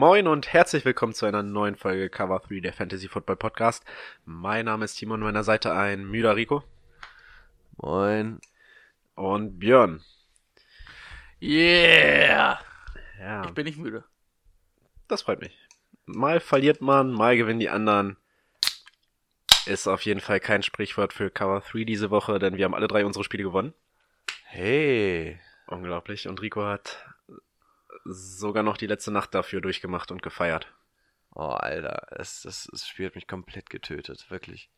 Moin und herzlich willkommen zu einer neuen Folge Cover 3 der Fantasy Football Podcast. Mein Name ist Timon, meiner Seite ein müder Rico. Moin. Und Björn. Yeah! Ja, Ich bin nicht müde. das freut mich. Mal verliert man, mal gewinnen die anderen. Ist auf jeden Fall kein Sprichwort für Cover 3 diese Woche, denn wir haben alle drei unsere Spiele gewonnen. Hey. Unglaublich. Und Rico hat sogar noch die letzte Nacht dafür durchgemacht und gefeiert. Oh, Alter, das, das, das Spiel hat mich komplett getötet, wirklich.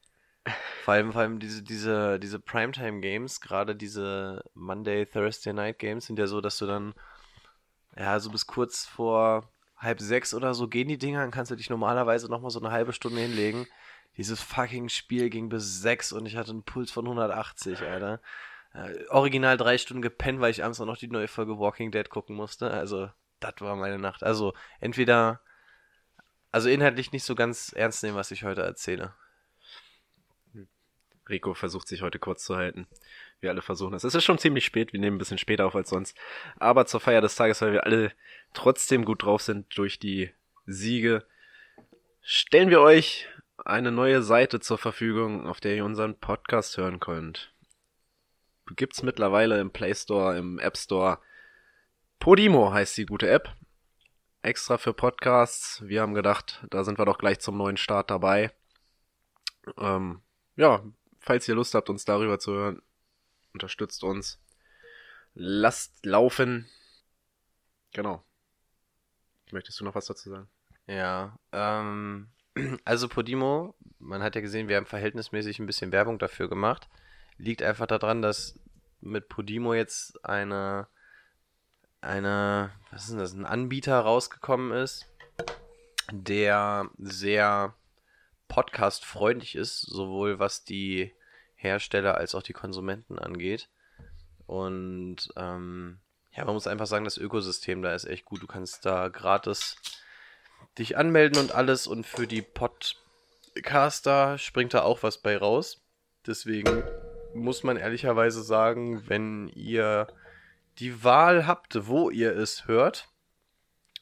Vor allem, vor allem diese, diese, diese Primetime-Games, gerade diese Monday, Thursday Night Games sind ja so, dass du dann, ja, so bis kurz vor halb sechs oder so gehen die Dinger, dann kannst du dich normalerweise nochmal so eine halbe Stunde hinlegen. Dieses fucking Spiel ging bis sechs und ich hatte einen Puls von 180, Alter. Äh, original drei Stunden gepennt, weil ich abends auch noch die neue Folge Walking Dead gucken musste. Also, das war meine Nacht. Also, entweder, also inhaltlich nicht so ganz ernst nehmen, was ich heute erzähle. Rico versucht sich heute kurz zu halten. Wir alle versuchen es. Es ist schon ziemlich spät, wir nehmen ein bisschen später auf als sonst. Aber zur Feier des Tages, weil wir alle trotzdem gut drauf sind durch die Siege, stellen wir euch eine neue Seite zur Verfügung, auf der ihr unseren Podcast hören könnt. Gibt's mittlerweile im Play Store, im App Store. Podimo heißt die gute App. Extra für Podcasts. Wir haben gedacht, da sind wir doch gleich zum neuen Start dabei. Ähm, ja, falls ihr Lust habt, uns darüber zu hören, unterstützt uns. Lasst laufen. Genau. Möchtest du noch was dazu sagen? Ja, ähm, also Podimo, man hat ja gesehen, wir haben verhältnismäßig ein bisschen Werbung dafür gemacht. Liegt einfach daran, dass mit Podimo jetzt eine, eine, was ist denn das, ein Anbieter rausgekommen ist, der sehr podcast-freundlich ist, sowohl was die Hersteller als auch die Konsumenten angeht. Und ähm, ja, man muss einfach sagen, das Ökosystem da ist echt gut. Du kannst da gratis dich anmelden und alles und für die Podcaster springt da auch was bei raus. Deswegen muss man ehrlicherweise sagen, wenn ihr die Wahl habt, wo ihr es hört,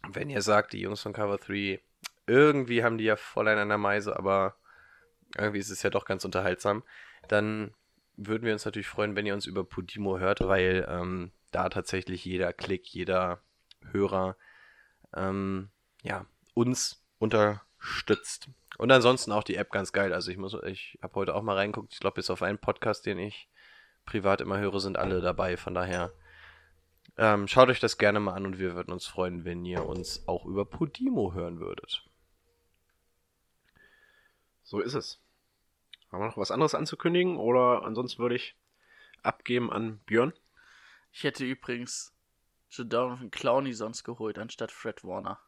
wenn ihr sagt, die Jungs von Cover 3, irgendwie haben die ja voll einen an der Meise, aber irgendwie ist es ja doch ganz unterhaltsam, dann würden wir uns natürlich freuen, wenn ihr uns über Podimo hört, weil ähm, da tatsächlich jeder Klick, jeder Hörer ähm, ja, uns unterstützt. Und ansonsten auch die App ganz geil. Also ich muss, ich habe heute auch mal reingeguckt. Ich glaube, bis auf einen Podcast, den ich privat immer höre, sind alle dabei. Von daher ähm, schaut euch das gerne mal an und wir würden uns freuen, wenn ihr uns auch über Podimo hören würdet. So ist es. Haben wir noch was anderes anzukündigen oder ansonsten würde ich abgeben an Björn? Ich hätte übrigens Jadon Clowney sonst geholt, anstatt Fred Warner.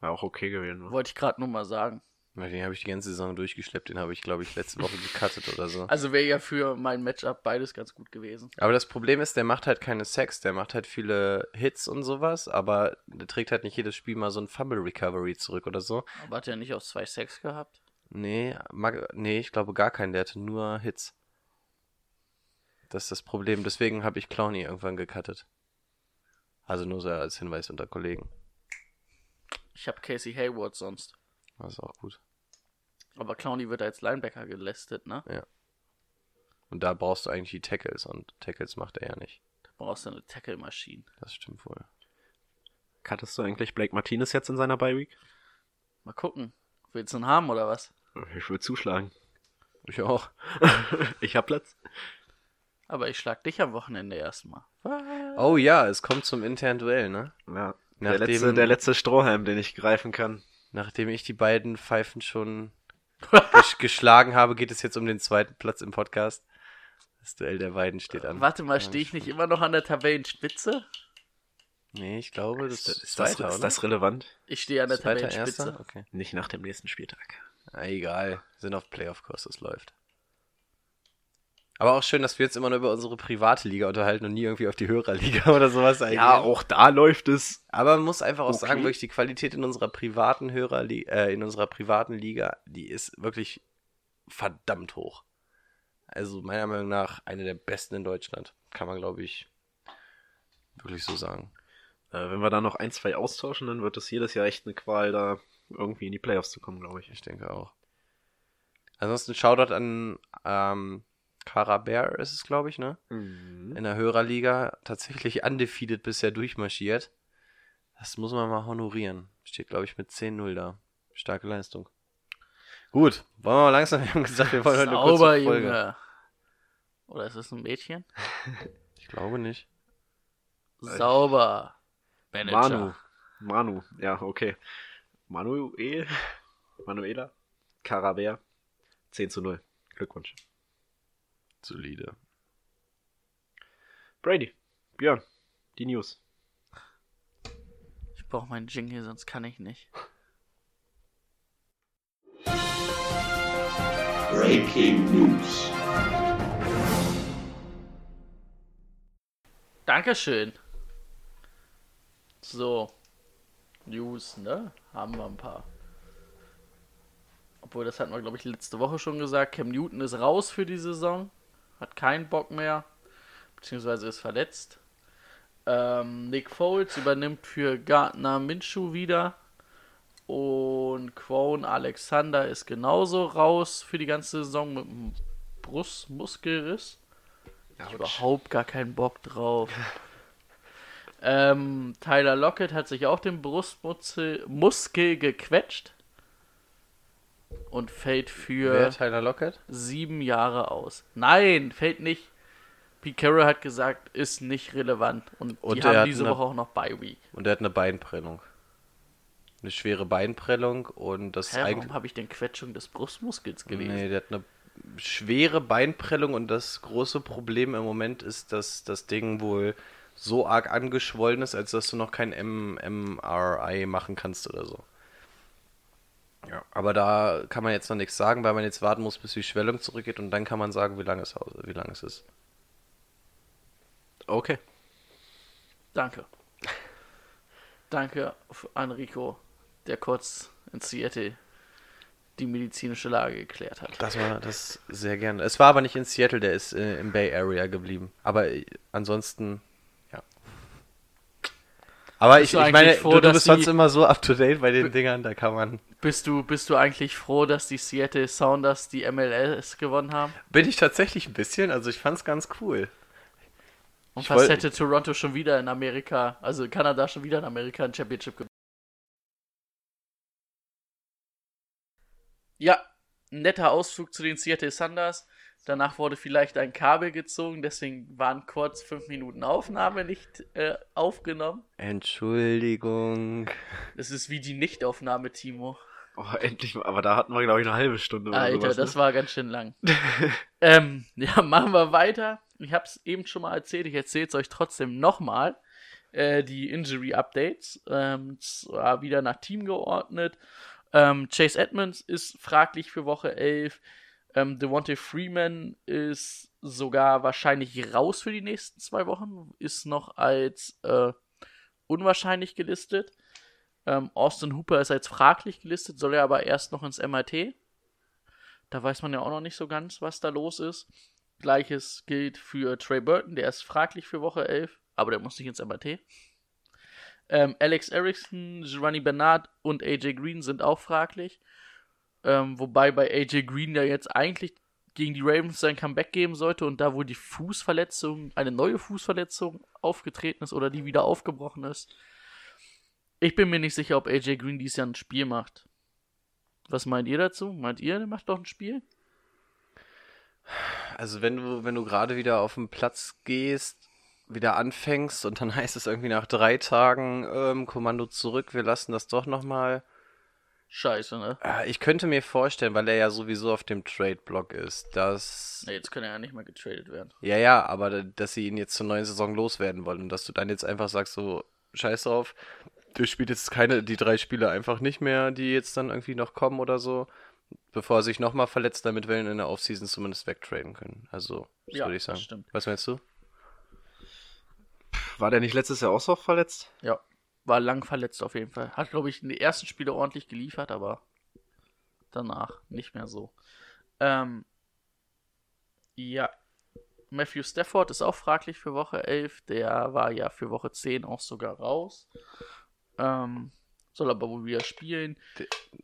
War auch okay gewesen. Ne? Wollte ich gerade nur mal sagen. Weil Den habe ich die ganze Saison durchgeschleppt. Den habe ich, glaube ich, letzte Woche gecuttet oder so. Also wäre ja für mein Matchup beides ganz gut gewesen. Aber das Problem ist, der macht halt keine Sex, der macht halt viele Hits und sowas, aber der trägt halt nicht jedes Spiel mal so ein Fumble Recovery zurück oder so. Aber hat er nicht auch zwei Sacks gehabt? Nee, mag, nee, ich glaube gar keinen, der hatte nur Hits. Das ist das Problem, deswegen habe ich Clowny irgendwann gecuttet. Also nur so als Hinweis unter Kollegen. Ich habe Casey Hayward sonst. Das ist auch gut. Aber Clowney wird als Linebacker gelästet, ne? Und da brauchst du eigentlich die Tackles und Tackles macht er ja nicht. Da brauchst du eine Tackle-Maschine. Das stimmt wohl. Cuttest du eigentlich Blake Martinez jetzt in seiner Bye-Week? Mal gucken. Willst du ihn haben oder was? Ich würde zuschlagen. Ich auch. ich hab Platz. Aber ich schlag dich am Wochenende erstmal. Oh ja, es kommt zum internen Duell, ne? Ja. Der Nachdem- letzte, der letzte Strohhalm, den ich greifen kann. Nachdem ich die beiden Pfeifen schon ges geschlagen habe, geht es jetzt um den zweiten Platz im Podcast. Das Duell der Weiden steht an. Warte mal, stehe ich nicht immer noch an der Tabellenspitze? Nee, ich glaube, das Ist, ist, das, Zweiter, ist das relevant? Ich stehe an der Zweiter, Tabellenspitze. Okay. Nicht nach dem nächsten Spieltag. Ah, egal. Wir sind auf Playoff-Kurs, das läuft. Aber auch schön, dass wir jetzt immer nur über unsere private Liga unterhalten und nie irgendwie auf die Hörerliga oder sowas eingehen. Ja, auch da läuft es. Aber man muss einfach auch Okay. sagen, wirklich die Qualität in unserer privaten Hörerliga, äh, in unserer privaten Liga, die ist wirklich verdammt hoch. Also meiner Meinung nach eine der besten in Deutschland. Kann man, glaube ich, wirklich so sagen. Äh, wenn wir da noch ein, zwei austauschen, dann wird es jedes Jahr echt eine Qual, da irgendwie in die Playoffs zu kommen, glaube ich. Ich denke auch. Ansonsten Shoutout an ähm, Kara Bear ist es, glaube ich, ne? Mhm. In der Hörerliga tatsächlich undefeated bisher durchmarschiert. Das muss man mal honorieren. Steht, glaube ich, mit 10-0 da. Starke Leistung. Gut, wollen wir mal langsam, wir haben gesagt, wir wollen heute eine kurze Folge. Junge. Oder ist das ein Mädchen? Ich glaube nicht. Sauber. Manager. Manu. Manu, ja, okay. Manuel, Manuela, Karabär, 10 zu 0. Glückwunsch. Solide. Brady, Björn, die News. Ich brauche meinen Jingle, sonst kann ich nicht. Breaking News. Dankeschön. So. News, ne? Haben wir ein paar. Obwohl, das hatten wir, glaube ich, letzte Woche schon gesagt. Cam Newton ist raus für die Saison. Hat keinen Bock mehr. Beziehungsweise ist verletzt. Ähm, Nick Foles übernimmt für Gardner Minshew wieder. Und Quone Alexander ist genauso raus für die ganze Saison mit einem Brustmuskelriss. Ich überhaupt gar keinen Bock drauf. ähm, Tyler Lockett hat sich auch den Brustmuskel Muskel gequetscht und fällt für Wer? Tyler Lockett? sieben Jahre aus. Nein, fällt nicht. Pete Carroll hat gesagt, ist nicht relevant. Und, Und die er haben hat diese eine- Woche auch noch Bye Week. Und er hat eine Beinprellung. Eine schwere Beinprellung und das Hä, eigentlich. warum habe ich denn Quetschung des Brustmuskels gelesen? Nee, der hat eine schwere Beinprellung und das große Problem im Moment ist, dass das Ding wohl so arg angeschwollen ist, als dass du noch kein M MRI machen kannst oder so. Ja, aber da kann man jetzt noch nichts sagen, weil man jetzt warten muss, bis die Schwellung zurückgeht und dann kann man sagen, wie lange es, wie lange es ist. Okay. Danke. Danke an Rico, der kurz in Seattle die medizinische Lage geklärt hat. Das war das sehr gerne. Es war aber nicht in Seattle, der ist äh, im Bay Area geblieben. Aber äh, ansonsten. Aber ich, ich meine, froh, du, du bist sonst die- immer so up to date bei den Dingern, da kann man. Bist du, bist du eigentlich froh, dass die Seattle Sounders die MLS gewonnen haben? Bin ich tatsächlich ein bisschen, also ich fand's ganz cool. Und Ich fast hätte Toronto schon wieder in Amerika, also Kanada schon wieder in Amerika ein Championship gewonnen. Ja, netter Ausflug zu den Seattle Sanders. Danach wurde vielleicht ein Kabel gezogen, deswegen waren kurz fünf Minuten Aufnahme nicht äh, aufgenommen. Entschuldigung. Das ist wie die Nichtaufnahme, Timo. Oh, endlich mal. Aber da hatten wir, glaube ich, eine halbe Stunde oder Alter, sowas. das ne? war ganz schön lang. ähm, ja, machen wir weiter. Ich habe es eben schon mal erzählt, ich erzähle es euch trotzdem nochmal. Äh, die Injury Updates. Ähm, zwar wieder nach Team geordnet. Ähm, Chase Edmonds ist fraglich für Woche 11. Ähm, Devontae Freeman ist sogar wahrscheinlich raus für die nächsten zwei Wochen. Ist noch als äh, unwahrscheinlich gelistet. Ähm, Austin Hooper ist als fraglich gelistet, soll er aber erst noch ins MRT. Da weiß man ja auch noch nicht so ganz, was da los ist. Gleiches gilt für Trey Burton, der ist fraglich für Woche 11, aber der muss nicht ins MRT. Ähm, Alex Erickson, Giovanni Bernard und AJ Green sind auch fraglich. Ähm, wobei bei AJ Green ja jetzt eigentlich gegen die Ravens sein Comeback geben sollte und da wohl die Fußverletzung, eine neue Fußverletzung aufgetreten ist oder die wieder aufgebrochen ist. Ich bin mir nicht sicher, ob AJ Green dies Jahr ein Spiel macht. Was meint ihr dazu? Meint ihr, der macht doch ein Spiel? Also wenn du, wenn du gerade wieder auf den Platz gehst, wieder anfängst und dann heißt es irgendwie nach drei Tagen ähm, Kommando zurück, wir lassen das doch nochmal. Scheiße, ne? Äh, Ich könnte mir vorstellen, weil er ja sowieso auf dem Trade-Block ist, dass. Ne, jetzt kann er ja nicht mehr getradet werden. Ja, ja, aber da- dass sie ihn jetzt zur neuen Saison loswerden wollen und dass du dann jetzt einfach sagst, so, scheiß drauf. Der spielt jetzt keine, die drei Spiele einfach nicht mehr, die jetzt dann irgendwie noch kommen oder so, bevor er sich nochmal verletzt, damit wir ihn in der Offseason zumindest wegtraden können. Also, das Ja, würde ich sagen. das stimmt. Was meinst du? War der nicht letztes Jahr auch so verletzt? Ja, war lang verletzt auf jeden Fall. Hat, glaube ich, in den ersten Spiele ordentlich geliefert, aber danach nicht mehr so. Ähm, ja, Matthew Stafford ist auch fraglich für Woche 11. Der war ja für Woche 10 auch sogar raus. Ähm, soll aber wohl wieder spielen.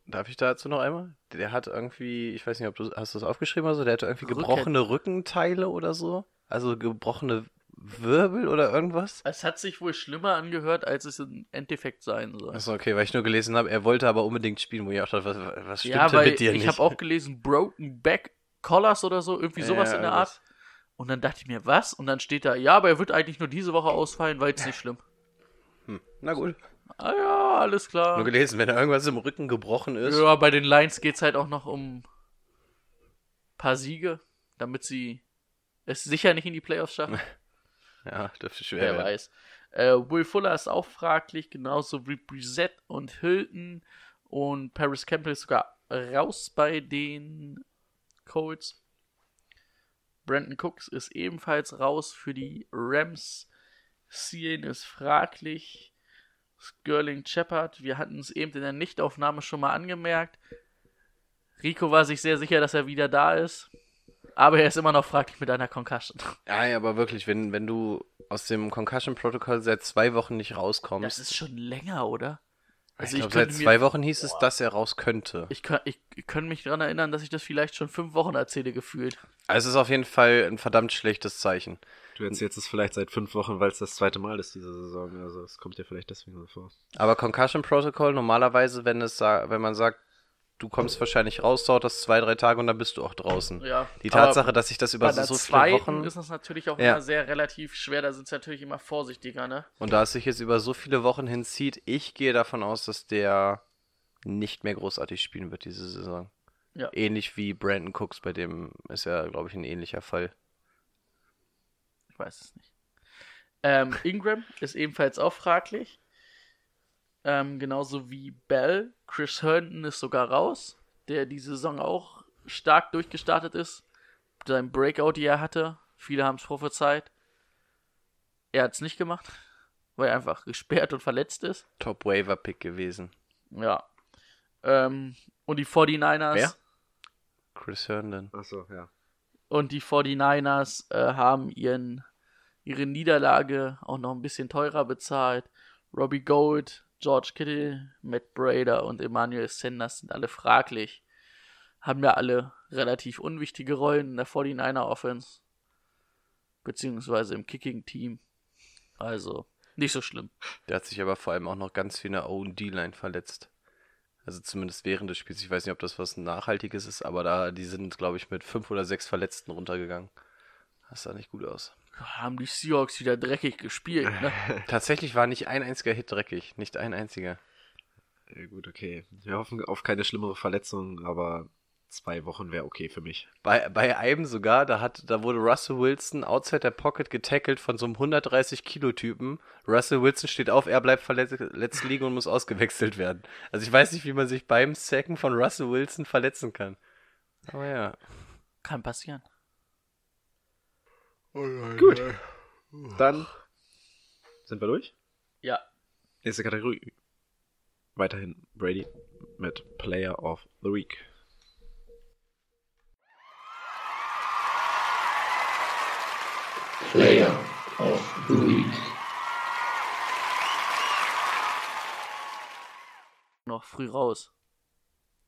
Darf ich dazu noch einmal? Der hat irgendwie, ich weiß nicht, ob du hast du das aufgeschrieben oder so, der hatte irgendwie Rücken- gebrochene Rückenteile oder so. Also gebrochene Wirbel oder irgendwas. Es hat sich wohl schlimmer angehört, als es im Endeffekt sein soll. Achso, okay, weil ich nur gelesen habe, er wollte aber unbedingt spielen, wo ich auch dachte, was, was stimmt ja, denn mit dir ich nicht? habe auch gelesen, Broken Back Collars oder so, irgendwie sowas Ja, in der. Art. Und dann dachte ich mir, was? Und dann steht da, ja, aber er wird eigentlich nur diese Woche ausfallen, weil es nicht schlimm. Hm, na gut. Ah ja, alles klar. Nur gelesen, wenn da irgendwas im Rücken gebrochen ist. Ja, bei den Lions geht es halt auch noch um ein paar Siege, damit sie es sicher nicht in die Playoffs schaffen. Ja, dürfte schwer Wer werden. weiß. Äh, Will Fuller ist auch fraglich, genauso wie Brissett und Hilton. Und Paris Campbell ist sogar raus bei den Colts. Brandon Cooks ist ebenfalls raus für die Rams. Cien ist fraglich. Sterling Shepard, wir hatten es eben in der Nichtaufnahme schon mal angemerkt. Rico war sich sehr sicher, dass er wieder da ist. Aber er ist immer noch fraglich mit einer Concussion. Ja, ja, aber wirklich, wenn, wenn du aus dem Concussion-Protokoll seit zwei Wochen nicht rauskommst. Das ist schon länger, oder? ich Also ich glaube, seit zwei Wochen hieß es, dass er raus könnte. Ich kann, ich, ich kann mich daran erinnern, dass ich das vielleicht schon fünf Wochen erzähle, gefühlt. Also es ist auf jeden Fall ein verdammt schlechtes Zeichen. Du erzählst es vielleicht seit fünf Wochen, weil es das zweite Mal ist diese Saison. Also es kommt dir vielleicht deswegen so vor. Aber Concussion Protocol, normalerweise, wenn es wenn man sagt, du kommst wahrscheinlich raus, dauert das zwei, drei Tage und dann bist du auch draußen. Ja. Die Tatsache, dass sich das über so, so viele Wochen ist das natürlich auch Ja. immer sehr relativ schwer. Da sind sie natürlich immer vorsichtiger, ne? und da es sich jetzt über so viele Wochen hinzieht, ich gehe davon aus, dass der nicht mehr großartig spielen wird diese Saison. Ja. Ähnlich wie Brandon Cooks, bei dem ist ja, glaube ich, ein ähnlicher Fall. Ich weiß es nicht. Ähm, Ingram ist ebenfalls auch fraglich. Ähm, genauso wie Bell. Chris Herndon ist sogar raus, der die Saison auch stark durchgestartet ist. Sein Breakout, die er hatte. Viele haben es prophezeit. Er hat es nicht gemacht, weil er einfach gesperrt und verletzt ist. Top Waiver Pick gewesen. Ja. Ähm, und die 49ers. Wer? Chris Herndon. Achso, ja. Und die 49ers äh, haben ihren, ihre Niederlage auch noch ein bisschen teurer bezahlt. Robbie Gold, George Kittle, Matt Brader und Emmanuel Sanders sind alle fraglich. Haben ja alle relativ unwichtige Rollen in der 49er Offense. Beziehungsweise im Kicking-Team. Also, nicht so schlimm. Der hat sich aber vor allem auch noch ganz viel in der O&D-Line verletzt. Also zumindest während des Spiels. Ich weiß nicht, ob das was Nachhaltiges ist, aber da, die sind, glaube ich, mit fünf oder sechs Verletzten runtergegangen. Das sah nicht gut aus. Haben die Seahawks wieder dreckig gespielt, ne? Tatsächlich war nicht ein einziger Hit dreckig. Nicht ein einziger. ja. Gut, okay. Wir hoffen auf keine schlimmere Verletzung, aber zwei Wochen wäre okay für mich. Bei, bei einem sogar, da, hat, da wurde Russell Wilson outside der Pocket getackelt von so einem 130-Kilo-Typen. Russell Wilson steht auf, er bleibt verletzt verletzt liegen und muss ausgewechselt werden. Also ich weiß nicht, wie man sich beim Sacken von Russell Wilson verletzen kann. Aber ja. Kann passieren. Gut. Dann sind wir durch. Ja. Nächste Kategorie. Weiterhin Brady mit Player of the Week. Player of the Week. noch früh raus.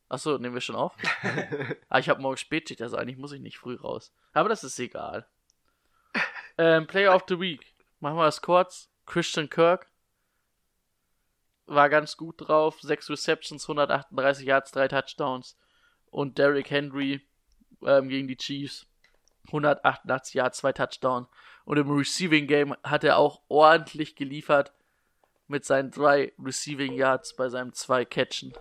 Achso, nehmen wir schon auf? ah, ich habe morgen Spätschicht, also eigentlich muss ich nicht früh raus. Aber das ist egal. Ähm, Player of the Week. Machen wir das kurz. Christian Kirk war ganz gut drauf. 6 Receptions, 138 Yards, 3 Touchdowns. Und Derrick Henry ähm, gegen die Chiefs. 188 Yards, 2 Touchdowns. Und im Receiving Game hat er auch ordentlich geliefert mit seinen drei Receiving Yards bei seinem zwei Catchen.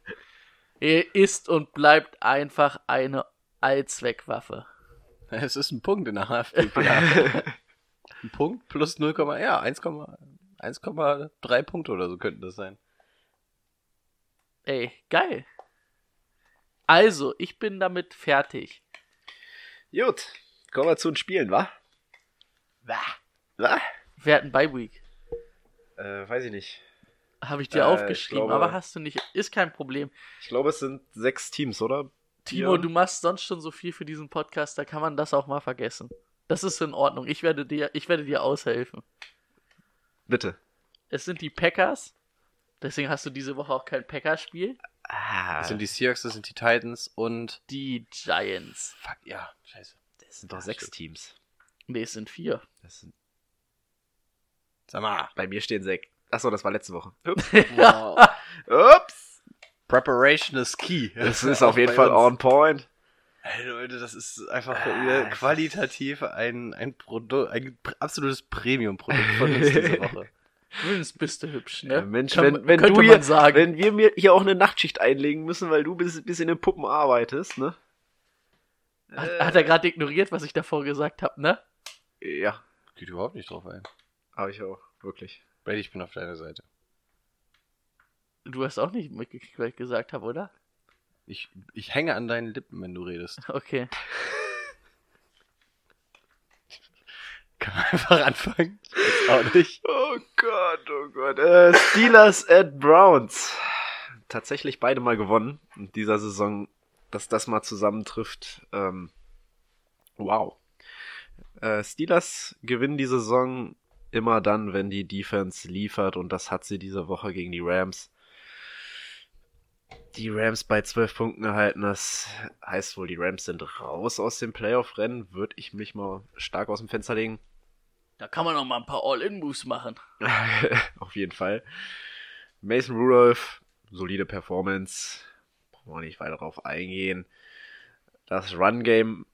er ist und bleibt einfach eine Allzweckwaffe. Es ist ein Punkt in der HFPPA. ein Punkt plus 0, ja, 1, 1 1,3 Punkte oder so könnten das sein. Ey, geil. Also, ich bin damit fertig. Gut, kommen wir zu den Spielen, wa? Wa? Wir hatten Bye Week. Äh, weiß ich nicht. Habe ich dir Äh, aufgeschrieben, ich glaube- aber hast du nicht. Ist kein Problem. Ich glaube, es sind sechs Teams, oder? Timo, Björn? du machst sonst schon so viel für diesen Podcast, da kann man das auch mal vergessen. Das ist in Ordnung. Ich werde dir, ich werde dir aushelfen. Bitte. Es sind die Packers. Deswegen hast du diese Woche auch kein Packers-Spiel. Ah, Das sind die Seahawks, das sind die Titans und. Die Giants. Fuck, ja, scheiße. das sind doch sechs Teams. Nee, es sind vier. Das sind, Sag mal. bei mir stehen sechs. Achso, das war letzte Woche. Wow. Ups! Preparation is key. Das ist auf jeden Fall uns. on point. Ey, Leute, das ist einfach Ah, qualitativ ein, ein Produkt, ein absolutes Premium-Produkt von uns diese Woche. Zumindest bist du hübsch, Ja, ne? Mensch, Kann- wenn, wenn du hier, sagen. wenn wir mir hier auch eine Nachtschicht einlegen müssen, weil du bis, bis in den Puppen arbeitest, ne? Hat, hat er gerade ignoriert, was ich davor gesagt habe, ne? Ja, Geht überhaupt nicht drauf ein. habe ich auch, wirklich. Brady, ich bin auf deiner Seite. Du hast auch nicht mitgekriegt, was ich gesagt habe, oder? Ich, ich hänge an deinen Lippen, wenn du redest. Okay. Kann man einfach anfangen? Jetzt auch nicht. Oh Gott, oh Gott. Äh, Steelers at Browns. Tatsächlich beide mal gewonnen in dieser Saison, dass das mal zusammentrifft. Ähm, wow. Äh, Steelers gewinnen die Saison immer dann, wenn die Defense liefert und das hat sie diese Woche gegen die Rams. Die Rams bei 12 Punkten gehalten, das heißt wohl, die Rams sind raus aus dem Playoff-Rennen, würde ich mich mal stark aus dem Fenster legen. Da kann man noch mal ein paar All-In-Moves machen. Auf jeden Fall. Mason Rudolph, solide Performance. Brauchen wir nicht weiter darauf eingehen. Das Run-Game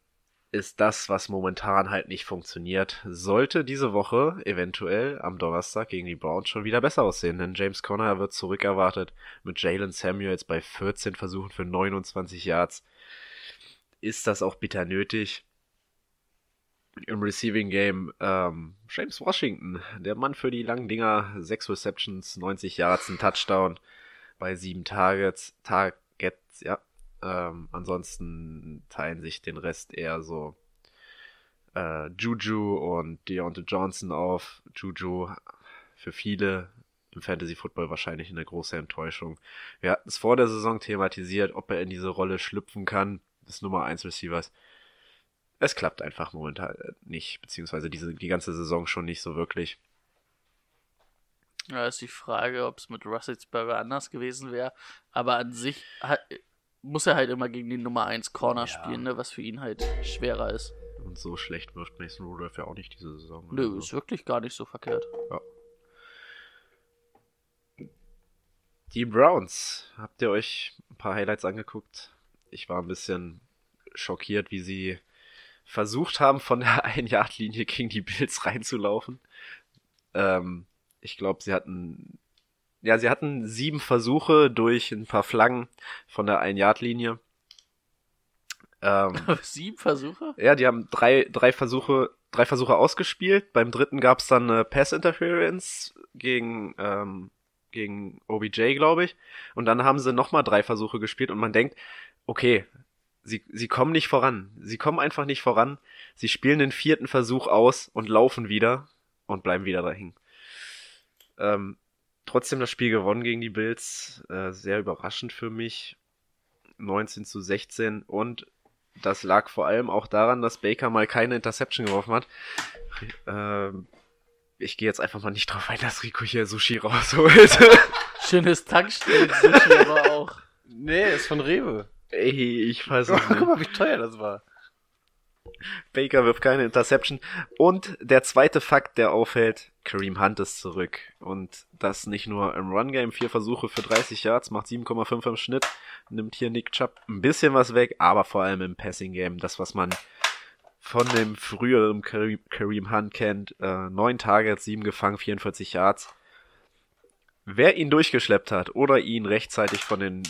ist das, was momentan halt nicht funktioniert. Sollte diese Woche eventuell am Donnerstag gegen die Browns schon wieder besser aussehen, denn James Conner wird zurückerwartet mit Jalen Samuels bei 14 Versuchen für 29 Yards. Ist das auch bitter nötig? Im Receiving Game ähm, James Washington, der Mann für die langen Dinger, 6 Receptions, 90 Yards, ein Touchdown bei 7 Targets, Targets, ja. Ähm, ansonsten teilen sich den Rest eher so äh, Juju und Deontay Johnson auf. Juju für viele im Fantasy Football wahrscheinlich eine große Enttäuschung. Wir hatten es vor der Saison thematisiert, ob er in diese Rolle schlüpfen kann, des Nummer 1 Receivers. Es klappt einfach momentan nicht, beziehungsweise diese, die ganze Saison schon nicht so wirklich. Ja, ist die Frage, ob es mit Russelsberger anders gewesen wäre. Aber an sich muss er halt immer gegen den Nummer 1 Corner Ja. spielen, ne, was für ihn halt schwerer ist. Und so schlecht wirft Mason Rudolph ja auch nicht diese Saison. Nö, Also, ist wirklich gar nicht so verkehrt. Die Browns, habt ihr euch ein paar Highlights angeguckt? Ich war ein bisschen schockiert, wie sie versucht haben, von der Ein-Yard-Linie gegen die Bills reinzulaufen. Ähm, ich glaube, sie hatten, ja, sie hatten sieben Versuche durch ein paar Flaggen von der Ein-Yard-Linie. Ähm, Sieben Versuche? ja, die haben drei, drei Versuche, drei Versuche ausgespielt. Beim dritten gab es dann eine Pass Interference gegen, ähm, gegen OBJ, glaube ich. Und dann haben sie nochmal drei Versuche gespielt und man denkt, okay, sie, sie kommen nicht voran. Sie kommen einfach nicht voran. Sie spielen den vierten Versuch aus und laufen wieder und bleiben wieder dahin. Ähm, trotzdem das Spiel gewonnen gegen die Bills. Äh, sehr überraschend für mich. 19 zu 16 und das lag vor allem auch daran, dass Baker mal keine Interception geworfen hat. Ähm, ich gehe jetzt einfach mal nicht drauf ein, dass Rico hier Sushi rausholt. Schönes Tankstellen-Sushi aber auch. Nee, ist von Rewe. Ey, ich weiß es Guck nicht. mal, wie teuer das war. Baker wirft keine Interception. Und der zweite Fakt, der auffällt, Kareem Hunt ist zurück. Und das nicht nur im Run-Game, vier Versuche für 30 Yards, macht 7,5 im Schnitt, nimmt hier Nick Chubb ein bisschen was weg, aber vor allem im Passing-Game, das, was man von dem früheren Kareem, Hunt kennt, äh, 9 Targets, 7 gefangen, 44 Yards. Wer ihn durchgeschleppt hat oder ihn rechtzeitig von den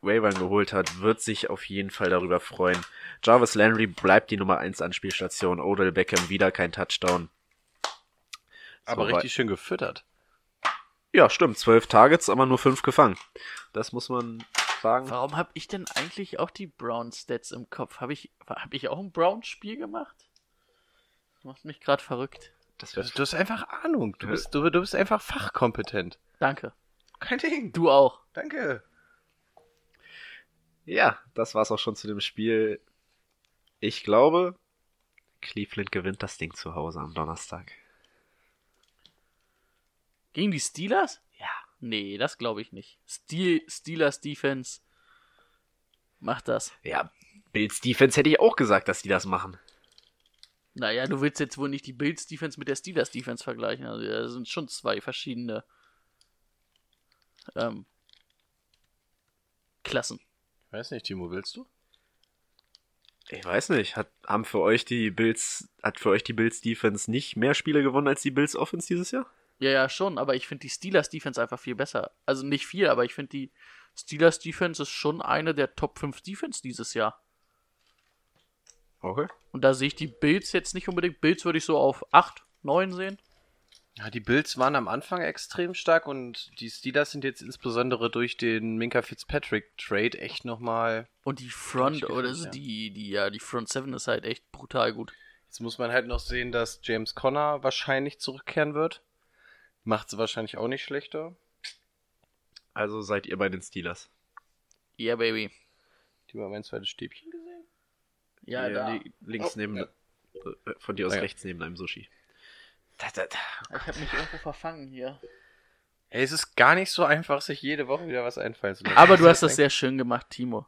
Waivern geholt hat, wird sich auf jeden Fall darüber freuen. Jarvis Landry bleibt die Nummer 1 Anspielstation. Odell Beckham wieder kein Touchdown. Aber So, richtig schön gefüttert. Ja, stimmt. Zwölf Targets, aber nur fünf gefangen. Das muss man sagen. Warum habe ich denn eigentlich auch die Brown-Stats im Kopf? Habe ich, hab ich auch ein Brown-Spiel gemacht? Das macht mich gerade verrückt. Das Du, du hast einfach Ahnung. Du bist, du, du bist einfach fachkompetent. Danke. Kein Ding. Du auch. Danke. Ja, das war's auch schon zu dem Spiel. Ich glaube, Cleveland gewinnt das Ding zu Hause am Donnerstag. Gegen die Steelers? Ja. Nee, das glaube ich nicht. Steel, Steelers Defense macht das. Ja, Bills Defense hätte ich auch gesagt, dass die das machen. Naja, du willst jetzt wohl nicht die Bills Defense mit der Steelers Defense vergleichen. Also, das sind schon zwei verschiedene ähm, Klassen. Weiß nicht, Timo, willst du? Ich weiß nicht, hat, haben für euch die Bills, hat für euch die Bills Defense nicht mehr Spiele gewonnen als die Bills Offense dieses Jahr? Ja, ja, schon, aber ich finde die Steelers Defense einfach viel besser. Also nicht viel, aber ich finde die Steelers Defense ist schon eine der Top 5 Defense dieses Jahr. Okay. Und da sehe ich die Bills jetzt nicht unbedingt. Bills würde ich so auf 8, 9 sehen. Ja, die Bills waren am Anfang extrem stark und die Steelers sind jetzt insbesondere durch den Minka Fitzpatrick Trade echt nochmal. Und die Front, oder gefallen, ja. die, die, ja, die Front 7 ist halt echt brutal gut. Jetzt muss man halt noch sehen, dass James Conner wahrscheinlich zurückkehren wird. Macht sie wahrscheinlich auch nicht schlechter. Also seid ihr bei den Steelers. Ja, Baby. Die mal mein zweites Stäbchen gesehen? Ja, Hier da. li- Links Oh, neben, ja. äh, von dir aus Ah, ja. rechts neben einem Sushi. Da, da, da. Ich habe mich irgendwo verfangen hier. Ey, es ist gar nicht so einfach, sich jede Woche wieder was einfallen zu lassen. Aber du hast das sehr schön gemacht, Timo.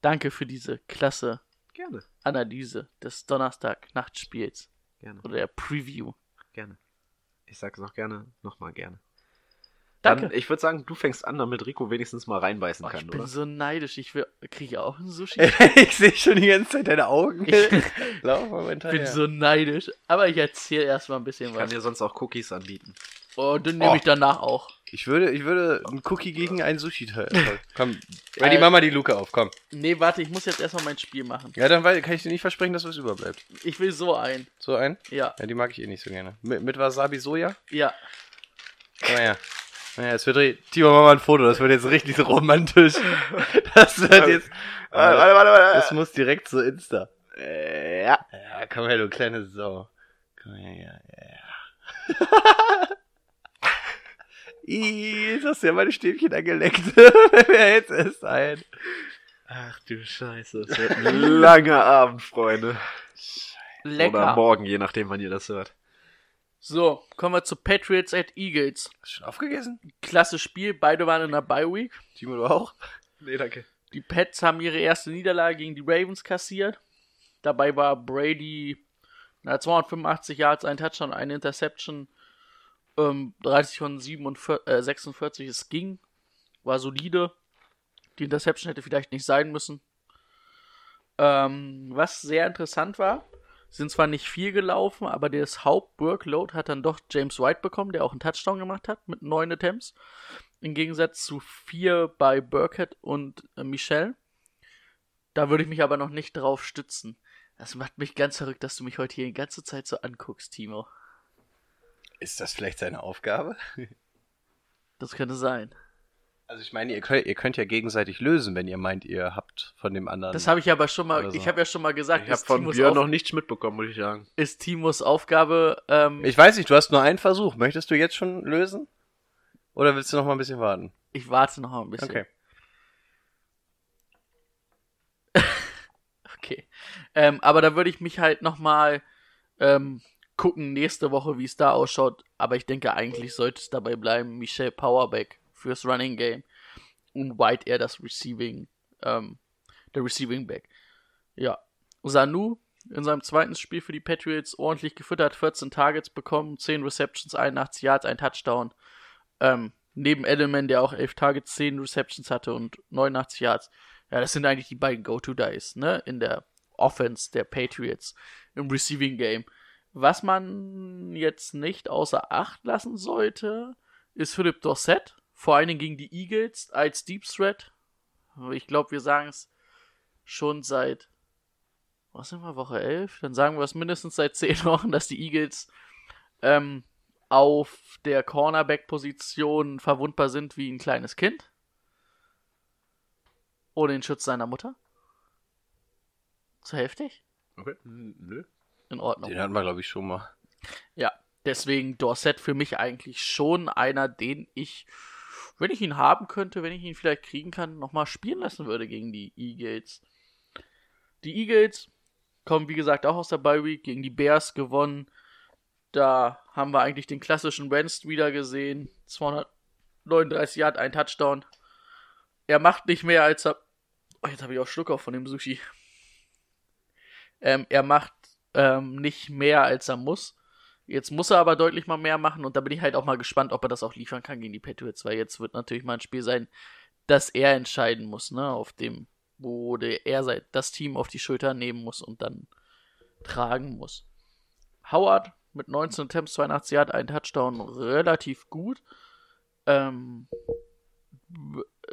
Danke für diese klasse Gerne, Analyse des Donnerstag-Nachtspiels. gerne, Oder der Preview. gerne. Ich sag's auch gerne, nochmal gerne. Danke. Dann, ich würde sagen, du fängst an, damit Rico wenigstens mal reinbeißen Oh, ich kann, bin oder? so neidisch. Ich will. Kriege ich auch ein Sushi? ich sehe schon die ganze Zeit deine Augen. Lauf mal Ich bin so neidisch. Aber ich erzähle erstmal ein bisschen Ich kann was. dir sonst auch Cookies anbieten. Und dann nehme Oh. ich danach auch. Ich würde, ich würde einen Cookie gegen einen Sushi teilen. Komm, weil die ja. Mama die Luke auf, komm. Nee, warte, ich muss jetzt erstmal mein Spiel machen. Ja, dann kann ich dir nicht versprechen, dass was überbleibt. Ich will so ein. So ein? Ja, Ja, die mag ich eh nicht so gerne. Mit, mit Wasabi Soja? ja. Komm mal her. Naja, es wird richtig. Timo, mach mal ein Foto, das wird jetzt richtig so romantisch. Das wird jetzt. Warte, warte, warte, warte. Das muss direkt so Insta. Äh, ja. Ja, komm her, du kleine Sau. Komm her, ja. ja. Ih, jetzt hast du ja meine Stäbchen angeleckt. Wer jetzt ist ein? Ach du Scheiße, es wird ein langer Abend, Freunde. Oder Lecker. morgen, je nachdem, wann ihr das hört. So, kommen wir zu Patriots at Eagles. Hast du schon aufgegessen? Klasse Spiel, beide waren in der Bye Week. Timo, du auch? Nee, danke. Die Pets haben ihre erste Niederlage gegen die Ravens kassiert. Dabei war Brady na, 285 Yards, ein Touchdown, eine Interception, ähm, 30 von 47, äh, 46, es ging, war solide. Die Interception hätte vielleicht nicht sein müssen. Ähm, was sehr interessant war, sind zwar nicht viel gelaufen, aber das Hauptworkload hat dann doch James White bekommen, der auch einen Touchdown gemacht hat mit neun Attempts. Im Gegensatz zu vier bei Burkett und äh, Michel. Da würde ich mich aber noch nicht drauf stützen. Das macht mich ganz verrückt, dass du mich heute hier die ganze Zeit so anguckst, Timo. Ist das vielleicht seine Aufgabe? Das könnte sein. Also ich meine, ihr könnt, ihr könnt ja gegenseitig lösen, wenn ihr meint, ihr habt von dem anderen. Das habe ich aber schon mal, so. ich habe ja schon mal gesagt, Ich habe ist, von Timos Björn Auf- noch nichts mitbekommen, muss ich sagen. ist Timos Aufgabe, ähm, ich weiß nicht, du hast nur einen Versuch. Möchtest du jetzt schon lösen? Oder willst du noch mal ein bisschen warten? ich warte noch mal ein bisschen. Okay. Okay. Ähm, aber da würde ich mich halt nochmal ähm, gucken nächste Woche, wie es da ausschaut. Aber ich denke, eigentlich sollte es dabei bleiben, Michel Powerback fürs Running Game und White eher das Receiving, ähm, der Receiving Back. Ja. Sanu in seinem zweiten Spiel für die Patriots ordentlich gefüttert, 14 Targets bekommen, 10 Receptions, 81 Yards, ein Touchdown. Ähm, neben Edelman, der auch 11 Targets, 10 Receptions hatte und 89 Yards. Ja, das sind eigentlich die beiden Go-To-Dice, ne? In der Offense der Patriots im Receiving Game. Was man jetzt nicht außer Acht lassen sollte, ist Philip Dorsett. Vor allen Dingen gegen die Eagles als Deep Threat. Ich glaube, wir sagen es schon seit, was sind wir, Woche 11? Dann sagen wir es mindestens seit 10 Wochen, dass die Eagles ähm, auf der Cornerback-Position verwundbar sind wie ein kleines Kind. Ohne den Schutz seiner Mutter. Zu heftig? Okay. Nö. In Ordnung. Den hatten wir, glaube ich, schon mal. Ja, deswegen Dorset für mich eigentlich schon einer, den ich, wenn ich ihn haben könnte, wenn ich ihn vielleicht kriegen kann, nochmal spielen lassen würde gegen die Eagles. Die Eagles kommen, wie gesagt, auch aus der Bye Week gegen die Bears gewonnen. Da haben wir eigentlich den klassischen Wentz wieder gesehen. 239 Yard, ein Touchdown. Er macht nicht mehr als er. Oh, jetzt habe ich auch Schluck auf von dem Sushi. Ähm, er macht ähm, nicht mehr als er muss. Jetzt muss er aber deutlich mal mehr machen und da bin ich halt auch mal gespannt, ob er das auch liefern kann gegen die Patriots, weil jetzt wird natürlich mal ein Spiel sein, dass er entscheiden muss, ne, auf dem, wo er das Team auf die Schulter nehmen muss und dann tragen muss. Howard mit 19 Attempts, 82 Yard, ein Touchdown, relativ gut. Ähm,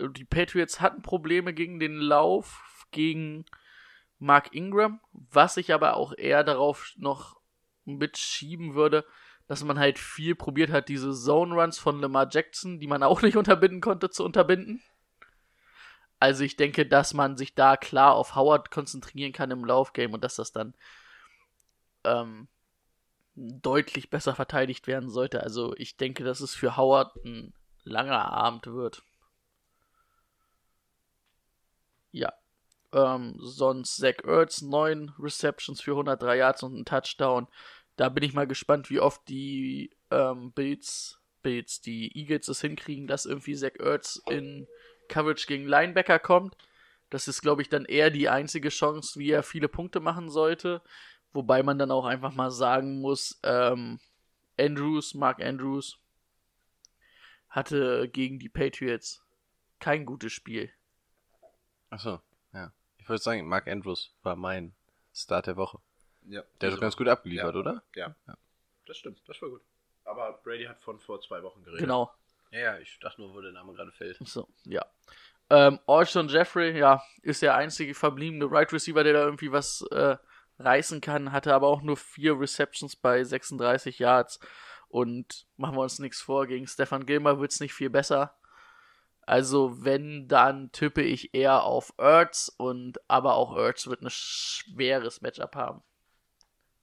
die Patriots hatten Probleme gegen den Lauf, gegen Mark Ingram, was ich aber auch eher darauf noch mitschieben würde, dass man halt viel probiert hat, diese Zone Runs von Lamar Jackson, die man auch nicht unterbinden konnte, zu unterbinden. Also ich denke, dass man sich da klar auf Howard konzentrieren kann im Laufgame und dass das dann ähm, deutlich besser verteidigt werden sollte. Also ich denke, dass es für Howard ein langer Abend wird. Ja. Ähm, sonst Zach Ertz, 9 Receptions für 103 Yards und ein Touchdown. Da bin ich mal gespannt, wie oft die ähm, Bills, Bills, die Eagles es hinkriegen, dass irgendwie Zach Ertz in Coverage gegen Linebacker kommt. Das ist, glaube ich, dann eher die einzige Chance, wie er viele Punkte machen sollte. Wobei man dann auch einfach mal sagen muss, ähm, Andrews, Mark Andrews, hatte gegen die Patriots kein gutes Spiel. Achso, ja. Ich würde sagen, Mark Andrews war mein Start der Woche. Ja. Der hat doch ganz gut abgeliefert, Ja. oder? Ja. Das stimmt, das war gut. Aber Brady hat von vor zwei Wochen geredet. Genau. Ja, ja, ich dachte nur, wo der Name gerade fällt. So, ja. Ähm, Alshon Jeffrey, ja, ist der einzige verbliebene Right Receiver, der da irgendwie was äh, reißen kann, hatte aber auch nur vier Receptions bei 36 Yards. Und machen wir uns nichts vor, gegen Stefan Gilmer wird es nicht viel besser. Also, wenn, dann tippe ich eher auf Ertz und aber auch Ertz wird ein schweres Matchup haben.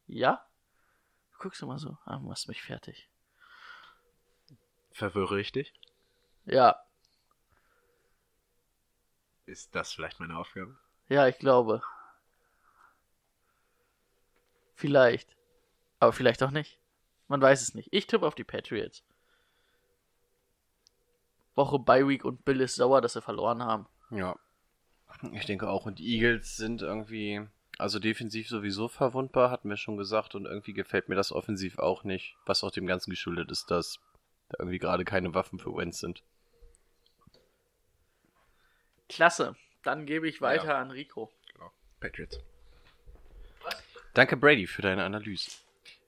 Ja? Du guckst immer so, ah, du machst mich fertig. Verwirre ich dich? Ja, Ist das vielleicht meine Aufgabe? Ja, ich glaube. Vielleicht. Aber vielleicht auch nicht. Man weiß es nicht. Ich tippe auf die Patriots. Woche Bye Week und Bill ist sauer, dass sie verloren haben. Ja. Ich denke auch. Und die Eagles sind irgendwie, also defensiv sowieso verwundbar, hatten wir schon gesagt. Und irgendwie gefällt mir das offensiv auch nicht. Was auch dem Ganzen geschuldet ist, dass da irgendwie gerade keine Waffen für Wentz sind. Klasse. Dann gebe ich weiter Ja. an Rico. Genau. Patriots. Danke, Brady, für deine Analyse.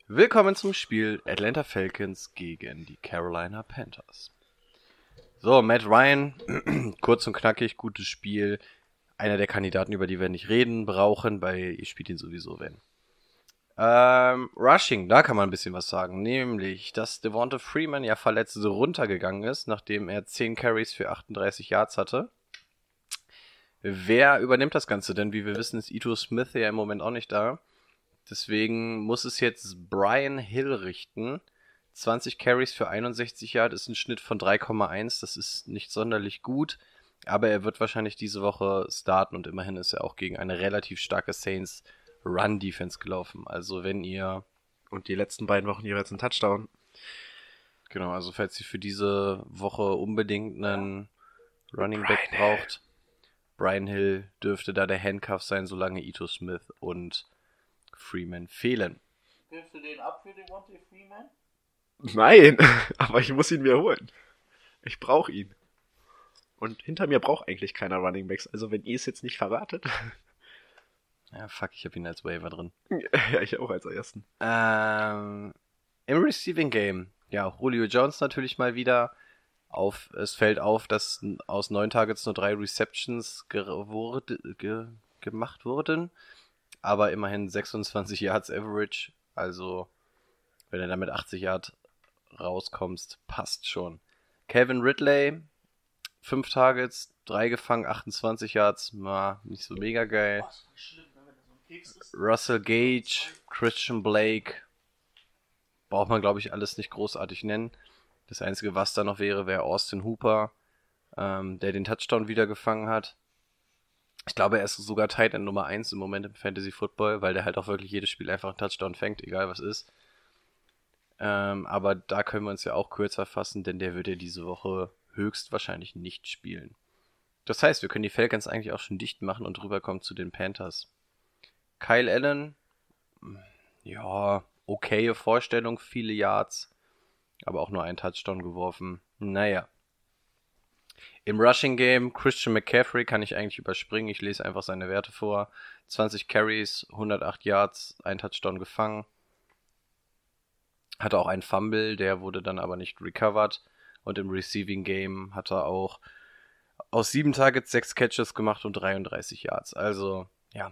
Willkommen zum Spiel Atlanta Falcons gegen die Carolina Panthers. So, Matt Ryan, kurz und knackig, gutes Spiel. Einer der Kandidaten, über die wir nicht reden brauchen, weil ihr spielt ihn sowieso, wenn. Ähm, Rushing, da kann man ein bisschen was sagen. Nämlich, dass Devonta Freeman ja verletzt so runtergegangen ist, nachdem er 10 Carries für 38 Yards hatte. Wer übernimmt das Ganze? Denn wie wir wissen, ist Ito Smith ja im Moment auch nicht da. Deswegen muss es jetzt Brian Hill richten. 20 Carries für 61 Yard ist ein Schnitt von 3,1. Das ist nicht sonderlich gut. Aber er wird wahrscheinlich diese Woche starten und immerhin ist er auch gegen eine relativ starke Saints Run Defense gelaufen. Also wenn ihr, Und die letzten beiden Wochen jeweils ein Touchdown. genau, also falls ihr für diese Woche unbedingt einen Running Back Brian braucht, Brian Hill dürfte da der Handcuff sein, solange Ito Smith und Freeman fehlen. Gibst du den ab für Devontae Freeman? Nein, aber ich muss ihn mir holen. Ich brauche ihn. Und hinter mir braucht eigentlich keiner Running Backs. Also wenn ihr es jetzt nicht verratet. Ja, fuck, ich habe ihn als Waiver drin. ja, ich auch als ersten. Ähm, Im Receiving Game, ja, Julio Jones natürlich mal wieder. Auf, es fällt auf, dass aus neun Targets nur drei Receptions ge wurde, ge gemacht wurden. Aber immerhin 26 Yards Average. Also, wenn er damit 80 Yard rauskommst, passt schon. Kevin Ridley, 5 Targets, 3 gefangen, 28 Yards, na, nicht so mega geil. Russell Gage, Christian Blake, braucht man glaube ich alles nicht großartig nennen. Das Einzige, was da noch wäre, wäre Austin Hooper, ähm, der den Touchdown wieder gefangen hat. Ich glaube, er ist sogar Tight End Nummer 1 im Moment im Fantasy Football, weil der halt auch wirklich jedes Spiel einfach einen Touchdown fängt, egal was ist. Ähm, aber da können wir uns ja auch kürzer fassen, denn der wird ja diese Woche höchstwahrscheinlich nicht spielen. Das heißt, wir können die Falcons eigentlich auch schon dicht machen und rüberkommen zu den Panthers. Kyle Allen, ja, okaye Vorstellung, viele Yards, aber auch nur einen Touchdown geworfen. Naja. Im Rushing Game, Christian McCaffrey kann ich eigentlich überspringen. Ich lese einfach seine Werte vor. 20 Carries, 108 Yards, ein Touchdown gefangen. Hatte auch einen Fumble, der wurde dann aber nicht recovered. Und im Receiving Game hat er auch aus sieben Targets sechs Catches gemacht und 33 Yards. Also, ja,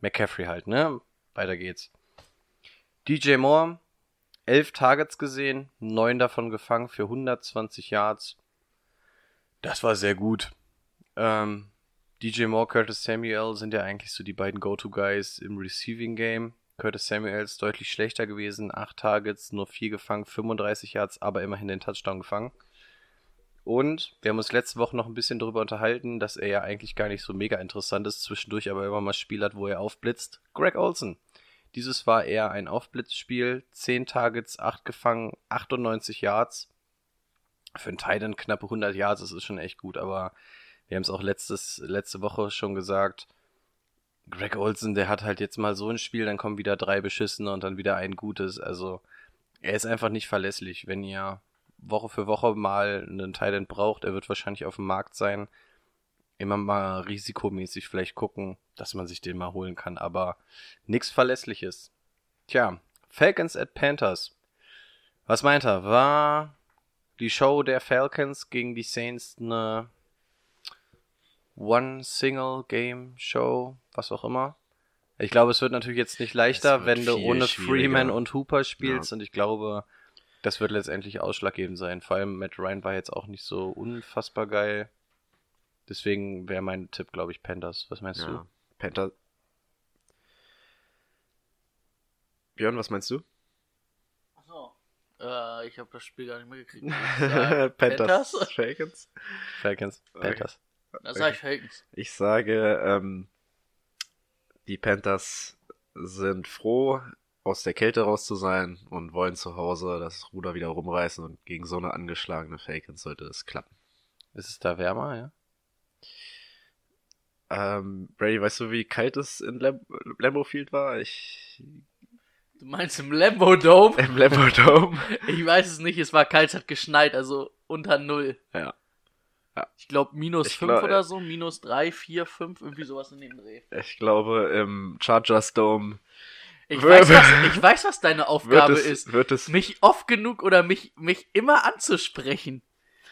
McCaffrey halt, ne? Weiter geht's. DJ Moore, elf Targets gesehen, neun davon gefangen für 120 Yards. Das war sehr gut. Ähm, DJ Moore, Curtis Samuel sind ja eigentlich so die beiden Go-To-Guys im Receiving Game. Curtis Samuel ist deutlich schlechter gewesen. Acht Targets, nur vier gefangen, 35 Yards, aber immerhin den Touchdown gefangen. Und wir haben uns letzte Woche noch ein bisschen darüber unterhalten, dass er ja eigentlich gar nicht so mega interessant ist, zwischendurch aber immer mal Spiel hat, wo er aufblitzt. Greg Olson. Dieses war eher ein Aufblitzspiel. 10 Targets, 8 gefangen, 98 Yards. Für einen Titan knappe 100 Yards, das ist schon echt gut, aber wir haben es auch letztes, letzte Woche schon gesagt. Greg Olson, der hat halt jetzt mal so ein Spiel, dann kommen wieder drei beschissene und dann wieder ein gutes. Also er ist einfach nicht verlässlich. Wenn ihr Woche für Woche mal einen Thailand braucht, er wird wahrscheinlich auf dem Markt sein. Immer mal risikomäßig vielleicht gucken, dass man sich den mal holen kann, aber nichts Verlässliches. Tja, Falcons at Panthers. Was meint er? War die Show der Falcons gegen die Saints eine One-Single-Game-Show, was auch immer? Ich glaube, es wird natürlich jetzt nicht leichter, wenn du ohne Freeman und Hooper spielst ja. und ich glaube, das wird letztendlich ausschlaggebend sein. Vor allem Matt Ryan war jetzt auch nicht so unfassbar geil. Deswegen wäre mein Tipp, glaube ich, Panthers. Was meinst ja. du? Panthers. Björn, was meinst du? Achso. Äh, ich habe das Spiel gar nicht mehr gekriegt. Panthers. Falcons. Falcons. Panthers. Okay. Da sage ich Falcons. Ich sage, ähm, die Panthers sind froh, aus der Kälte raus zu sein und wollen zu Hause das Ruder wieder rumreißen und gegen so eine angeschlagene Falcons sollte es klappen. Ist es da wärmer, ja? Ähm, Brady, weißt du, wie kalt es in Lam Lambeau Field war? Ich. Du meinst im Lambo Dome? Im Lambo Dome? ich weiß es nicht, es war kalt, es hat geschneit, also unter Null. Ja. ja. Ich glaube minus 5 oder so, minus 3, 4, 5, irgendwie sowas in dem Dreh. Ich glaube im Chargers Dome. Ich weiß, was, ich weiß, was deine Aufgabe es, ist. Wird es mich oft genug oder mich, mich immer anzusprechen.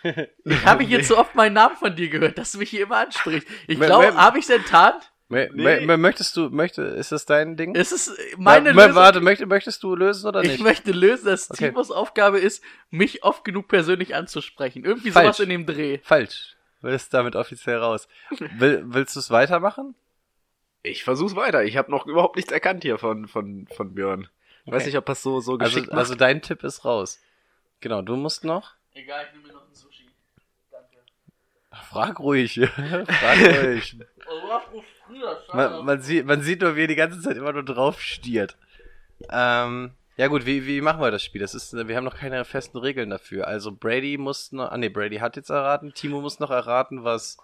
Ich habe jetzt so oft meinen Namen von dir gehört, dass du mich hier immer ansprichst. Ich glaube, habe ich es enttarnt? Nee. Möchtest du, möchte, ist das dein Ding? Ist es meine Ma, Lösung? Warte, möchte, möchtest du lösen oder nicht? Ich möchte lösen, dass okay. Timos Aufgabe ist, mich oft genug persönlich anzusprechen. Irgendwie Falsch. sowas in dem Dreh. Falsch. Du bist damit offiziell raus. Will, willst du es weitermachen? Ich versuch's weiter. Ich habe noch überhaupt nichts erkannt hier von, von, von Björn. Ich okay. weiß nicht, ob das so, so also, geschickt Also, also dein Tipp ist raus. Genau, du musst noch. Egal, ich nehme mir noch ein Sushi. Danke. Frag ruhig. Frag ruhig. man, man, sieht, man sieht nur, wie er die ganze Zeit immer nur drauf stiert. Ähm, ja gut, wie, wie machen wir das Spiel? Das ist, wir haben noch keine festen Regeln dafür. Also Brady muss noch, ah ne, Brady hat jetzt erraten, Timo muss noch erraten, was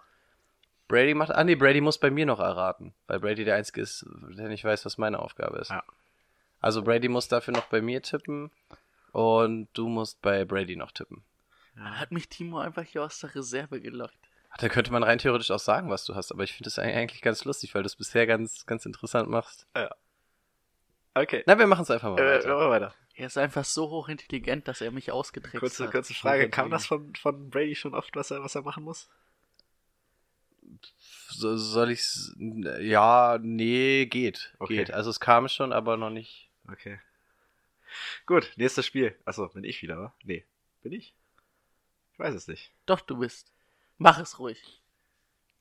Brady macht. Ah nee, Brady muss bei mir noch erraten, weil Brady der Einzige ist, der nicht weiß, was meine Aufgabe ist. Ja. Also Brady muss dafür noch bei mir tippen und du musst bei Brady noch tippen. Ja. Hat mich Timo einfach hier aus der Reserve gelockt. Da könnte man rein theoretisch auch sagen, was du hast, aber ich finde das eigentlich ganz lustig, weil du es bisher ganz, ganz interessant machst. Ja. Okay. Na, wir machen es einfach mal äh, weiter. weiter. Er ist einfach so hochintelligent, dass er mich ausgetrickst kurze, hat. Kurze Frage, kam das von, von Brady schon oft, was er, was er machen muss? So, soll ich's. Ja, nee, geht. Okay. Geht. Also es kam schon, aber noch nicht. Okay. Gut, nächstes Spiel. Achso, bin ich wieder, wa? Nee. Bin ich? Ich weiß es nicht. Doch, du bist. Mach es ruhig.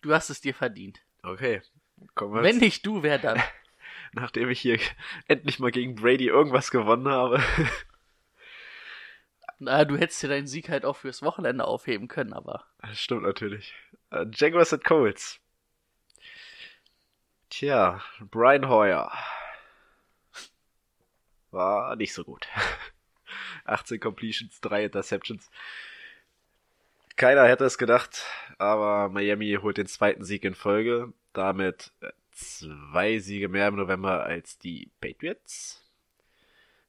Du hast es dir verdient. Okay. Kommen Wenn nicht du, wer dann? nachdem ich hier endlich mal gegen Brady irgendwas gewonnen habe. Na, du hättest dir deinen Sieg halt auch fürs Wochenende aufheben können, aber. Das stimmt natürlich. Äh, Jaguars at Colts. Tja, Brian Hoyer. War nicht so gut. 18 Completions, 3 Interceptions. Keiner hätte es gedacht, aber Miami holt den zweiten Sieg in Folge. Damit äh, zwei Siege mehr im November als die Patriots.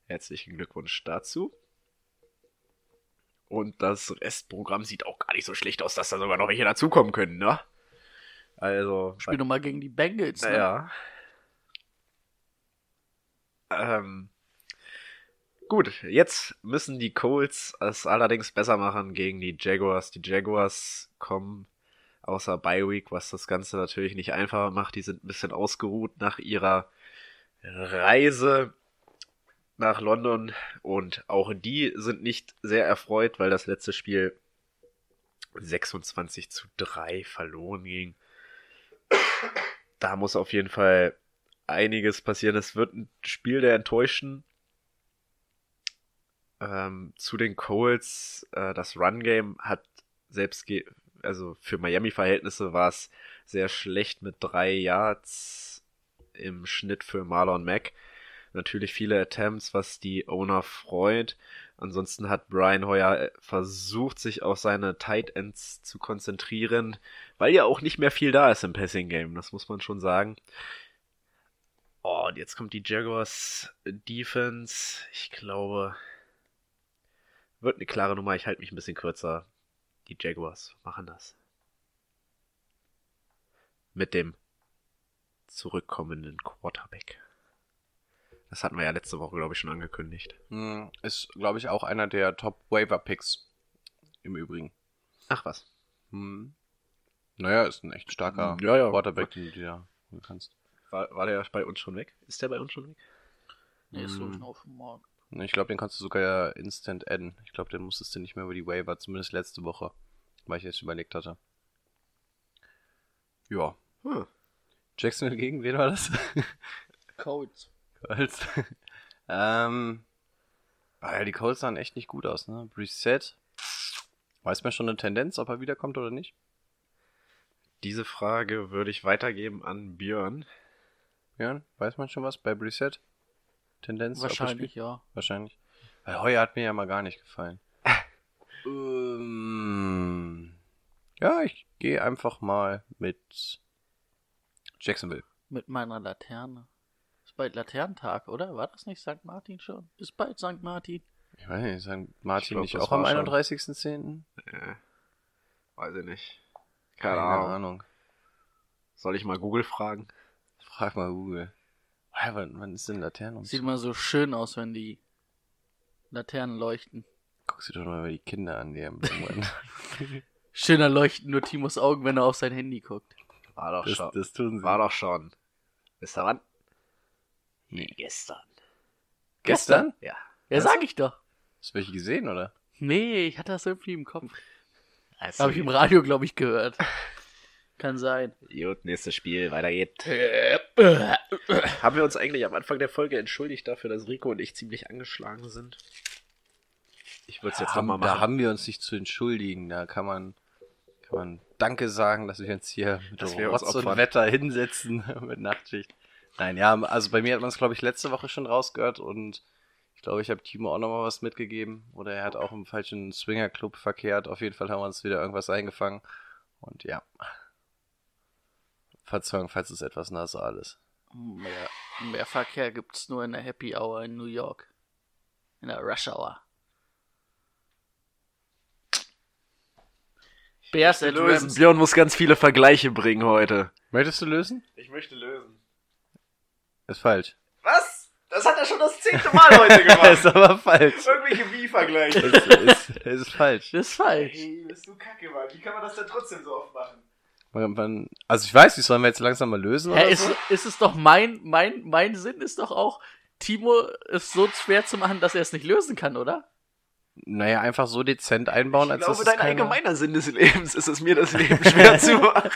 Herzlichen Glückwunsch dazu. Und das Restprogramm sieht auch gar nicht so schlecht aus, dass da sogar noch welche dazukommen können, ne? Also. Spiel doch mal gegen die Bengals, ne? Naja. Ähm, gut, jetzt müssen die Colts es allerdings besser machen gegen die Jaguars. Die Jaguars kommen außer Bye Week, was das Ganze natürlich nicht einfacher macht. Die sind ein bisschen ausgeruht nach ihrer Reise nach London und auch die sind nicht sehr erfreut, weil das letzte Spiel 26 zu 3 verloren ging. Da muss auf jeden Fall einiges passieren. Es wird ein Spiel der Enttäuschen. Ähm, zu den Colts, äh, das Run-Game hat selbst, also für Miami-Verhältnisse war es sehr schlecht mit drei Yards im Schnitt für Marlon Mack. Natürlich viele Attempts, was die Owner freut. Ansonsten hat Brian Hoyer versucht, sich auf seine Tight Ends zu konzentrieren, weil ja auch nicht mehr viel da ist im Passing Game. Das muss man schon sagen. Oh, und jetzt kommt die Jaguars Defense. Ich glaube, wird eine klare Nummer. Ich halte mich ein bisschen kürzer. Die Jaguars machen das. Mit dem zurückkommenden Quarterback. Das hatten wir ja letzte Woche, glaube ich, schon angekündigt. Hm, Ist, glaube ich, auch einer der Top-Waiver-Picks. Im Übrigen. Ach was. Hm. Naja, ist ein echt starker Ja, ja. Quarterback, den du dir holen kannst. War, war der bei uns schon weg? Ist der bei uns schon weg? Nee, ist so Hm. schon morgen. Ne, Ich glaube, den kannst du sogar ja instant adden. Ich glaube, den musstest du nicht mehr über die Waiver, zumindest letzte Woche, weil ich jetzt überlegt hatte. Ja. Hm. Jacksonville gegen wen war das? Colts. Colts. ähm, ah ja, die Colts sahen echt nicht gut aus, ne? Reset. Weiß man schon eine Tendenz, ob er wiederkommt oder nicht? Diese Frage würde ich weitergeben an Björn. Björn, weiß man schon was bei Reset? Tendenz? Wahrscheinlich, ja. Wahrscheinlich. Weil Heuer hat mir ja mal gar nicht gefallen. ähm, ja, ich gehe einfach mal mit Jacksonville. Mit meiner Laterne. Ist bald Laternentag, oder? War das nicht St. Martin schon? Ist bald St. Martin? Ich weiß nicht, St. Martin glaub, nicht auch am war schon. 31.10.? Äh, weiß ich nicht. Keine, Keine Ahnung. Ahnung. Soll ich mal Google fragen? Frag mal Google. Hä, wann, wann ist denn Laternen? Sieht immer so schön aus, wenn die Laternen leuchten. Guck sie doch mal die Kinder an, die haben irgendwann. Schöner leuchten nur Timos Augen, wenn er auf sein Handy guckt. War doch das, schon. das tun sie. War doch schon. Wisst ihr wann? Nee. Gestern. Gestern? Ja. Ja, Was? sag ich doch. Hast du welche gesehen, oder? Nee, ich hatte das irgendwie im Kopf. Also, Habe ich im Radio, glaube ich, gehört. Kann sein. Gut, nächstes Spiel, weiter geht. Haben wir uns eigentlich am Anfang der Folge entschuldigt dafür, dass Rico und ich ziemlich angeschlagen sind? Ich würde es jetzt nochmal da machen. haben wir uns nicht zu entschuldigen. Da kann man, kann man Danke sagen, dass wir uns hier mit Dass wir uns Rotz und. Wetter hinsetzen mit Nachtschicht. Nein, ja, also bei mir hat man es, glaube ich, letzte Woche schon rausgehört und ich glaube, ich habe Timo auch nochmal was mitgegeben. Oder er hat auch im falschen Swinger-Club verkehrt. Auf jeden Fall haben wir uns wieder irgendwas eingefangen. Und ja. Verzeihung, falls es etwas nasal ist. Mehr, mehr Verkehr gibt's nur in der Happy Hour in New York. In der Rush Hour. Bears at. Björn muss ganz viele Vergleiche bringen heute. Möchtest du lösen? Ich möchte lösen. Ist falsch. Was? Das hat er schon das zehnte Mal heute ist aber falsch. Irgendwelche Wie-Vergleiche. es, ist, es ist falsch. Das ist falsch. Hey, bist du kacke, Mann. Wie kann man das denn trotzdem so oft machen? Also ich weiß, wie sollen wir jetzt langsam mal lösen? Hä, ist, so? ist es doch mein, mein, mein Sinn ist doch auch, Timo ist so schwer zu machen, dass er es nicht lösen kann, oder? Naja, einfach so dezent einbauen, Ich als glaube, dass dein es keine... allgemeiner Sinn des Lebens ist es mir, das Leben schwer zu machen.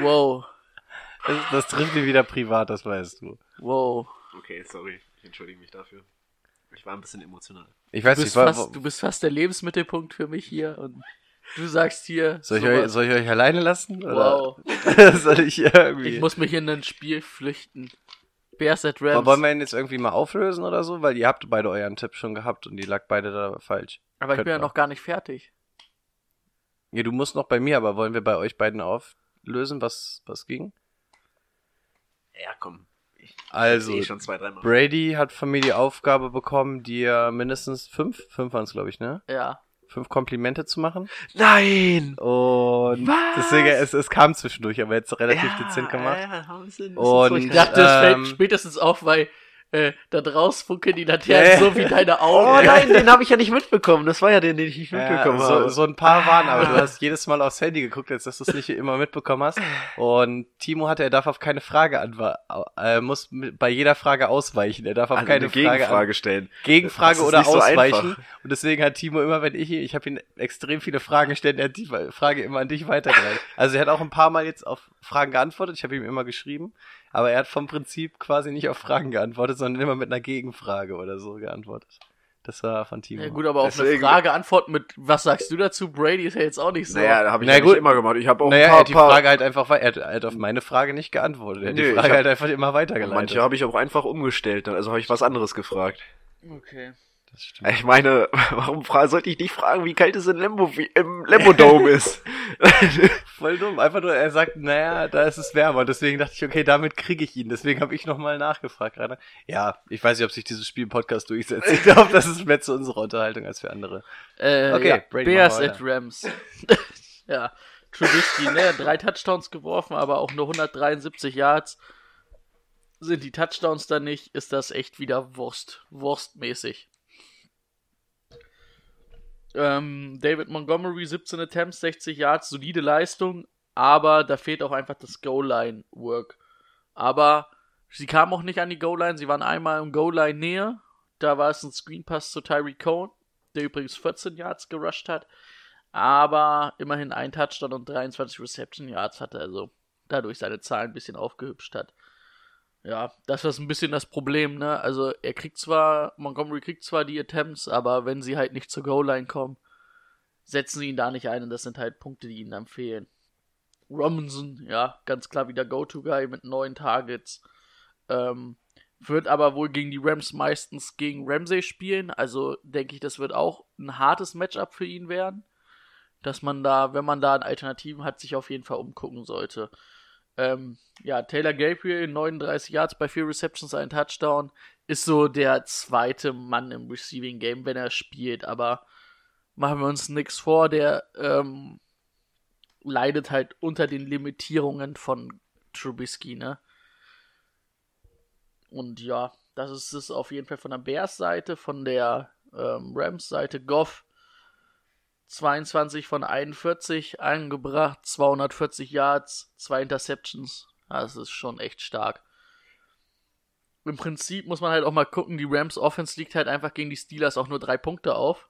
Wow. Das, das trifft mich wieder privat, das weißt du. Wow. Okay, sorry. Ich entschuldige mich dafür. Ich war ein bisschen emotional. Ich Du weiß bist, nicht, fast, du bist fast der Lebensmittelpunkt für mich hier und du sagst hier. soll, ich euch, soll ich euch alleine lassen? Oder Wow. soll ich irgendwie... Ich muss mich in ein Spiel flüchten. Bears at Rams. Wollen wir ihn jetzt irgendwie mal auflösen oder so? Weil ihr habt beide euren Tipp schon gehabt und die lag beide da falsch. Aber ich bin ja noch gar nicht fertig. Ja, du musst noch bei mir, aber wollen wir bei euch beiden auflösen, was, was ging? Ja, komm. Ich Also, schon zwei. Brady hat von mir die Aufgabe bekommen, dir mindestens fünf, fünf waren es, glaube ich, ne? Ja. Fünf Komplimente zu machen. Nein! Und Was? deswegen, es, es kam zwischendurch, aber jetzt relativ dezent gemacht. Ja, haben sie bisschen Und-. Ich dachte, es fällt Ähm, spätestens auf, weil äh, da draußen funkeln die Laternen Ja. so wie deine Augen. Oh nein, den habe ich ja nicht mitbekommen. Das war ja den, den ich nicht Ja, mitbekommen so, habe. so ein paar waren, aber du hast jedes Mal aufs Handy geguckt, als dass du es nicht immer mitbekommen hast. Und Timo hatte, er darf auf keine Frage antworten, er muss bei jeder Frage ausweichen. Er darf auf Also keine eine Frage Gegenfrage stellen. Gegenfrage oder so ausweichen. einfach. und deswegen hat Timo immer, wenn ich, ich habe ihm extrem viele Fragen gestellt, er hat die Frage immer an dich weitergeleitet. Also er hat auch ein paar Mal jetzt auf Fragen geantwortet, ich habe ihm immer geschrieben, aber er hat vom Prinzip quasi nicht auf Fragen geantwortet, sondern immer mit einer Gegenfrage oder so geantwortet. Das war von Timo. Ja gut, aber auf eine Frage antworten mit, was sagst du dazu? Brady ist ja jetzt auch nicht so. Naja, da habe ich Na ja gut. nicht immer gemacht. Ich habe auch naja, ein er paar, hat die paar Frage halt einfach, er hat, er hat auf meine Frage nicht geantwortet. Er hat Nö, die Frage hab- halt einfach immer weitergeleitet. manche habe ich auch einfach umgestellt. Also habe ich was anderes gefragt. Okay. Das stimmt. Ich meine, warum sollte ich dich fragen, wie kalt es in Lembo, wie, im Lembo-Dome ist? Voll dumm. Einfach nur, er sagt, naja, da ist es wärmer. Deswegen dachte ich, okay, damit kriege ich ihn. Deswegen habe ich nochmal nachgefragt gerade. Ja, ich weiß nicht, ob sich dieses Spiel im Podcast durchsetzt. Ich glaube, das ist mehr zu unserer Unterhaltung als für andere. Äh, Okay, ja, Brady, Bears at Rams. ja, Trubisky, ne? Drei Touchdowns geworfen, aber auch nur 173 Yards. Sind die Touchdowns da nicht, ist das echt wieder Wurst. Wurstmäßig. Ähm, David Montgomery, 17 Attempts, 60 Yards, solide Leistung, aber da fehlt auch einfach das Goal-Line-Work. Aber sie kamen auch nicht an die Goal-Line, sie waren einmal im Goal-Line-Nähe. Da war es ein Screen-Pass zu Tyree Cohn, der übrigens 14 Yards gerusht hat, aber immerhin ein Touchdown und 23 Reception Yards hatte, also dadurch seine Zahlen ein bisschen aufgehübscht hat. Ja, das ist ein bisschen das Problem, ne? Also er kriegt zwar, Montgomery kriegt zwar die Attempts, aber wenn sie halt nicht zur Goal-Line kommen, setzen sie ihn da nicht ein und das sind halt Punkte, die ihnen dann fehlen. Robinson, ja, ganz klar wieder Go-To-Guy mit neun Targets. Ähm, wird aber wohl gegen die Rams meistens gegen Ramsey spielen. Also denke ich, das wird auch ein hartes Matchup für ihn werden. Dass man da, wenn man da Alternativen hat, sich auf jeden Fall umgucken sollte. Ähm, ja, Taylor Gabriel, 39 Yards bei 4 Receptions, ein Touchdown, ist so der zweite Mann im Receiving Game, wenn er spielt. Aber machen wir uns nichts vor, der ähm, leidet halt unter den Limitierungen von Trubisky, ne? Und ja, das ist es auf jeden Fall von der Bears-Seite, von der ähm, Rams-Seite. Goff 22 von 41 eingebracht, 240 Yards, zwei Interceptions. Das ist schon echt stark. Im Prinzip muss man halt auch mal gucken, die Rams Offense liegt halt einfach gegen die Steelers auch nur drei Punkte auf.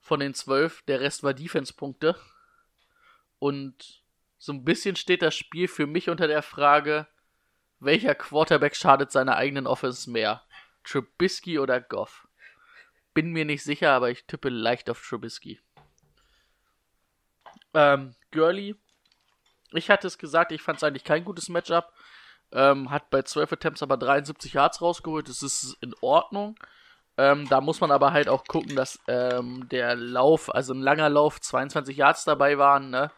Von den zwölf, der Rest war Defense-Punkte. Und so ein bisschen steht das Spiel für mich unter der Frage, welcher Quarterback schadet seiner eigenen Offense mehr? Trubisky oder Goff? Bin mir nicht sicher, aber ich tippe leicht auf Trubisky. Ähm, Gurley, ich hatte es gesagt, ich fand es eigentlich kein gutes Matchup. Ähm, hat bei 12 Attempts aber 73 Yards rausgeholt. Das ist in Ordnung. Ähm, da muss man aber halt auch gucken, dass ähm, der Lauf, also ein langer Lauf, 22 Yards dabei waren, ne?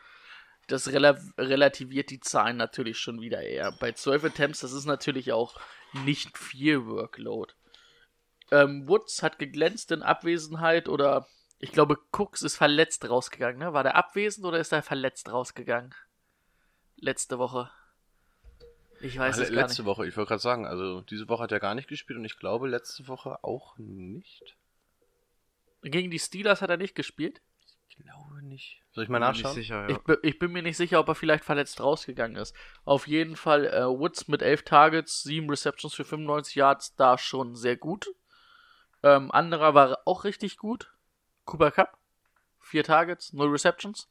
Das rela relativiert die Zahlen natürlich schon wieder eher. Bei 12 Attempts, das ist natürlich auch nicht viel Workload. Ähm, Woods hat geglänzt in Abwesenheit oder ich glaube, Cooks ist verletzt rausgegangen, ne? War der abwesend oder ist er verletzt rausgegangen? Letzte Woche. Ich weiß es gar letzte nicht. Woche, ich wollte gerade sagen, also diese Woche hat er gar nicht gespielt und ich glaube letzte Woche auch nicht. Gegen die Steelers hat er nicht gespielt. Ich glaube nicht. Soll ich mal Bin mir nicht nachschauen? sicher, ja. Ich, ich bin mir nicht sicher, ob er vielleicht verletzt rausgegangen ist. Auf jeden Fall äh, Woods mit 11 Targets, 7 Receptions für 95 Yards, da schon sehr gut. Ähm, anderer war auch richtig gut. Cooper Cup, 4 Targets, 0 Receptions.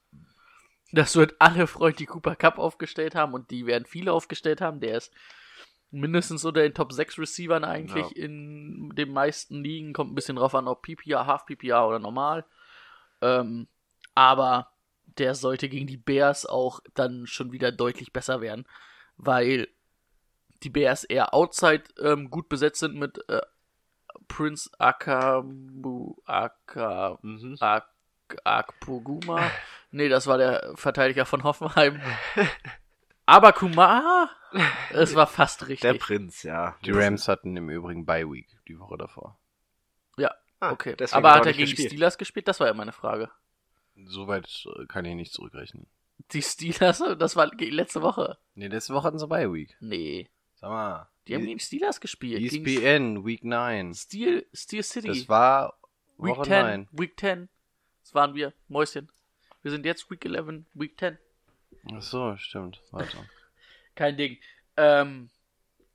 Das wird alle freuen, die Cooper Cup aufgestellt haben und die werden viele aufgestellt haben. Der ist mindestens unter den Top 6 Receivern eigentlich Ja. in den meisten Ligen. Kommt ein bisschen drauf an, ob PPR, Half PPR oder normal. Ähm, aber der sollte gegen die Bears auch dann schon wieder deutlich besser werden, weil die Bears eher outside ähm, gut besetzt sind mit äh, Prince Akamu Aka, Mhm. Ak Akpoguma. nee, das war der Verteidiger von Hoffenheim. Aber Kumar, es war fast richtig. Der Prinz, ja. Die Rams hatten im Übrigen Bye Week die Woche davor. ja, Ah, okay. Aber hat er gegen die. Steelers gespielt? Das war ja meine Frage. Soweit äh, kann ich nicht zurückrechnen. Die Steelers, das war letzte Woche. Nee, letzte Woche hatten sie Bye Week. Nee. Sag mal. Die haben gegen Steelers gespielt. ESPN, Week 9. Steel, Steel City. Das war Week Woche 10. 9. Week 10. Das waren wir. Mäuschen. Wir sind jetzt Week 11, Week 10. Ach so, stimmt. Warte. Kein Ding. Ähm,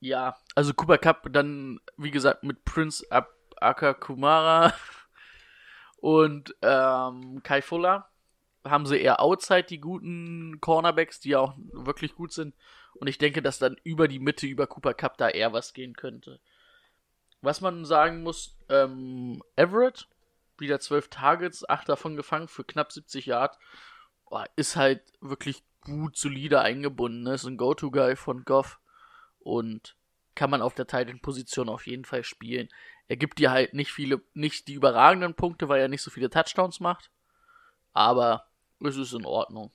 ja, also Cooper Cup dann, wie gesagt, mit Prince Ab Akakumara und ähm, Kai Fuller haben sie eher outside die guten Cornerbacks, die ja auch wirklich gut sind. Und ich denke, dass dann über die Mitte, über Cooper Cup da eher was gehen könnte. Was man sagen muss, ähm, Everett, wieder 12 Targets, 8 davon gefangen für knapp 70 Yard, ist halt wirklich gut, solide eingebunden. Ne? Ist ein Go-To-Guy von Goff und kann man auf der Titan-Position auf jeden Fall spielen. Er gibt dir halt nicht viele, nicht die überragenden Punkte, weil er nicht so viele Touchdowns macht, aber es ist in Ordnung.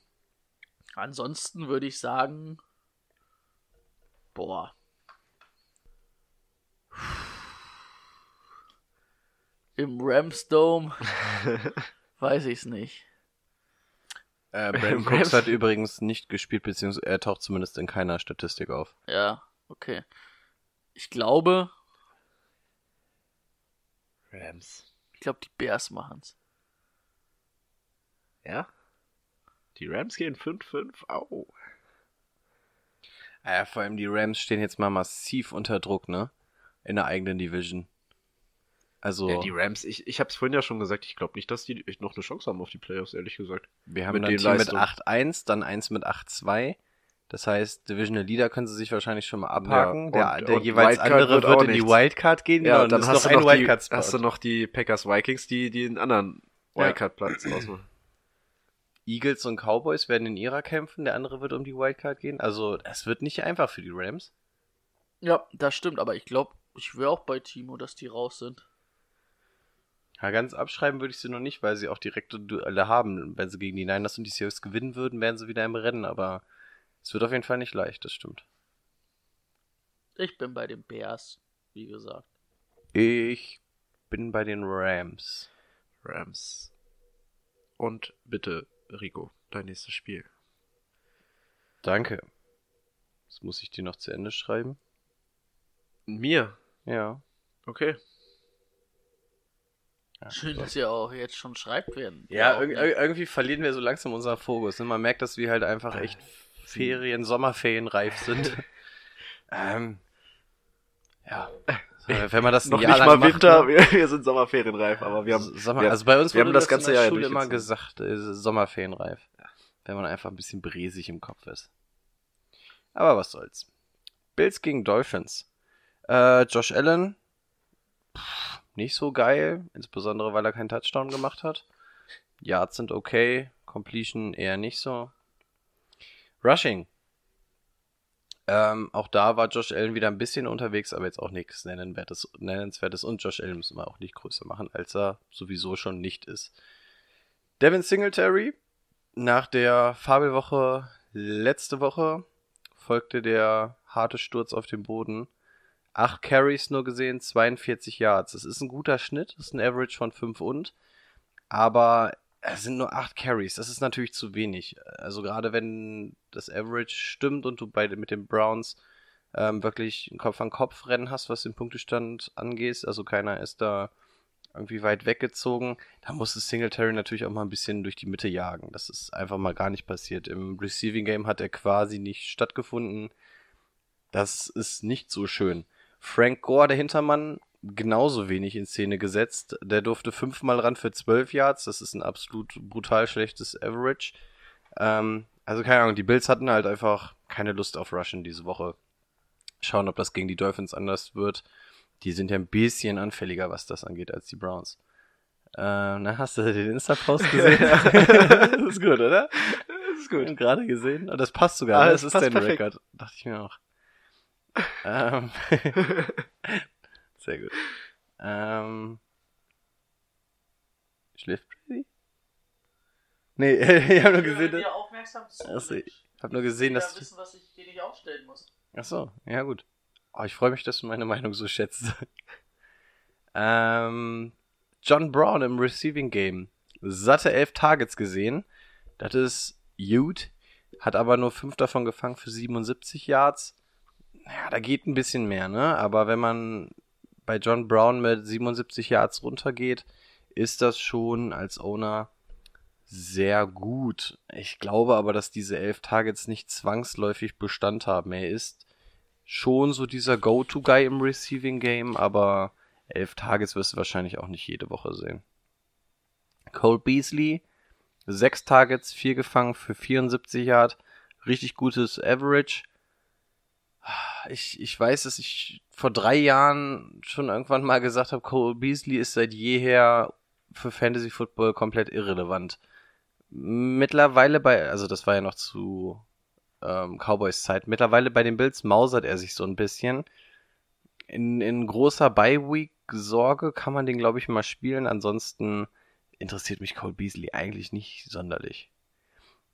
Ansonsten würde ich sagen, boah. Im Rams Dome weiß ich's nicht. Äh, Brandon Cooks hat übrigens nicht gespielt, beziehungsweise er taucht zumindest in keiner Statistik auf. Ja, okay. Ich glaube, Rams. ich glaube, die Bears machen's. Ja? Die Rams gehen 5-5. Au. Ja, vor allem die Rams stehen jetzt mal massiv unter Druck, ne? In der eigenen Division. Also, Ja, die Rams, ich, ich hab's vorhin ja schon gesagt, ich glaube nicht, dass die echt noch eine Chance haben auf die Playoffs, ehrlich gesagt. wir haben mit ein Team mit Leistungen. 8-1, dann eins mit 8-2. Das heißt, Divisional Leader können sie sich wahrscheinlich schon mal abhaken. Ja, der und- der und jeweils Wildcard andere wird in die nichts. Wildcard gehen. Ja, genau, dann hast, noch du noch die, hast du noch die Packers Vikings, die, die den anderen. Wildcard-Platz ausmachen. Eagles und Cowboys werden in ihrer kämpfen, der andere wird um die Wildcard gehen. Also, es wird nicht einfach für die Rams. Ja, das stimmt, aber ich glaube, ich wäre auch bei Timo, dass die raus sind. Ja, ganz abschreiben würde ich sie noch nicht, weil sie auch direkte Duelle haben. Wenn sie gegen die Niners und die Seahawks gewinnen würden, wären sie wieder im Rennen, aber es wird auf jeden Fall nicht leicht, das stimmt. Ich bin bei den Bears, wie gesagt. Ich bin bei den Rams. Rams. Und bitte, Rico, dein nächstes Spiel. Danke. Das muss ich dir noch zu Ende schreiben. Mir? Ja. Okay. Schön, dass ihr auch jetzt schon schreibt werden. Ja, auch irg nicht. irg- irgendwie verlieren wir so langsam unseren Fokus. ne? Man merkt, dass wir halt einfach echt Ferien, Sommerferien reif sind. ähm, ja. Wenn man das ein Noch Jahr nicht mal macht, Winter, ne? wir, wir sind sommerferienreif, aber wir haben, Sommer, wir, also bei uns wir haben das in ganze Jahr ja Schule immer gesagt, äh, Sommerferienreif. Wenn man einfach ein bisschen bresig im Kopf ist. Aber was soll's. Bills gegen Dolphins. Äh, Josh Allen, pff, nicht so geil, insbesondere weil er keinen Touchdown gemacht hat. Yards sind okay, Completion eher nicht so. Rushing. Ähm, auch da war Josh Allen wieder ein bisschen unterwegs, aber jetzt auch nichts Nennenswertes, Nennenswertes. Und Josh Allen müssen wir auch nicht größer machen, als er sowieso schon nicht ist. Devin Singletary, nach der Fabelwoche letzte Woche folgte der harte Sturz auf den Boden. Acht Carries nur gesehen, 42 Yards. Das ist ein guter Schnitt, das ist ein Average von 5 und. Aber es sind nur 8 Carries, das ist natürlich zu wenig. Also gerade wenn das Average stimmt und du bei, mit den Browns ähm, wirklich ein Kopf-an-Kopf-Rennen hast, was den Punktestand angeht. Also keiner ist da irgendwie weit weggezogen. Da musste Singletary natürlich auch mal ein bisschen durch die Mitte jagen. Das ist einfach mal gar nicht passiert. Im Receiving Game hat er quasi nicht stattgefunden. Das ist nicht so schön. Frank Gore, der Hintermann, genauso wenig in Szene gesetzt. Der durfte fünfmal ran für zwölf Yards. Das ist ein absolut brutal schlechtes Average. Ähm, also keine Ahnung, die Bills hatten halt einfach keine Lust auf Rushen diese Woche. Schauen, ob das gegen die Dolphins anders wird. Die sind ja ein bisschen anfälliger, was das angeht, als die Browns. Ähm, na, hast du den Insta-Post gesehen? das ist gut, oder? Das ist gut. Gerade gesehen. Und das passt sogar. Ah, ne? das das ist dein perfekt. Rekord. Dachte ich mir auch. ähm, sehr gut. Ähm, schläft Brady? Nee, ich habe nur gesehen, dass, aufmerksam Achso, ich habe nur gesehen, dass wissen, was ich dir nicht aufstellen muss. Ach so, ja gut. Oh, ich freue mich, dass du meine Meinung so schätzt. ähm, John Brown im Receiving Game. Satte elf Targets gesehen. Das ist gut. Hat aber nur fünf davon gefangen für 77 Yards. Ja, da geht ein bisschen mehr, ne? Aber wenn man bei John Brown mit 77 Yards runtergeht, ist das schon als Owner sehr gut. Ich glaube aber, dass diese elf Targets nicht zwangsläufig Bestand haben. Er ist schon so dieser Go-To-Guy im Receiving Game, aber elf Targets wirst du wahrscheinlich auch nicht jede Woche sehen. Cole Beasley, sechs Targets, vier gefangen für 74 Yard, richtig gutes Average. Ich, ich weiß, dass ich vor drei Jahren schon irgendwann mal gesagt habe, Cole Beasley ist seit jeher für Fantasy Football komplett irrelevant. Mittlerweile bei, also das war ja noch zu ähm, Cowboys Zeit, mittlerweile bei den Bills mausert er sich so ein bisschen. In, in großer Bye-Week-Sorge kann man den, glaube ich, mal spielen. Ansonsten interessiert mich Cole Beasley eigentlich nicht sonderlich.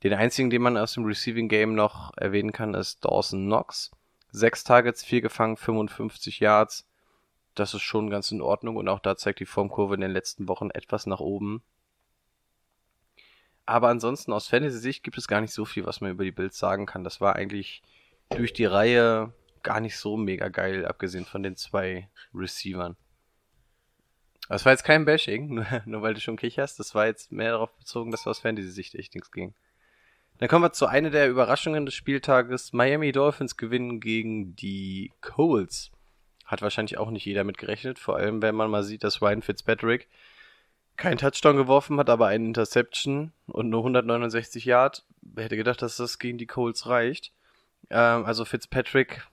Den einzigen, den man aus dem Receiving Game noch erwähnen kann, ist Dawson Knox. Sechs Targets, vier gefangen, 55 Yards. Das ist schon ganz in Ordnung und auch da zeigt die Formkurve in den letzten Wochen etwas nach oben. Aber ansonsten aus Fantasy-Sicht gibt es gar nicht so viel, was man über die Bills sagen kann. Das war eigentlich durch die Reihe gar nicht so mega geil, abgesehen von den zwei Receivern. Das war jetzt kein Bashing, nur, nur weil du schon kicherst. Das war jetzt mehr darauf bezogen, dass aus Fantasy-Sicht echt nichts ging. Dann kommen wir zu einer der Überraschungen des Spieltages. Miami Dolphins gewinnen gegen die Colts. Hat wahrscheinlich auch nicht jeder mitgerechnet, vor allem wenn man mal sieht, dass Ryan Fitzpatrick keinen Touchdown geworfen hat, aber einen Interception und nur 169 Yard. Wer hätte gedacht, dass das gegen die Colts reicht? Ähm, also Fitzpatrick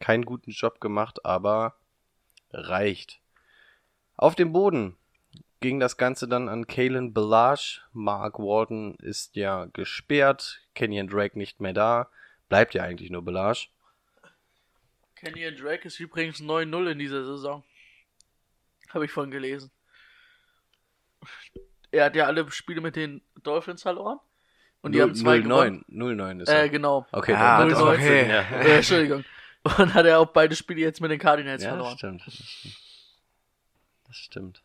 keinen guten Job gemacht, aber reicht. Auf dem Boden ging das Ganze dann an Kalen Belage. Mark Walton ist ja gesperrt. Kenyon Drake nicht mehr da. Bleibt ja eigentlich nur Belage. Kenny and Drake ist übrigens 9-0 in dieser Saison. Habe ich vorhin gelesen. Er hat ja alle Spiele mit den Dolphins verloren. Und die haben zwei gewonnen. 09. 09 ist Äh, er. genau. Okay, Ah, dann das macht ist das okay. Sinn, ja. Äh, Entschuldigung. Und hat er auch beide Spiele jetzt mit den Cardinals Ja, verloren. Das stimmt. Das stimmt.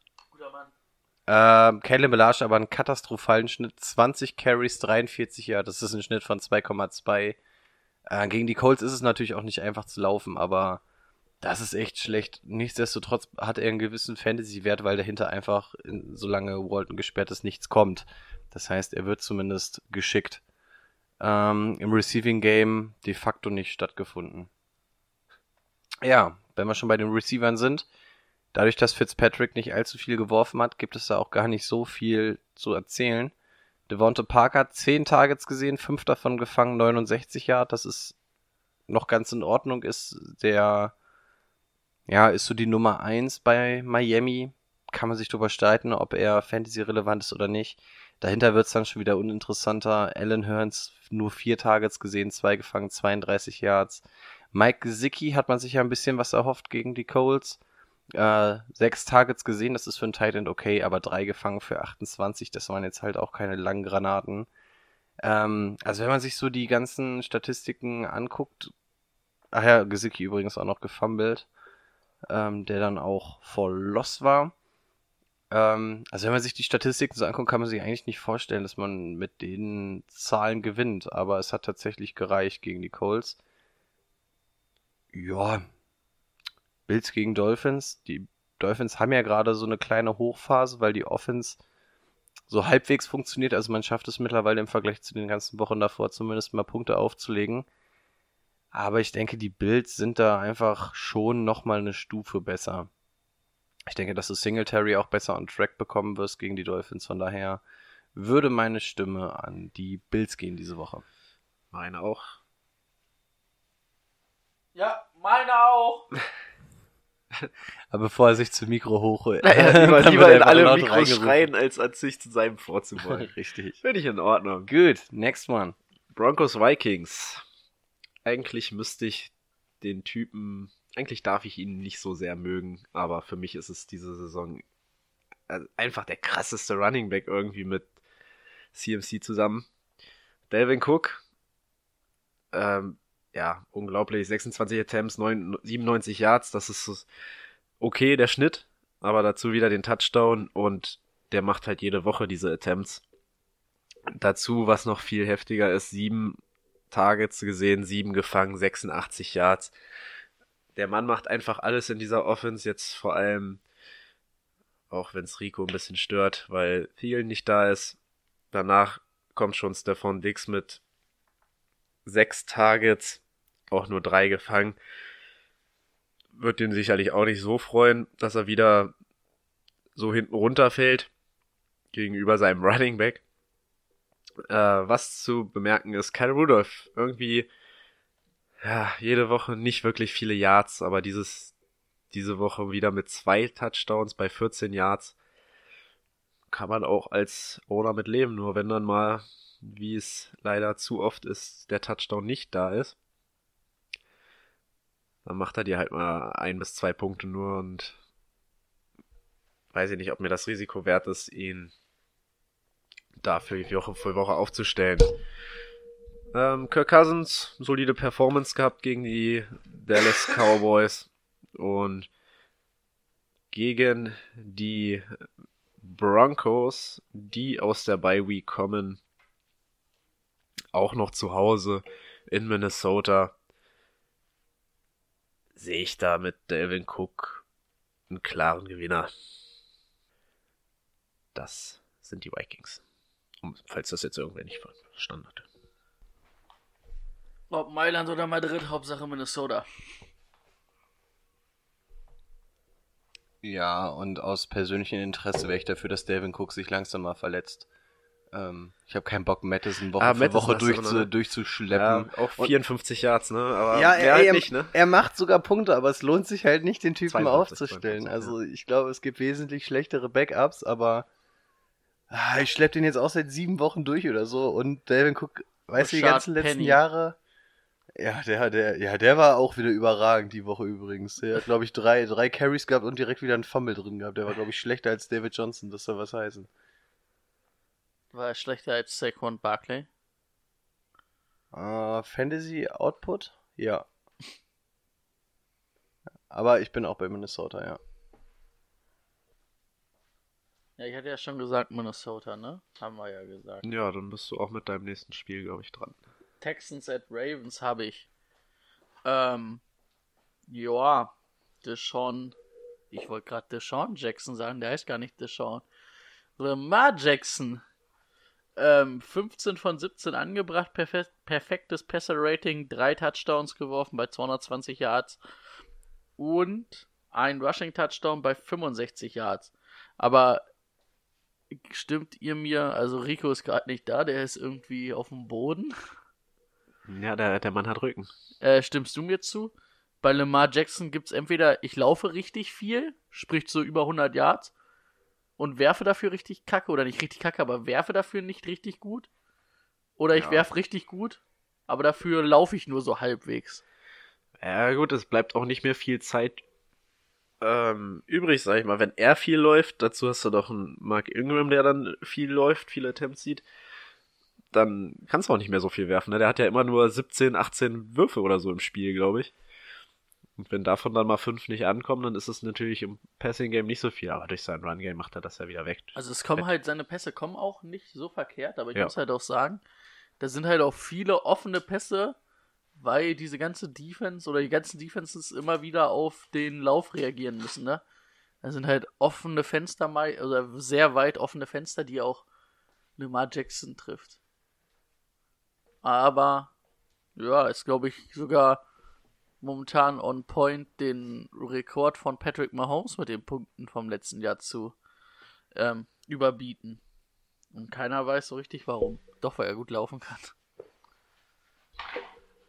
Ähm, Caleb Belage aber einen katastrophalen Schnitt. 20 Carries, 43 ja, das ist ein Schnitt von 2,2. Äh, gegen die Colts ist es natürlich auch nicht einfach zu laufen, aber das ist echt schlecht. Nichtsdestotrotz hat er einen gewissen Fantasy-Wert, weil dahinter einfach, in, solange Walton gesperrt ist, nichts kommt. Das heißt, er wird zumindest geschickt. Ähm, Im Receiving Game de facto nicht stattgefunden. Ja, wenn wir schon bei den Receivern sind, dadurch, dass Fitzpatrick nicht allzu viel geworfen hat, gibt es da auch gar nicht so viel zu erzählen. Devonta Parker 10 Targets gesehen, 5 davon gefangen, 69 Yard, das ist noch ganz in Ordnung, ist der, ja, ist so die Nummer 1 bei Miami. Kann man sich drüber streiten, ob er Fantasy-relevant ist oder nicht. Dahinter wird es dann schon wieder uninteressanter. Alan Hearns nur 4 Targets gesehen, 2 gefangen, 32 Yards. Mike Gesicki hat man sich ja ein bisschen was erhofft gegen die Colts. Äh, sechs Targets gesehen, das ist für einen Tight End okay, aber drei gefangen für 28, das waren jetzt halt auch keine langen Granaten. Ähm, also wenn man sich so die ganzen Statistiken anguckt, ach ja, Gesicki übrigens auch noch gefummelt, ähm, der dann auch voll Loss war. Ähm, also wenn man sich die Statistiken so anguckt, kann man sich eigentlich nicht vorstellen, dass man mit den Zahlen gewinnt, aber es hat tatsächlich gereicht gegen die Colts. Ja, Bills gegen Dolphins. Die Dolphins haben ja gerade so eine kleine Hochphase, weil die Offense so halbwegs funktioniert. Also man schafft es mittlerweile im Vergleich zu den ganzen Wochen davor zumindest mal Punkte aufzulegen. Aber ich denke, die Bills sind da einfach schon nochmal eine Stufe besser. Ich denke, dass du Singletary auch besser on Track bekommen wirst gegen die Dolphins. Von daher würde meine Stimme an die Bills gehen diese Woche. Meine auch. Ja, meine auch. Aber bevor er sich zum Mikro hochholt. Naja, lieber, lieber in alle Mikros schreien, als an sich zu seinem vorzubeugen. Richtig. Finde ich in Ordnung. Gut, next one. Broncos Vikings. Eigentlich müsste ich den Typen, eigentlich darf ich ihn nicht so sehr mögen, aber für mich ist es diese Saison äh, einfach der krasseste Running Back irgendwie mit CMC zusammen. Delvin Cook, ähm, ja, unglaublich, 26 Attempts, 9, 97 Yards, das ist okay, der Schnitt, aber dazu wieder den Touchdown und der macht halt jede Woche diese Attempts. Dazu, was noch viel heftiger ist, sieben Targets gesehen, sieben gefangen, 86 Yards. Der Mann macht einfach alles in dieser Offense, jetzt vor allem, auch wenn es Rico ein bisschen stört, weil Thielen nicht da ist. Danach kommt schon Stefan Dix mit sechs Targets, auch nur drei gefangen. Wird den sicherlich auch nicht so freuen, dass er wieder so hinten runterfällt gegenüber seinem Running Back. Äh, was zu bemerken ist, Kyle Rudolph irgendwie ja, jede Woche nicht wirklich viele Yards, aber dieses diese Woche wieder mit zwei Touchdowns bei 14 Yards kann man auch als Owner mit leben, nur wenn dann mal, wie es leider zu oft ist, der Touchdown nicht da ist, dann macht er dir halt mal ein bis zwei Punkte nur und weiß ich nicht, ob mir das Risiko wert ist, ihn dafür Woche für Woche aufzustellen. Ähm, Kirk Cousins, solide Performance gehabt gegen die Dallas Cowboys und gegen die Broncos, die aus der Bye Week kommen, auch noch zu Hause in Minnesota, sehe ich da mit Delvin Cook einen klaren Gewinner. Das sind die Vikings. Falls das jetzt irgendwer nicht verstanden hat. Ob Mailand oder Madrid, Hauptsache Minnesota. Ja, und aus persönlichem Interesse wäre ich dafür, dass Delvin Cook sich langsam mal verletzt. Ähm, ich habe keinen Bock, Madison Woche Ah, für Madison Woche hast du ne? durchzuschleppen. Ja, auch Und- 54 Yards, ne? Aber Ja, er, halt er, nicht, ne? er macht sogar Punkte, aber es lohnt sich halt nicht, den Typen 52, aufzustellen. 52, Also ich glaube, es gibt wesentlich schlechtere Backups, aber ah, ich schleppe den jetzt auch seit sieben Wochen durch oder so und Delvin Cook, weißt du, die ganzen letzten Penny. Jahre. Ja, der, der, ja, der war auch wieder überragend die Woche übrigens. Der hat, glaube ich, drei, drei Carries gehabt und direkt wieder einen Fumble drin gehabt. Der war, glaube ich, schlechter als David Johnson, das soll was heißen. War er schlechter als Saquon Barkley? Äh, Fantasy Output? Ja. Aber ich bin auch bei Minnesota, ja. Ja, ich hatte ja schon gesagt Minnesota, ne? Haben wir ja gesagt. Ja, dann bist du auch mit deinem nächsten Spiel, glaube ich, dran. Texans at Ravens habe ich. Ähm, ja, Deshaun. Ich wollte gerade Deshaun Jackson sagen, der heißt gar nicht Deshaun. Lamar Jackson. Ähm, 15 von 17 angebracht, perfe perfektes Passer-Rating, drei Touchdowns geworfen bei 220 Yards und ein Rushing-Touchdown bei 65 Yards. Aber stimmt ihr mir, also Rico ist gerade nicht da, der ist irgendwie auf dem Boden. Ja, der, der Mann hat Rücken. Äh, stimmst du mir zu? Bei Lamar Jackson gibt es entweder, ich laufe richtig viel, sprich so über 100 Yards, und werfe dafür richtig kacke, oder nicht richtig kacke, aber werfe dafür nicht richtig gut. Oder ich Ja. werfe richtig gut, aber dafür laufe ich nur so halbwegs. Ja, gut, es bleibt auch nicht mehr viel Zeit ähm, übrig, sag ich mal. Wenn er viel läuft, dazu hast du doch einen Mark Ingram, der dann viel läuft, viele Attempts sieht, dann kannst du auch nicht mehr so viel werfen. Ne? Der hat ja immer nur 17, 18 Würfe oder so im Spiel, glaube ich. Und wenn davon dann mal fünf nicht ankommen, dann ist es natürlich im Passing-Game nicht so viel. Aber durch sein Run-Game macht er das ja wieder weg. Also es kommen halt, seine Pässe kommen auch nicht so verkehrt, aber ich Ja. muss halt auch sagen, da sind halt auch viele offene Pässe, weil diese ganze Defense oder die ganzen Defenses immer wieder auf den Lauf reagieren müssen, ne? Da sind halt offene Fenster, oder sehr weit offene Fenster, die auch Lamar Jackson trifft. Aber, ja, ist glaube ich sogar momentan on point, den Rekord von Patrick Mahomes mit den Punkten vom letzten Jahr zu ähm, überbieten. Und keiner weiß so richtig warum. Doch, weil er gut laufen kann.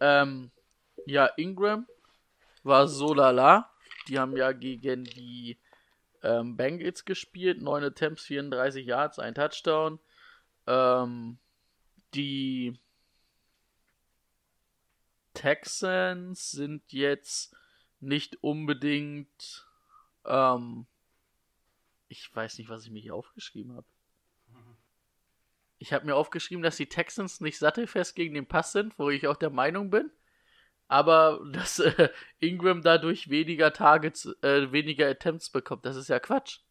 Ähm, ja, Ingram war so lala. Die haben ja gegen die ähm, Bengals gespielt. 9 Attempts, 34 Yards, ein Touchdown. Ähm, die Texans sind jetzt nicht unbedingt. Ähm, ich weiß nicht, was ich mir hier aufgeschrieben habe. Ich habe mir aufgeschrieben, dass die Texans nicht sattelfest gegen den Pass sind, wo ich auch der Meinung bin. Aber dass äh, Ingram dadurch weniger Targets, äh, weniger Attempts bekommt, das ist ja Quatsch.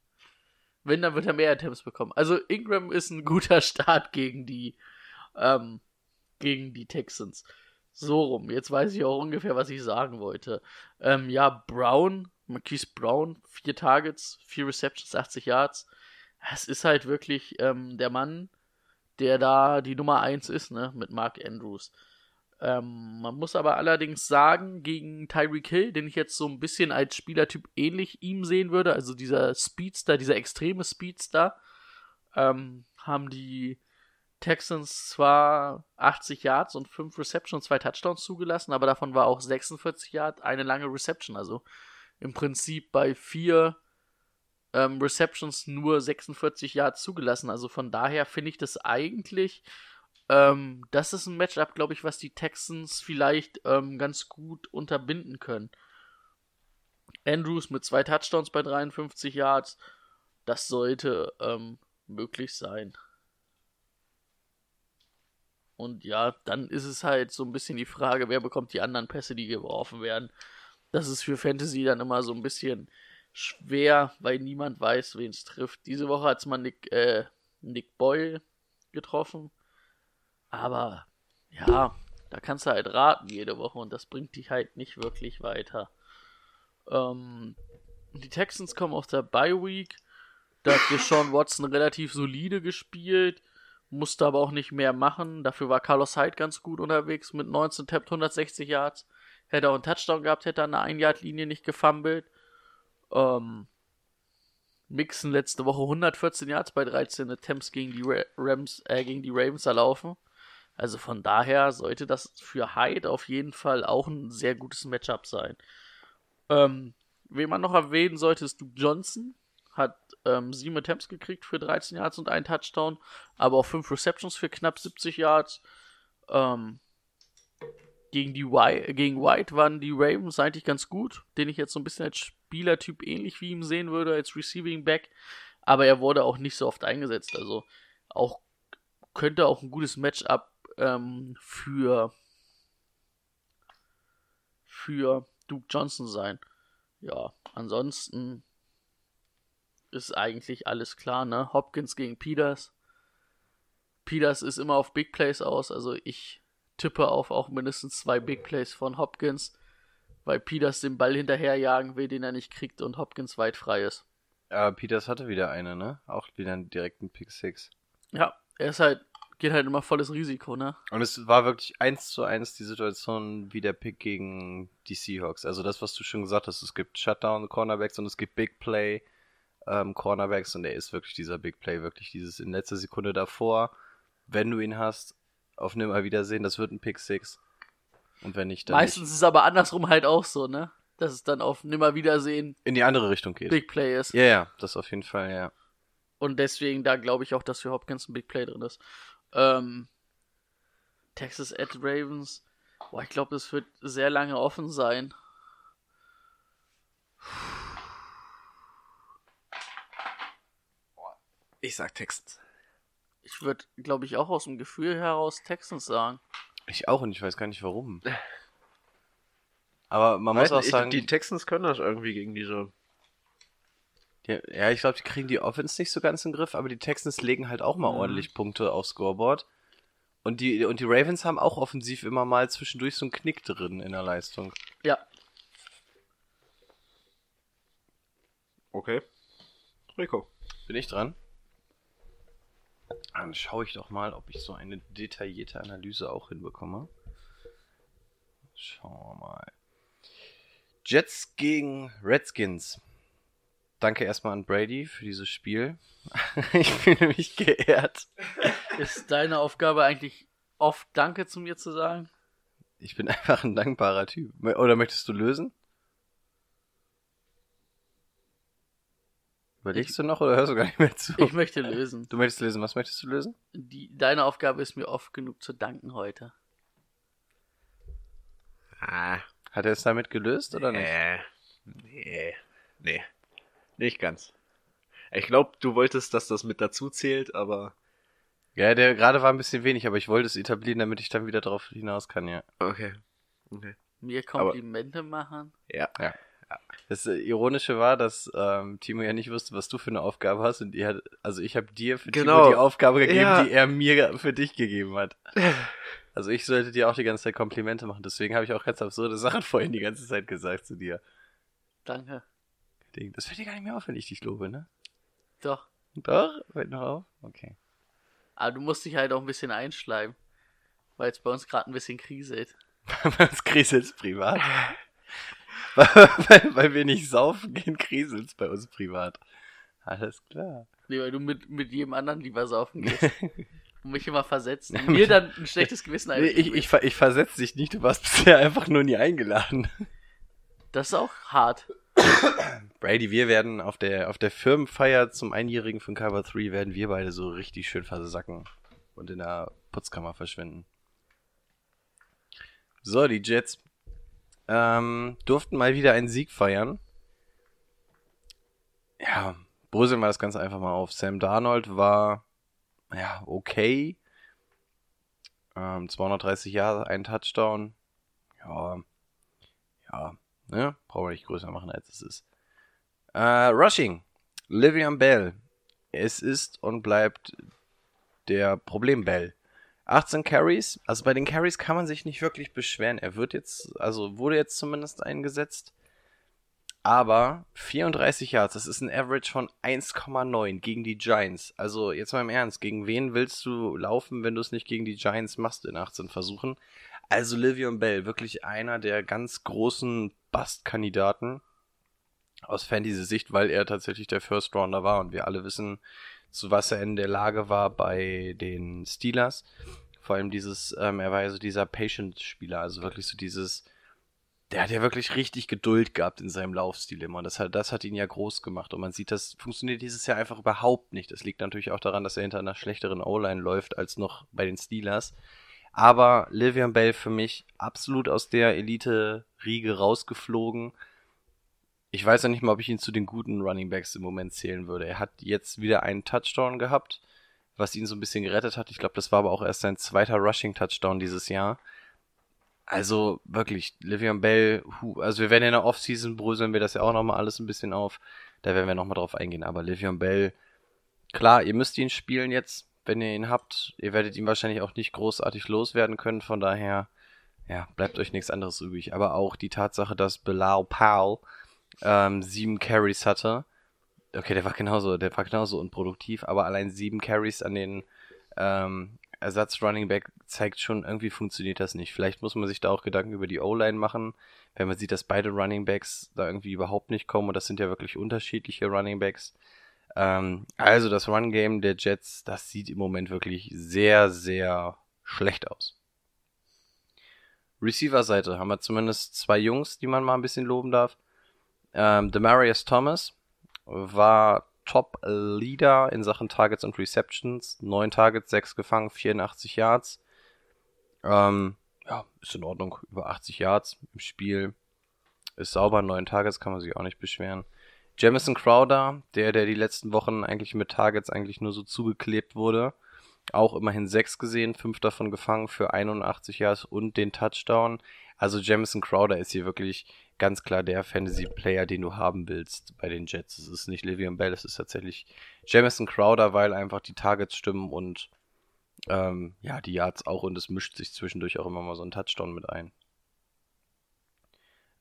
Wenn, dann wird er mehr Attempts bekommen. Also Ingram ist ein guter Start gegen die, ähm, gegen die Texans. So rum. Jetzt weiß ich auch ungefähr, was ich sagen wollte. Ähm, ja, Brown, Marquise Brown, vier Targets, vier Receptions, 80 Yards. Es ist halt wirklich ähm, der Mann, der da die Nummer 1 ist, ne, mit Mark Andrews. Ähm, man muss aber allerdings sagen, gegen Tyreek Hill, den ich jetzt so ein bisschen als Spielertyp ähnlich ihm sehen würde, also dieser Speedster, dieser extreme Speedster, ähm, haben die Texans zwar 80 Yards und 5 Receptions, 2 Touchdowns zugelassen, aber davon war auch 46 Yards eine lange Reception. Also im Prinzip bei 4 ähm, Receptions nur 46 Yards zugelassen. Also von daher finde ich das eigentlich, ähm, das ist ein Matchup, glaube ich, was die Texans vielleicht ähm, ganz gut unterbinden können. Andrews mit zwei Touchdowns bei 53 Yards, das sollte ähm, möglich sein. Und ja, dann ist es halt so ein bisschen die Frage, wer bekommt die anderen Pässe, die geworfen werden. Das ist für Fantasy dann immer so ein bisschen schwer, weil niemand weiß, wen es trifft. Diese Woche hat es mal Nick, äh, Nick Boyle getroffen. Aber ja, da kannst du halt raten jede Woche und das bringt dich halt nicht wirklich weiter. Ähm, die Texans kommen aus der Bye Week. Da hat Deshaun Watson relativ solide gespielt, musste aber auch nicht mehr machen. Dafür war Carlos Hyde ganz gut unterwegs mit 19 Tapped 160 Yards. Hätte auch einen Touchdown gehabt, hätte an der 1-Yard-Linie nicht gefummelt. Ähm, Mixon letzte Woche 114 Yards bei 13 Attempts gegen die Ra Rams, äh, gegen die Ravens erlaufen. Also von daher sollte das für Hyde auf jeden Fall auch ein sehr gutes Matchup sein. Ähm, wen man noch erwähnen sollte, ist Duke Johnson. Hat ähm, sieben Attempts gekriegt für 13 Yards und einen Touchdown, aber auch fünf Receptions für knapp 70 Yards. Ähm, gegen, die White, gegen White waren die Ravens eigentlich ganz gut, den ich jetzt so ein bisschen als Spielertyp ähnlich wie ihm sehen würde, als Receiving Back. Aber er wurde auch nicht so oft eingesetzt. Also auch könnte auch ein gutes Matchup ähm, für für Duke Johnson sein. Ja, ansonsten ist eigentlich alles klar, ne? Hopkins gegen Peters. Peters ist immer auf Big Plays aus, also ich tippe auf auch mindestens zwei Big Plays von Hopkins, weil Peters den Ball hinterherjagen will, den er nicht kriegt und Hopkins weit frei ist. Aber Peters hatte wieder eine, ne? Auch wieder einen direkten Pick 6. Ja, er ist halt, geht halt immer volles Risiko, ne? Und es war wirklich eins zu eins die Situation wie der Pick gegen die Seahawks. Also das, was du schon gesagt hast, es gibt Shutdown Cornerbacks und es gibt Big Play ähm, Cornerbacks und er ist wirklich dieser Big Play, wirklich dieses in letzter Sekunde davor, wenn du ihn hast, auf Nimmerwiedersehen, das wird ein Pick 6. Und wenn nicht, dann Meistens nicht. ist es aber andersrum halt auch so, ne? Dass es dann auf Nimmerwiedersehen in die andere Richtung geht. Big Play ist. Ja, ja, das auf jeden Fall, ja. Und deswegen, da glaube ich auch, dass für Hopkins ein Big Play drin ist. Ähm, Texas at Ravens. Boah, ich glaube, das wird sehr lange offen sein. Ich sag Texans. Ich würde, glaube ich, auch aus dem Gefühl heraus Texans sagen. Ich auch und ich weiß gar nicht warum. Aber man Weiß muss auch nicht, sagen, die Texans können das irgendwie gegen diese. Ja, ja, ich glaube, die kriegen die Offense nicht so ganz im Griff, aber die Texans legen halt auch mal Mhm. ordentlich Punkte aufs Scoreboard. Und die, und die Ravens haben auch offensiv immer mal zwischendurch so einen Knick drin in der Leistung. Ja, Okay. Rico. Bin ich dran? Dann schaue ich doch mal, ob ich so eine detaillierte Analyse auch hinbekomme. Schauen wir mal. Jets gegen Redskins. Danke erstmal an Brady für dieses Spiel. ich fühle mich geehrt. Ist deine Aufgabe eigentlich oft Danke zu mir zu sagen? Ich bin einfach ein dankbarer Typ. Oder möchtest du lösen? Überlegst du noch oder hörst du gar nicht mehr zu? Ich möchte lösen. Du möchtest lösen. Was möchtest du lösen? Die, deine Aufgabe ist mir oft genug zu danken heute. Ah. Hat er es damit gelöst oder nicht? Äh, nee. Nee. Nicht ganz. Ich glaube, du wolltest, dass das mit dazu zählt, aber. Ja, der gerade war ein bisschen wenig, aber ich wollte es etablieren, damit ich dann wieder darauf hinaus kann, ja. Okay. Okay. Mir Komplimente machen? Ja. Ja. Das äh, Ironische war, dass ähm, Timo ja nicht wusste, was du für eine Aufgabe hast und er hat, also ich habe dir für Genau. Timo die Aufgabe gegeben, Ja. die er mir für dich gegeben hat. Also ich sollte dir auch die ganze Zeit Komplimente machen, deswegen habe ich auch ganz absurde Sachen vorhin die ganze Zeit gesagt zu dir. Danke. Das fällt dir gar nicht mehr auf, wenn ich dich lobe, ne? Doch. Doch? Fällt noch auf? Okay. Aber du musst dich halt auch ein bisschen einschleimen. Weil es bei uns gerade ein bisschen kriselt. Was kriselt's privat? Weil, weil wir nicht saufen gehen, kriselt's bei uns privat. Alles klar. Nee, weil du mit, mit jedem anderen lieber saufen gehst. und mich immer versetzt. Und mir dann ein schlechtes Gewissen Nee, ich, ich, ich versetze dich nicht, du warst bisher einfach nur nie eingeladen. Das ist auch hart. Brady, wir werden auf der, auf der Firmenfeier zum Einjährigen von Cover 3 werden wir beide so richtig schön versacken und in der Putzkammer verschwinden. So, die Jets ähm, durften mal wieder einen Sieg feiern. Ja, bröseln wir das Ganze einfach mal auf. Sam Darnold war, ja, okay. Ähm, 230 Jahre, ein Touchdown. Ja, ja, ne? Brauchen wir nicht größer machen, als es ist. Äh, Rushing. Livian Bell. Es ist und bleibt der Problem Bell. 18 Carries. Also bei den Carries kann man sich nicht wirklich beschweren. Er wird jetzt, also wurde jetzt zumindest eingesetzt. Aber 34 Yards, das ist ein Average von 1,9 gegen die Giants. Also jetzt mal im Ernst, gegen wen willst du laufen, wenn du es nicht gegen die Giants machst in 18 Versuchen? Also Livion Bell, wirklich einer der ganz großen Bust-Kandidaten aus Fantasy-Sicht, weil er tatsächlich der First Rounder war und wir alle wissen, zu was er in der Lage war bei den Steelers. Vor allem dieses, ähm, er war ja so dieser Patient-Spieler, also wirklich so dieses, der hat ja wirklich richtig Geduld gehabt in seinem Laufstil immer. Und das hat, das hat ihn ja groß gemacht. Und man sieht, das funktioniert dieses Jahr einfach überhaupt nicht. Das liegt natürlich auch daran, dass er hinter einer schlechteren O-Line läuft als noch bei den Steelers. Aber Livian Bell für mich absolut aus der Elite-Riege rausgeflogen. Ich weiß ja nicht mal, ob ich ihn zu den guten Running Backs im Moment zählen würde. Er hat jetzt wieder einen Touchdown gehabt, was ihn so ein bisschen gerettet hat. Ich glaube, das war aber auch erst sein zweiter Rushing-Touchdown dieses Jahr. Also wirklich, Livian Bell, hu, also wir werden in der Offseason bröseln wir das ja auch nochmal alles ein bisschen auf. Da werden wir nochmal drauf eingehen. Aber Livian Bell, klar, ihr müsst ihn spielen jetzt, wenn ihr ihn habt. Ihr werdet ihn wahrscheinlich auch nicht großartig loswerden können. Von daher, ja, bleibt euch nichts anderes übrig. Aber auch die Tatsache, dass Bilal Powell ähm, sieben Carries hatte. Okay, der war genauso, der war genauso unproduktiv, aber allein sieben Carries an den ähm, Ersatz Running Back zeigt schon, irgendwie funktioniert das nicht. Vielleicht muss man sich da auch Gedanken über die O-Line machen, wenn man sieht, dass beide Running Backs da irgendwie überhaupt nicht kommen und das sind ja wirklich unterschiedliche Running Backs. Ähm, also das Run Game der Jets, das sieht im Moment wirklich sehr, sehr schlecht aus. Receiver-Seite haben wir zumindest zwei Jungs, die man mal ein bisschen loben darf. Ähm, Demarius Thomas war Top-Leader in Sachen Targets und Receptions. Neun Targets, sechs gefangen, 84 Yards. Ähm, ja, ist in Ordnung. Über 80 Yards im Spiel. Ist sauber, neun Targets, kann man sich auch nicht beschweren. Jamison Crowder, der, der die letzten Wochen eigentlich mit Targets eigentlich nur so zugeklebt wurde. Auch immerhin sechs gesehen, fünf davon gefangen für 81 Yards und den Touchdown. Also Jamison Crowder ist hier wirklich ganz klar der Fantasy-Player, den du haben willst bei den Jets. Es ist nicht Livian Bell, es ist tatsächlich Jamison Crowder, weil einfach die Targets stimmen und ähm, ja, die Yards auch und es mischt sich zwischendurch auch immer mal so ein Touchdown mit ein.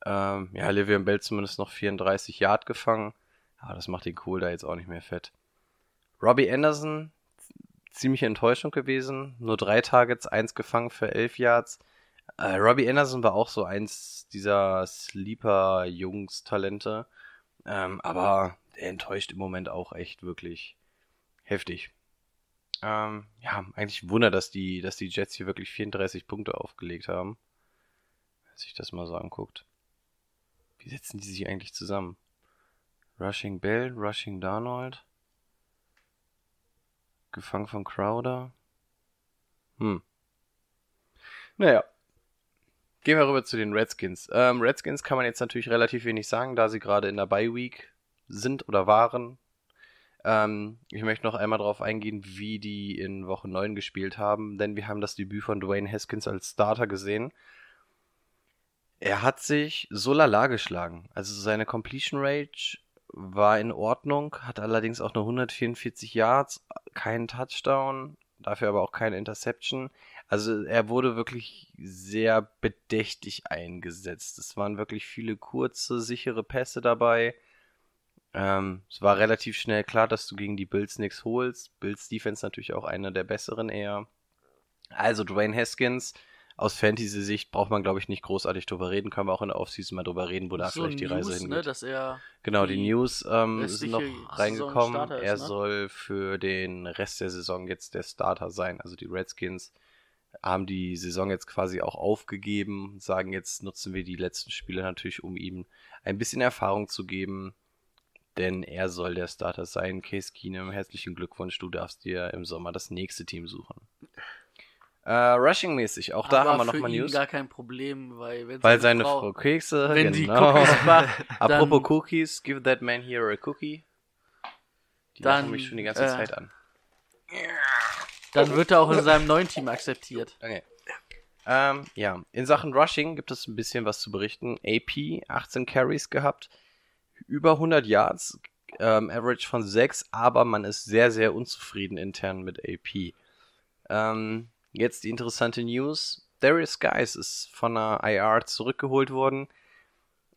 Ähm, ja, Livian Bell zumindest noch 34 Yard gefangen. Aber das macht den Kohl da jetzt auch nicht mehr fett. Robbie Anderson, ziemliche Enttäuschung gewesen. Nur drei Targets, eins gefangen für elf Yards. Äh, Robbie Anderson war auch so eins dieser Sleeper-Jungs-Talente. Ähm, aber er enttäuscht im Moment auch echt wirklich heftig. Ähm, ja, eigentlich Wunder, dass die, dass die Jets hier wirklich 34 Punkte aufgelegt haben. Wenn sich das mal so anguckt. Wie setzen die sich eigentlich zusammen? Rushing Bell, Rushing Darnold. Gefangen von Crowder. Hm. Naja. Gehen wir rüber zu den Redskins. Ähm, Redskins kann man jetzt natürlich relativ wenig sagen, da sie gerade in der Bye Week sind oder waren. Ähm, ich möchte noch einmal darauf eingehen, wie die in Woche 9 gespielt haben, denn wir haben das Debüt von Dwayne Haskins als Starter gesehen. Er hat sich so lala geschlagen. Also seine Completion Rate war in Ordnung, hat allerdings auch nur 144 Yards, keinen Touchdown, dafür aber auch keine Interception. Also er wurde wirklich sehr bedächtig eingesetzt. Es waren wirklich viele kurze, sichere Pässe dabei. Ähm, es war relativ schnell klar, dass du gegen die Bills nichts holst. Bills Defense natürlich auch einer der besseren eher. Also Dwayne Haskins, aus Fantasy-Sicht braucht man, glaube ich, nicht großartig drüber reden. Können wir auch in der Offseason mal drüber reden, wo da so vielleicht die Reise News, hingeht. ne, Genau, die, die News ähm, sind noch reingekommen. Ist, er ne? soll für den Rest der Saison jetzt der Starter sein. Also die Redskins haben die Saison jetzt quasi auch aufgegeben, sagen jetzt nutzen wir die letzten Spiele natürlich, um ihm ein bisschen Erfahrung zu geben, denn er soll der Starter sein. Case Keenum, herzlichen Glückwunsch, du darfst dir im Sommer das nächste Team suchen. Äh, Rushing-mäßig, auch da aber haben wir nochmal News. gar kein Problem, weil wenn Weil seine Frau, Kekse, wenn die genau. Cookies war, Apropos Cookies, give that man here a cookie. Die Dann, lachen mich schon die ganze äh, Zeit an. Dann wird er auch in seinem neuen Team akzeptiert. Okay. Ähm, ja, in Sachen Rushing gibt es ein bisschen was zu berichten. AP, 18 Carries gehabt, über 100 Yards, ähm, Average von 6, aber man ist sehr, sehr unzufrieden intern mit AP. Ähm, jetzt die interessante News. Darius Guys ist von der IR zurückgeholt worden.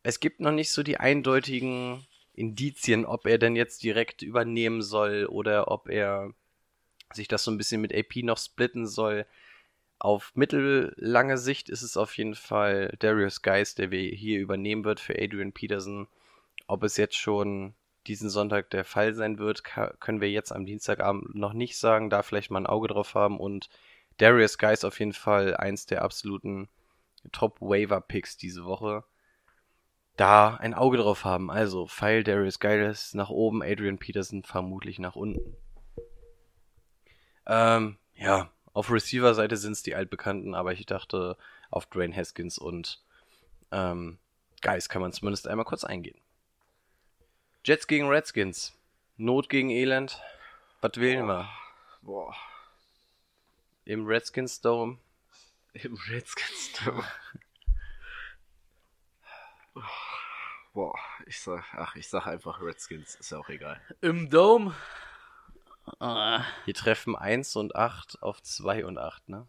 Es gibt noch nicht so die eindeutigen Indizien, ob er denn jetzt direkt übernehmen soll oder ob er sich das so ein bisschen mit AP noch splitten soll. Auf mittellange Sicht ist es auf jeden Fall Darius Geist, der wir hier übernehmen wird für Adrian Peterson. Ob es jetzt schon diesen Sonntag der Fall sein wird, können wir jetzt am Dienstagabend noch nicht sagen, da vielleicht mal ein Auge drauf haben und Darius Geist auf jeden Fall eins der absoluten Top-Waiver-Picks diese Woche. Da ein Auge drauf haben. Also, Pfeil Darius Geist nach oben, Adrian Peterson vermutlich nach unten. Ähm, ja, auf Receiver-Seite sind es die altbekannten, aber ich dachte, auf Dwayne Haskins und ähm, Guys kann man zumindest einmal kurz eingehen. Jets gegen Redskins. Not gegen Elend. Was wählen wir? Boah. Im Redskins Dome. Im Redskins Dome. Boah, ich sag, ach, ich sag einfach Redskins, ist ja auch egal. Im Dome. Ah, Hier treffen 1 und 8 auf 2 und 8, ne?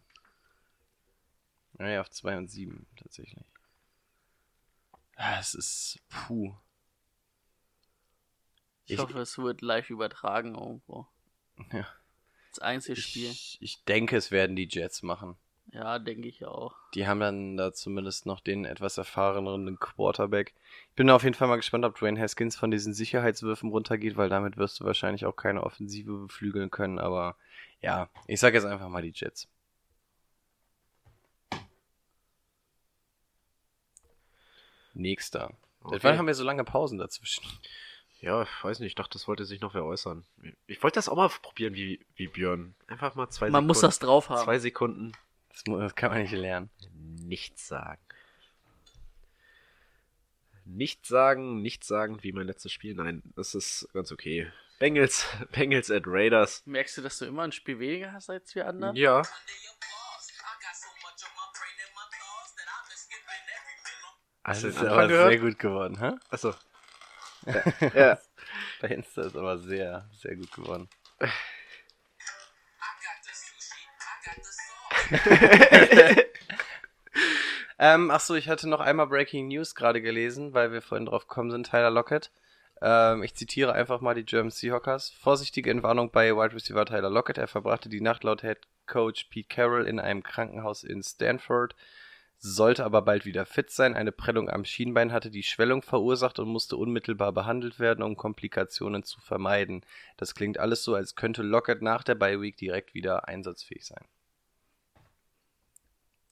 Naja, auf 2 und 7 tatsächlich. Ah, Es ist. Puh. ich, Ich- hoffe, es wird live übertragen irgendwo. Ja. Das einzige Spiel. Ich, ich denke, es werden die Jets machen. Ja, denke ich auch. Die haben dann da zumindest noch den etwas erfahreneren Quarterback. Ich bin auf jeden Fall mal gespannt, ob Dwayne Haskins von diesen Sicherheitswürfen runtergeht, weil damit wirst du wahrscheinlich auch keine Offensive beflügeln können. Aber ja, ich sage jetzt einfach mal die Jets. Nächster. Seit Okay. wann haben wir so lange Pausen dazwischen? Ja, ich weiß nicht, ich dachte, das wollte sich noch wer äußern. Ich wollte das auch mal probieren wie, wie Björn. Einfach mal zwei Man Sekunden. muss das drauf haben. Zwei Sekunden Das, das kann man nicht lernen. nichts sagen. Nichts sagen, nichts sagen wie mein letztes Spiel. Nein, das ist ganz okay. Bengals, Bengals at Raiders. Merkst du, dass du immer ein Spiel weniger hast als wir anderen? Ja. Das Hast du ist aber gehört? sehr gut geworden, hä? Achso. Ja, ja. Bei Insta ist aber sehr, sehr gut geworden. ähm, ach so, ich hatte noch einmal Breaking News gerade gelesen, weil wir vorhin drauf gekommen sind, Tyler Lockett. Ähm, ich zitiere einfach mal die German Seahawkers. Vorsichtige Entwarnung bei Wide Receiver Tyler Lockett. Er verbrachte die Nacht laut Head Coach Pete Carroll in einem Krankenhaus in Stanford, sollte aber bald wieder fit sein. Eine Prellung am Schienbein hatte die Schwellung verursacht und musste unmittelbar behandelt werden, um Komplikationen zu vermeiden. Das klingt alles so, als könnte Lockett nach der Bye Week direkt wieder einsatzfähig sein.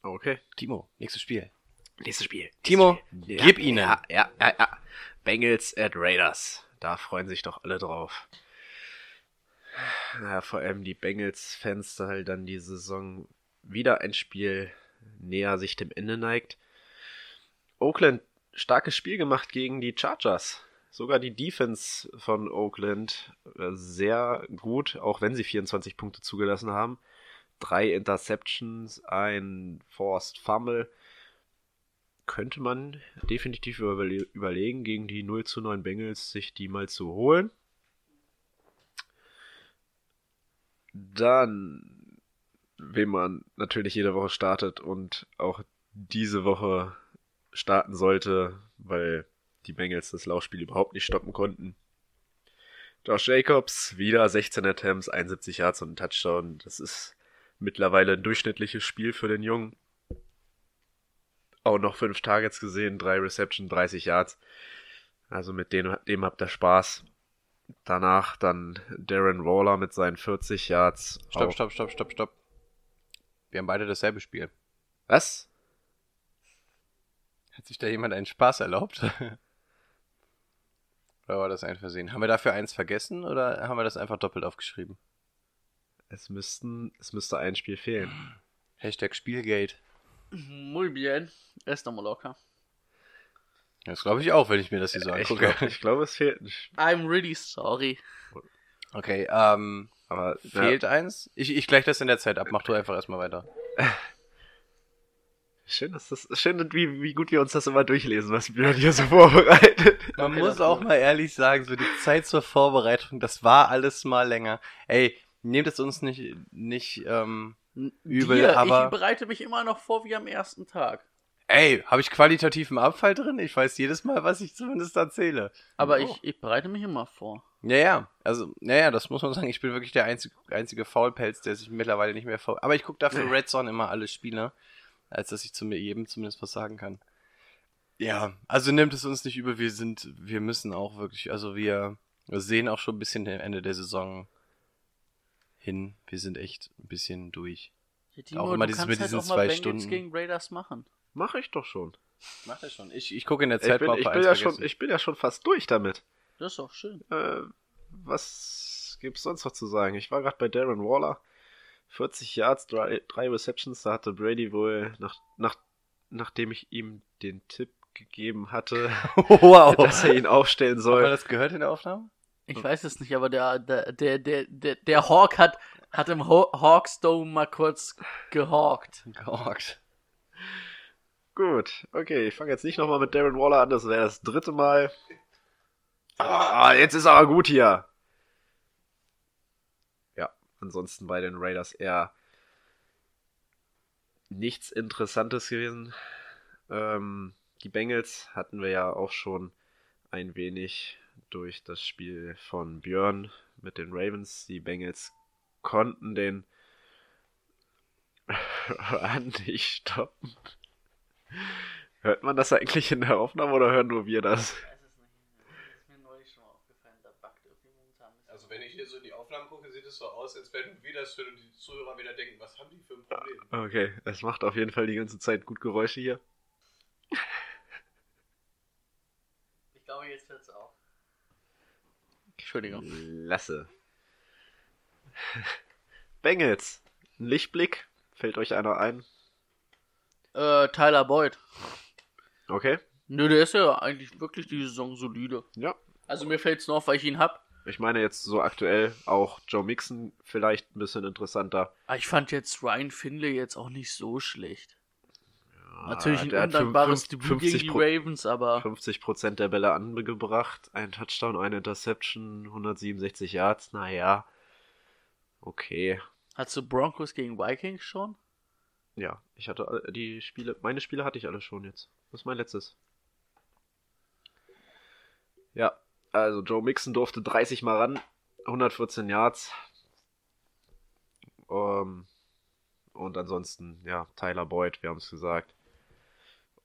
Okay. Timo, nächstes Spiel. Nächstes Spiel. Timo, Ja, gib ihnen. Ja, ja, ja, ja. Bengals at Raiders. Da freuen sich doch alle drauf. Ja, vor allem die Bengals-Fans, da halt dann die Saison wieder ein Spiel näher sich dem Ende neigt. Oakland, starkes Spiel gemacht gegen die Chargers. Sogar die Defense von Oakland äh, sehr gut, auch wenn sie 24 Punkte zugelassen haben. Drei Interceptions, ein Forced Fumble könnte man definitiv überle überlegen, gegen die 0 zu 9 Bengals sich die mal zu holen. Dann, wem man natürlich jede Woche startet und auch diese Woche starten sollte, weil die Bengals das Laufspiel überhaupt nicht stoppen konnten. Josh Jacobs, wieder 16 Attempts, 71 Yards und ein Touchdown. Das ist mittlerweile ein durchschnittliches Spiel für den Jungen auch noch fünf Targets gesehen, drei Reception, 30 Yards. Also mit dem, dem habt ihr Spaß. Danach dann Darren Waller mit seinen 40 Yards. Stopp, stopp, stopp, stopp, stopp. Wir haben beide dasselbe Spiel. Was? Hat sich da jemand einen Spaß erlaubt? oder war das ein Versehen? Haben wir dafür eins vergessen oder haben wir das einfach doppelt aufgeschrieben? Es müssten, es müsste ein Spiel fehlen. Hashtag Spielgate. Muy bien. Erst nochmal locker. Das glaube ich auch, wenn ich mir das hier so ich angucke. glaube, ich glaub, es fehlt nicht. I'm really sorry. Okay, ähm, Aber fehlt eins? Ich, ich gleich das in der Zeit ab. Mach du einfach erstmal weiter. Schön, dass das, schön, wie, wie gut wir uns das immer durchlesen, was Björn hier so vorbereitet. Man Okay, muss auch mal ehrlich sagen, so die Zeit zur Vorbereitung, das war alles mal länger. Ey, nehmt es uns nicht, nicht, ähm, Übel, Dir, aber- Ich bereite mich immer noch vor wie am ersten Tag. ey, habe ich qualitativen Abfall drin? Ich weiß jedes Mal, was ich zumindest erzähle. Aber Oh. ich, ich bereite mich immer vor. Ja, ja, also, naja, das muss man sagen. Ich bin wirklich der einzige, einzige Faulpelz, der sich mittlerweile nicht mehr faul. Aber ich gucke dafür Red Zone immer alle Spiele, als dass ich zu mir jedem zumindest was sagen kann. Ja, also nimmt es uns nicht über. Wir sind, wir müssen auch wirklich, also wir sehen auch schon ein bisschen dem Ende der Saison hin. Wir sind echt ein bisschen durch. Ja, Auch immer du dieses mit halt diesen auch mal zwei Bengals Stunden. gegen Raiders machen. Mach ich doch schon. Mach das schon. Ich, ich gucke in der Ich Zeit bin, mal, ob ich, bin eins ja schon, ich bin ja schon fast durch damit. Das ist doch schön. Äh, was gibt's sonst noch zu sagen? Ich war gerade bei Darren Waller. 40 Yards, drei, drei Receptions. Da hatte Brady wohl, nach, nach, nachdem ich ihm den Tipp gegeben hatte, wow. dass er ihn aufstellen Haben wir soll. das gehört in der Aufnahme? Ich weiß es nicht, aber der, der, der, der, der, Hawk hat, hat im Haw- Hawks Dome mal kurz gehawkt. Gehawkt. Gut, okay, ich fange jetzt nicht nochmal mit Darren Waller an, das wäre das dritte Mal. Ah, jetzt ist aber gut hier. Ja, ansonsten bei den Raiders eher nichts Interessantes gewesen. Ähm, die Bengals hatten wir ja auch schon ein wenig durch das Spiel von Björn mit den Ravens. Die Bengals konnten den Run nicht stoppen. Hört man das eigentlich in der Aufnahme oder hören nur wir das? Ich weiß es nicht. Das ist mir neulich schon mal aufgefallen. Da backt irgendwie momentan. Also wenn ich hier so in die Aufnahmen gucke, sieht es so aus, als wenn wir das für die Zuhörer wieder denken, was haben die für ein Problem? Okay, es macht auf jeden Fall die ganze Zeit gut Geräusche hier. Ich glaube, jetzt hört es auf. Entschuldigung. Lasse. Bengals. Ein Lichtblick. Fällt euch einer ein? Äh, Tyler Boyd. Okay. Nö, der ist ja eigentlich wirklich die Saison solide. Ja. Also mir fällt's nur auf, weil ich ihn hab. Ich meine jetzt so aktuell auch Joe Mixon vielleicht ein bisschen interessanter. Aber ich fand jetzt Ryan Finley jetzt auch nicht so schlecht. Natürlich ein undankbares Debüt gegen die Ravens, aber 50% der Bälle angebracht, ein Touchdown, eine Interception, 167 Yards, naja. Okay. hast du Broncos gegen Vikings schon? Ja, ich hatte alle- die Spiele, meine Spiele hatte ich alle schon jetzt. Das ist mein letztes. Ja, Also Joe Mixon durfte 30 Mal ran, 114 Yards. Ähm, und ansonsten, ja, Tyler Boyd, wir haben es gesagt.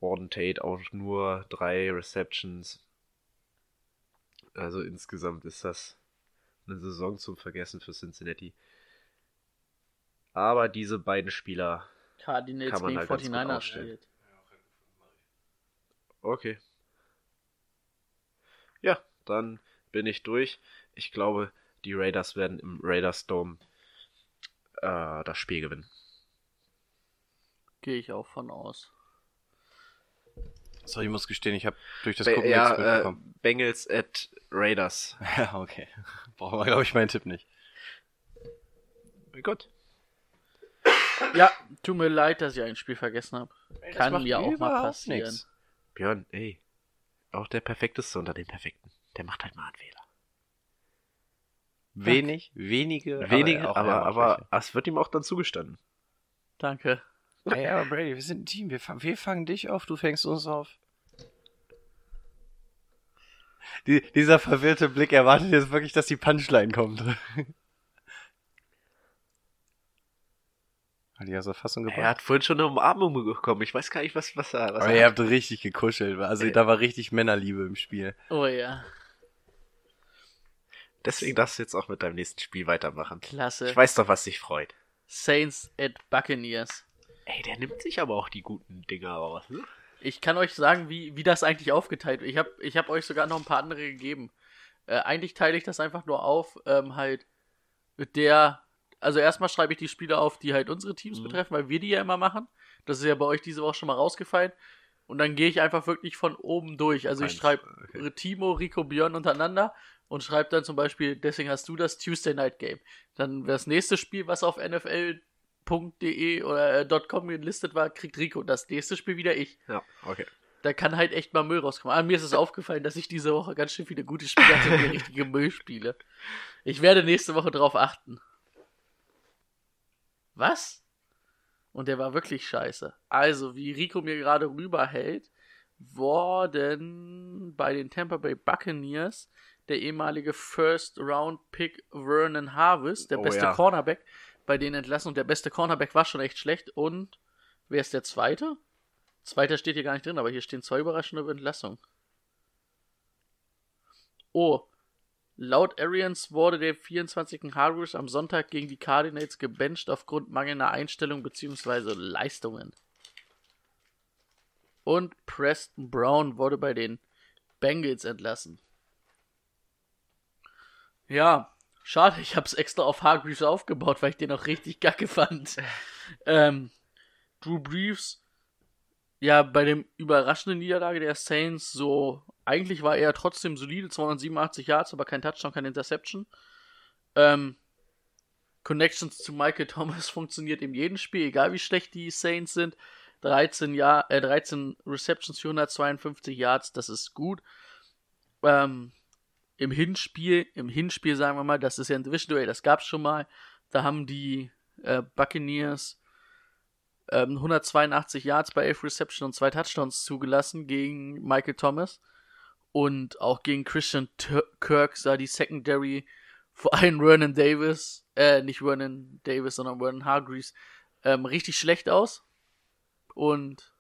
Orden Tate auch nur drei Receptions. Also insgesamt ist das eine Saison zum Vergessen für Cincinnati. Aber diese beiden Spieler, Cardinals Kann man gut 49ers aufstellen. spielt. okay. Ja, dann bin ich durch. Ich glaube, die Raiders werden im Raiders Dome äh, das Spiel gewinnen. Gehe ich auch von aus. So, ich muss gestehen, ich habe durch das Be- Gucken nichts ja, äh, mitbekommen. Bengals at Raiders. Ja, okay. Brauchen wir, glaube ich, meinen Tipp nicht. Gut. Ja, tut mir leid, dass ich ein Spiel vergessen habe. Kann mir auch mal passieren. nix. Björn, ey. Auch der Perfekteste unter den Perfekten. Der macht halt mal einen Fehler. Wenig, wenige, Wenige, auch aber, er macht aber es wird ihm auch dann zugestanden. Danke. Welche. Ey, aber Brady, wir sind ein Team. Wir, fang- wir fangen dich auf, du fängst uns auf. Die, dieser verwirrte Blick erwartet jetzt wirklich, dass die Punchline kommt. Hat die aus der Fassung gebracht? Er hat vorhin schon eine Umarmung bekommen. Ich weiß gar nicht, was, was er. Was aber er ihr hat. habt richtig gekuschelt. Also da war richtig Männerliebe im Spiel. Oh ja, Deswegen darfst du jetzt auch mit deinem nächsten Spiel weitermachen. klasse. Ich weiß doch, was dich freut. Saints at Buccaneers. Ey, der nimmt sich aber auch die guten Dinger raus. Ne? Ich kann euch sagen, wie, wie das eigentlich aufgeteilt wird. Ich habe ich hab euch sogar noch ein paar andere gegeben. Äh, eigentlich teile ich das einfach nur auf, ähm, halt mit der. Also erstmal schreibe ich die Spiele auf, die halt unsere Teams Mhm. betreffen, weil wir die ja immer machen. Das ist ja bei euch diese Woche schon mal rausgefallen. Und dann gehe ich einfach wirklich von oben durch. Also ich Eins, schreibe okay. Timo, Rico, Björn untereinander und schreibe dann zum Beispiel, deswegen hast du das Tuesday Night Game. Dann das nächste Spiel, was auf nfl.de oder äh, .com gelistet war, kriegt Rico. Das nächste Spiel wieder ich Ja, okay. da kann halt echt mal Müll rauskommen. Ah, mir ist es aufgefallen, dass ich diese Woche ganz schön viele gute Spiele hatte und richtige Müllspiele. Ich werde nächste Woche drauf achten. Was? Und der war wirklich scheiße. Also, wie Rico mir gerade rüberhält, wurden bei den Tampa Bay Buccaneers der ehemalige First Round Pick Vernon Harvest, der Oh beste ja. Cornerback, bei denen entlassen. Und der beste Cornerback war schon echt schlecht. Und wer ist der zweite? Zweiter steht hier gar nicht drin, aber hier stehen zwei überraschende Entlassungen. Oh, laut Arians wurde der 24. Hargreaves am Sonntag gegen die Cardinals gebencht aufgrund mangelnder Einstellung bzw. Leistungen. Und Preston Brown wurde bei den Bengals entlassen. Ja, schade, ich hab's extra auf Hargreaves aufgebaut, weil ich den auch richtig kacke fand. ähm, Drew Brees ja, bei dem überraschenden Niederlage der Saints so, eigentlich war er trotzdem solide, 287 Yards, aber kein Touchdown, keine Interception. Ähm, Connections zu Michael Thomas funktioniert in jedem Spiel, egal wie schlecht die Saints sind. 13, Jahr, äh, 13 Receptions für 152 Yards, das ist gut. Ähm, Im Hinspiel, im Hinspiel sagen wir mal, das ist ja ein Division Duell, das gab's schon mal. Da haben die äh, Buccaneers ähm, 182 Yards bei 11 Reception und zwei Touchdowns zugelassen gegen Michael Thomas. Und auch gegen Christian Tur Kirk sah die Secondary vor allem Vernon Davis, äh, nicht Vernon Davis, sondern Vernon Hargreaves, ähm, richtig schlecht aus. Und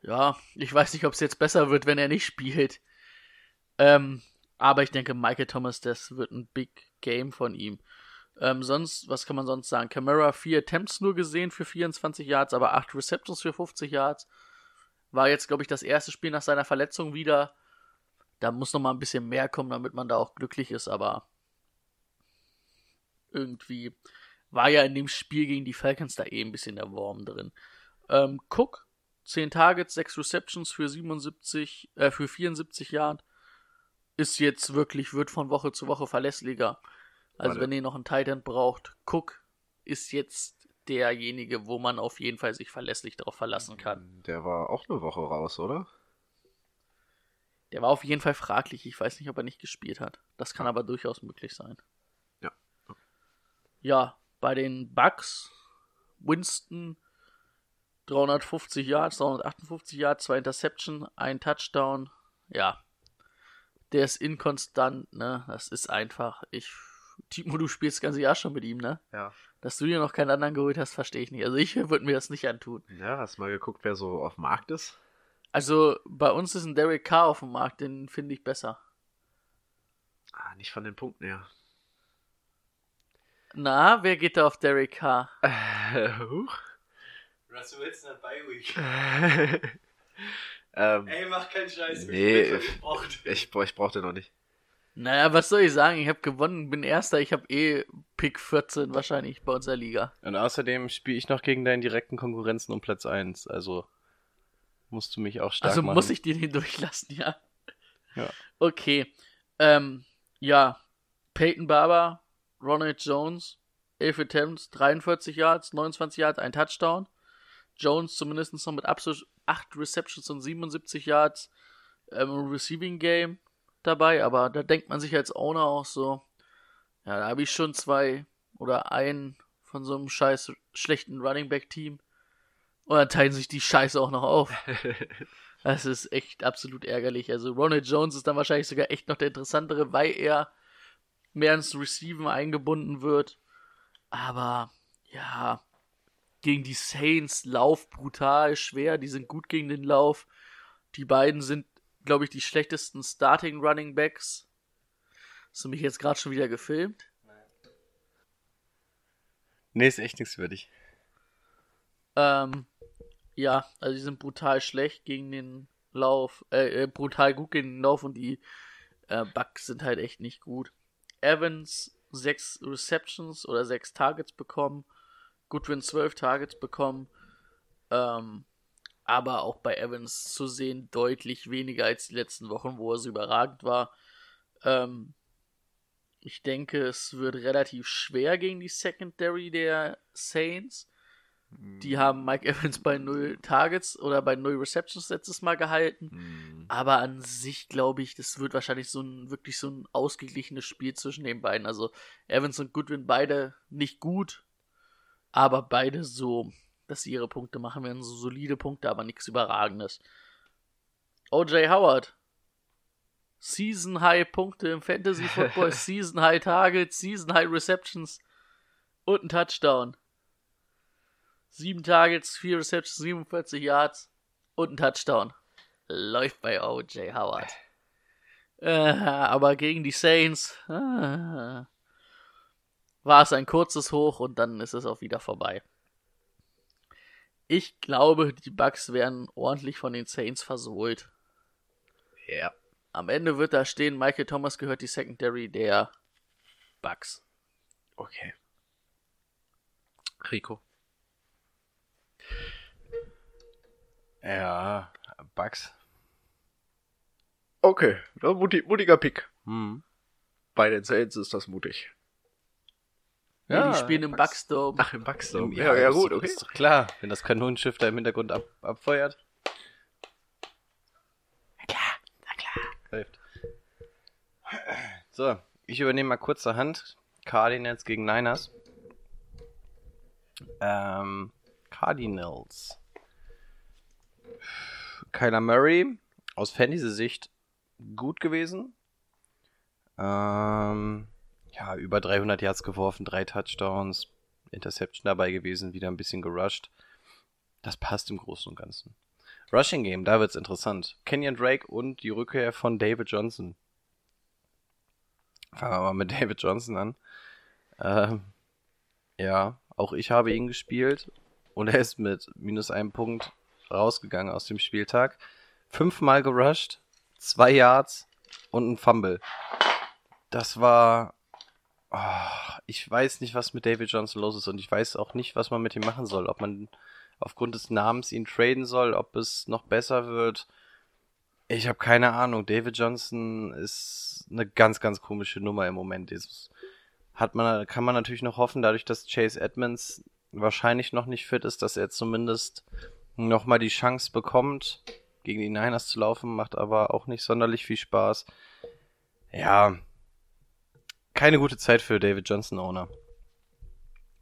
ja, ich weiß nicht, ob es jetzt besser wird, wenn er nicht spielt. Ähm, aber ich denke, Michael Thomas, das wird ein Big Game von ihm. Ähm, sonst, was kann man sonst sagen? Camara 4 Attempts nur gesehen für 24 Yards, aber 8 Receptions für 50 Yards. War jetzt, glaube ich, das erste Spiel nach seiner Verletzung wieder. Da muss noch mal ein bisschen mehr kommen, damit man da auch glücklich ist, aber irgendwie war ja in dem Spiel gegen die Falcons da eh ein bisschen der Wurm drin. Ähm, Cook, 10 Targets, 6 Receptions für 77, äh, für 74 Yards. Ist jetzt wirklich, wird von Woche zu Woche verlässlicher. Also Warte. wenn ihr noch einen Titan braucht, Cook ist jetzt derjenige, wo man auf jeden Fall sich verlässlich darauf verlassen kann. Der war auch eine Woche raus, oder? Der war auf jeden Fall fraglich. Ich weiß nicht, ob er nicht gespielt hat. Das kann aber durchaus möglich sein. Ja. Ja, bei den Bucks, Winston 350 Yards, 358 Yards, zwei Interception, ein Touchdown. Ja. Der ist inkonstant, ne? Das ist einfach. Ich. Timo, du spielst das ganze Jahr schon mit ihm, ne? Ja. Dass du dir noch keinen anderen geholt hast, verstehe ich nicht. Also ich würde mir das nicht antun. Ja, hast mal geguckt, wer so auf dem Markt ist? Also bei uns ist ein Derek Carr auf dem Markt, den finde ich besser. Ah, nicht von den Punkten her. Na, wer geht da auf Derek Carr? Äh, huch. Russell Wilson hat Bye Week. ähm, Ey, mach keinen Scheiß. Nee, ich ich, ich brauch den noch nicht. Naja, was soll ich sagen? Ich habe gewonnen, bin Erster. Ich habe eh Pick 14 wahrscheinlich bei unserer Liga. Und außerdem spiele ich noch gegen deinen direkten Konkurrenzen um Platz 1. Also musst du mich auch stark also machen. muss ich den hindurchlassen, ja. Ja. Okay. Ähm, ja. Peyton Barber, Ronald Jones, 11 Attempts, 43 Yards, 29 Yards, ein Touchdown. Jones zumindest noch mit absolut 8 Receptions und 77 Yards ähm, im Receiving Game dabei, aber da denkt man sich als Owner auch so, ja, da habe ich schon zwei oder einen von so einem scheiß schlechten Running Back Team und dann teilen sich die Scheiße auch noch auf. Das ist echt absolut ärgerlich. Also Ronald Jones ist dann wahrscheinlich sogar echt noch der interessantere, weil er mehr ins Receiven eingebunden wird. Aber ja, gegen die Saints Lauf brutal schwer. Die sind gut gegen den Lauf. Die beiden sind, glaube ich, die schlechtesten Starting Running Backs. Hast du mich jetzt gerade schon wieder gefilmt? Nee, ist echt nichts für dich. Ähm, ja, also die sind brutal schlecht gegen den Lauf, äh, äh, brutal gut gegen den Lauf und die äh, Bucks sind halt echt nicht gut. Evans sechs Receptions oder sechs Targets bekommen, Goodwin zwölf Targets bekommen, ähm, aber auch bei Evans zu sehen deutlich weniger als die letzten Wochen, wo er so überragend war. Ähm, ich denke, es wird relativ schwer gegen die Secondary der Saints. Die haben Mike Evans bei 0 Targets oder bei 0 Receptions letztes Mal gehalten. Hm. Aber an sich glaube ich, das wird wahrscheinlich so ein wirklich so ein ausgeglichenes Spiel zwischen den beiden. Also Evans und Goodwin beide nicht gut, aber beide so, dass sie ihre Punkte machen werden. So solide Punkte, aber nichts Überragendes. OJ Howard. Season High Punkte im Fantasy Football, Season High Targets, Season High Receptions und ein Touchdown. Sieben Targets, vier Receptions, 47 Yards und ein Touchdown. Läuft bei O.J. Howard. Äh, aber gegen die Saints äh, war es ein kurzes Hoch und dann ist es auch wieder vorbei. Ich glaube, die Bucks werden ordentlich von den Saints versohlt. Ja. Am Ende wird da stehen, Michael Thomas gehört die Secondary der Bucks. Okay. Rico. Ja, Bugs. Okay, ja, muti mutiger Pick. Hm. Bei den Saints ist das mutig. Ja, die spielen im. Bucksdome. Ach, im Bucksdome. Ja, ja, gut, okay. Ist doch klar, wenn das Kanonenschiff da im Hintergrund ab, abfeuert. Na klar, na klar. Läuft. So, ich übernehme mal kurzerhand Cardinals gegen Niners. Ähm, Cardinals. Kyler Murray aus Fantasy-Sicht gut gewesen. Ähm, ja, über 300 Yards geworfen, drei Touchdowns, Interception dabei gewesen, wieder ein bisschen gerusht. Das passt im Großen und Ganzen. Rushing Game, da wird's interessant. Kenyon Drake und die Rückkehr von David Johnson. Fangen wir mal mit David Johnson an. Ähm, ja, auch ich habe ihn gespielt und er ist mit minus einem Punkt rausgegangen aus dem Spieltag. Fünfmal gerusht, zwei Yards und ein Fumble. Das war. Ah, ich weiß nicht, was mit David Johnson los ist und ich weiß auch nicht, was man mit ihm machen soll. Ob man aufgrund des Namens ihn traden soll, ob es noch besser wird. Ich habe keine Ahnung. David Johnson ist eine ganz, ganz komische Nummer im Moment. Jetzt hat man, kann man natürlich noch hoffen, dadurch, dass Chase Edmonds wahrscheinlich noch nicht fit ist, dass er zumindest nochmal die Chance bekommt, gegen die Niners zu laufen, macht aber auch nicht sonderlich viel Spaß. Ja, keine gute Zeit für David Johnson Owner.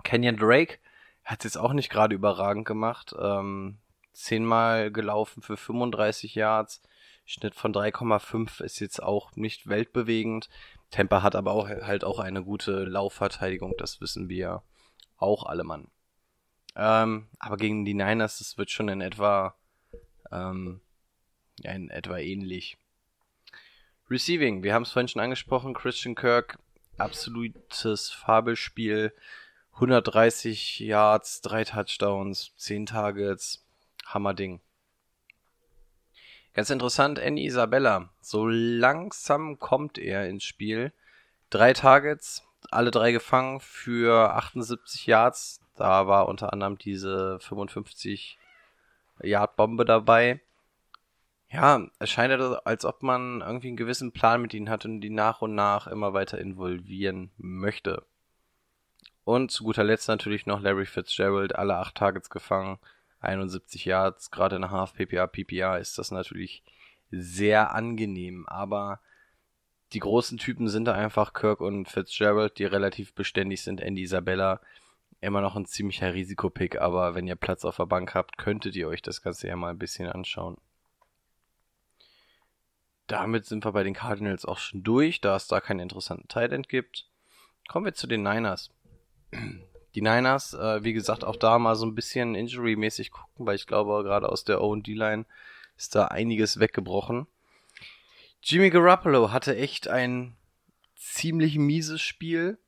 Kenyon Drake hat es jetzt auch nicht gerade überragend gemacht. Ähm, zehnmal gelaufen für 35 Yards, Schnitt von 3,5 ist jetzt auch nicht weltbewegend. Tampa hat aber auch halt auch eine gute Laufverteidigung, das wissen wir auch alle Mann. Ähm, aber gegen die Niners, das wird schon in etwa, ähm, ja, in etwa ähnlich. Receiving, wir haben es vorhin schon angesprochen, Christian Kirk, absolutes Fabelspiel, 130 Yards, drei Touchdowns, 10 Targets, Hammerding. Ganz interessant, Andy Isabella. So langsam kommt er ins Spiel. Drei Targets, alle drei gefangen für 78 Yards. Da war unter anderem diese 55 Yard Bombe dabei. Ja, es scheint, als ob man irgendwie einen gewissen Plan mit ihnen hat und die nach und nach immer weiter involvieren möchte. Und zu guter Letzt natürlich noch Larry Fitzgerald, alle acht Targets gefangen, 71 Yards, gerade in Half PPA, PPA ist das natürlich sehr angenehm, aber die großen Typen sind da einfach Kirk und Fitzgerald, die relativ beständig sind. Andy Isabella immer noch ein ziemlicher Risikopick, aber wenn ihr Platz auf der Bank habt, könntet ihr euch das Ganze ja mal ein bisschen anschauen. Damit sind wir bei den Cardinals auch schon durch, da es da keinen interessanten Tight gibt. Kommen wir zu den Niners. Die Niners, äh, wie gesagt, auch da mal so ein bisschen injury-mäßig gucken, weil ich glaube, gerade aus der O&D-Line ist da einiges weggebrochen. Jimmy Garoppolo hatte echt ein ziemlich mieses Spiel.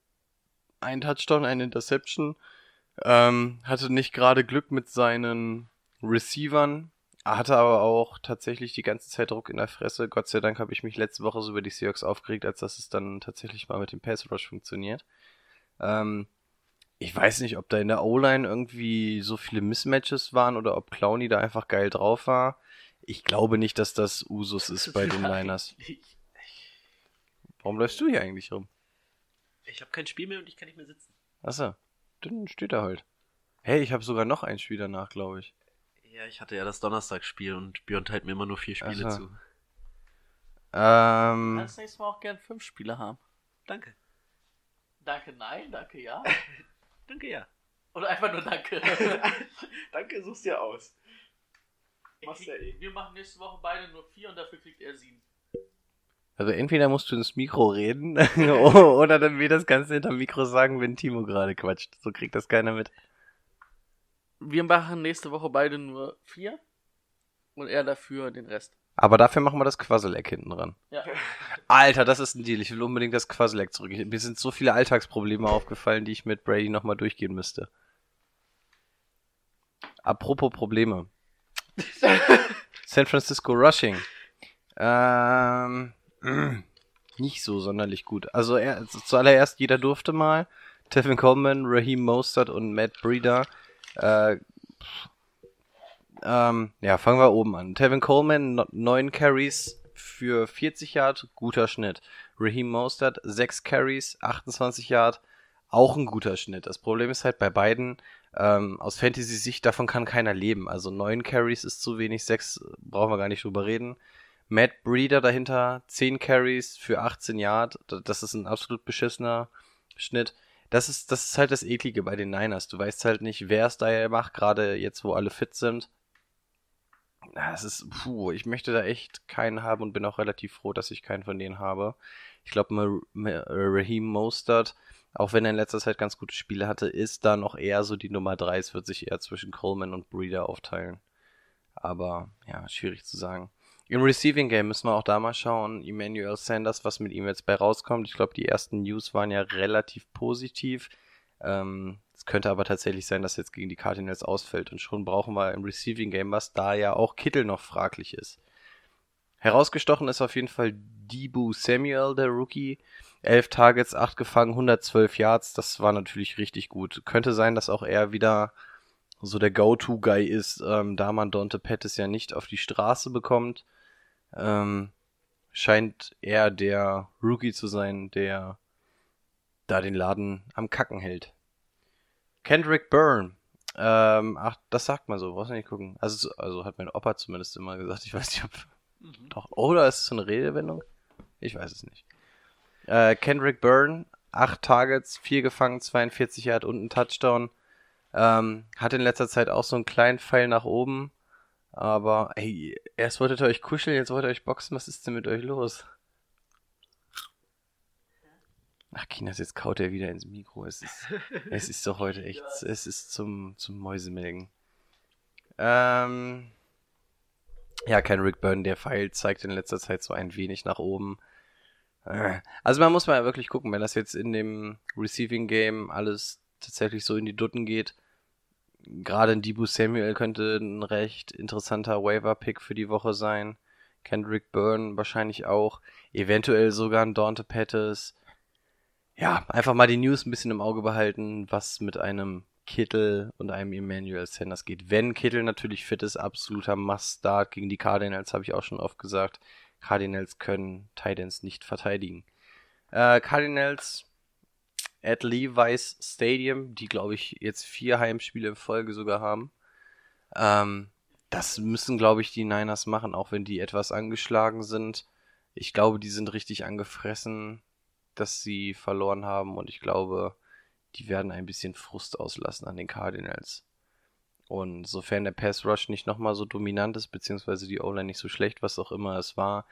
Ein Touchdown, eine Interception. Ähm, hatte nicht gerade Glück mit seinen Receivern. Hatte aber auch tatsächlich die ganze Zeit Druck in der Fresse. Gott sei Dank habe ich mich letzte Woche so über die Seahawks aufgeregt, als dass es dann tatsächlich mal mit dem Pass Rush funktioniert. Ähm, ich weiß nicht, ob da in der O-Line irgendwie so viele Mismatches waren oder ob Clowny da einfach geil drauf war. Ich glaube nicht, dass das Usus ist bei den Niners. Warum läufst du hier eigentlich rum? Ich habe kein Spiel mehr und ich kann nicht mehr sitzen. Achso, dann steht er halt. Hey, ich habe sogar noch ein Spiel danach, glaube ich. Ja, ich hatte ja das Donnerstagsspiel und Björn teilt mir immer nur vier Spiele Aha. zu. Ähm, Als nächstes Mal auch gern fünf Spiele haben. Danke. Danke, nein, danke, ja. Danke, ja. Oder einfach nur danke. Danke, suchst dir aus. Machst ja eh. wir machen nächste Woche beide nur vier und dafür kriegt er sieben. also entweder musst du ins Mikro reden oder dann wir das Ganze hinterm Mikro sagen, wenn Timo gerade quatscht. So kriegt das keiner mit. Wir machen nächste Woche beide nur vier und er dafür den Rest. Aber dafür machen wir das Quasseleck hinten dran. Ja. Alter, das ist ein Deal. Ich will unbedingt das Quasseleck zurück. Mir sind so viele Alltagsprobleme aufgefallen, die ich mit Brady nochmal durchgehen müsste. Apropos Probleme. San Francisco Rushing. Ähm, nicht so sonderlich gut. Also er, zu- zuallererst, jeder durfte mal. Tevin Coleman, Raheem Mostert und Matt Breeder. Äh, ähm, ja, fangen wir oben an. Tevin Coleman, no- neun Carries für 40 Yard, guter Schnitt. Raheem Mostert, sechs Carries, 28 Yard, auch ein guter Schnitt. Das Problem ist halt bei beiden, ähm, aus Fantasy-Sicht, davon kann keiner leben. Also neun Carries ist zu wenig, sechs äh, brauchen wir gar nicht drüber reden. Matt Breeder dahinter, 10 Carries für 18 Yard, das ist ein absolut beschissener Schnitt. Das ist, das ist halt das Eklige bei den Niners. Du weißt halt nicht, wer es da macht, gerade jetzt, wo alle fit sind. Das ist, puh, ich möchte da echt keinen haben und bin auch relativ froh, dass ich keinen von denen habe. Ich glaube, Raheem Mostert, auch wenn er in letzter Zeit ganz gute Spiele hatte, ist da noch eher so die Nummer 3. Es wird sich eher zwischen Coleman und Breeder aufteilen. Aber ja, schwierig zu sagen. Im Receiving Game müssen wir auch da mal schauen. Emmanuel Sanders, was mit ihm jetzt bei rauskommt. Ich glaube, die ersten News waren ja relativ positiv. Ähm, es könnte aber tatsächlich sein, dass jetzt gegen die Cardinals ausfällt. Und schon brauchen wir im Receiving Game was, da ja auch Kittel noch fraglich ist. Herausgestochen ist auf jeden Fall Debu Samuel, der Rookie. 11 Targets, 8 gefangen, 112 Yards. Das war natürlich richtig gut. Könnte sein, dass auch er wieder so der Go-To-Guy ist, ähm, da man Dante Pettis ja nicht auf die Straße bekommt. Ähm, scheint er der Rookie zu sein, der da den Laden am Kacken hält. Kendrick Byrne. Ähm, ach, das sagt man so, brauchst du nicht gucken. Also, also hat mein Opa zumindest immer gesagt. Ich weiß nicht, ob. Doch, oder ist es so eine Redewendung? Ich weiß es nicht. Äh, Kendrick Byrne, 8 Targets, 4 gefangen, 42 Yard und ein Touchdown. Ähm, hat in letzter Zeit auch so einen kleinen Pfeil nach oben. Aber, ey, erst wolltet ihr euch kuscheln, jetzt wollt ihr euch boxen. Was ist denn mit euch los? Ach, Kinas, jetzt kaut er wieder ins Mikro. Es ist, es ist doch heute echt, es ist zum, zum Mäusemelken. Ähm, ja, kein Rick Byrne, der Pfeil zeigt in letzter Zeit so ein wenig nach oben. Äh, Also man muss mal wirklich gucken, wenn das jetzt in dem Receiving Game alles tatsächlich so in die Dutten geht. Gerade ein Debo Samuel könnte ein recht interessanter Waiver-Pick für die Woche sein. Kendrick Byrne wahrscheinlich auch. Eventuell sogar ein Dante Pettis. Ja, einfach mal die News ein bisschen im Auge behalten, was mit einem Kittel und einem Emmanuel Sanders geht. Wenn Kittel natürlich fit ist, absoluter Must-Start gegen die Cardinals, habe ich auch schon oft gesagt. Cardinals können Titans nicht verteidigen. Äh, Cardinals at Levi's Stadium, die glaube ich jetzt vier Heimspiele in Folge sogar haben. Ähm, das müssen glaube ich die Niners machen, auch wenn die etwas angeschlagen sind. Ich glaube, die sind richtig angefressen, dass sie verloren haben und ich glaube, die werden ein bisschen Frust auslassen an den Cardinals. Und sofern der Pass Rush nicht nochmal so dominant ist, beziehungsweise die O-Line nicht so schlecht, was auch immer es war,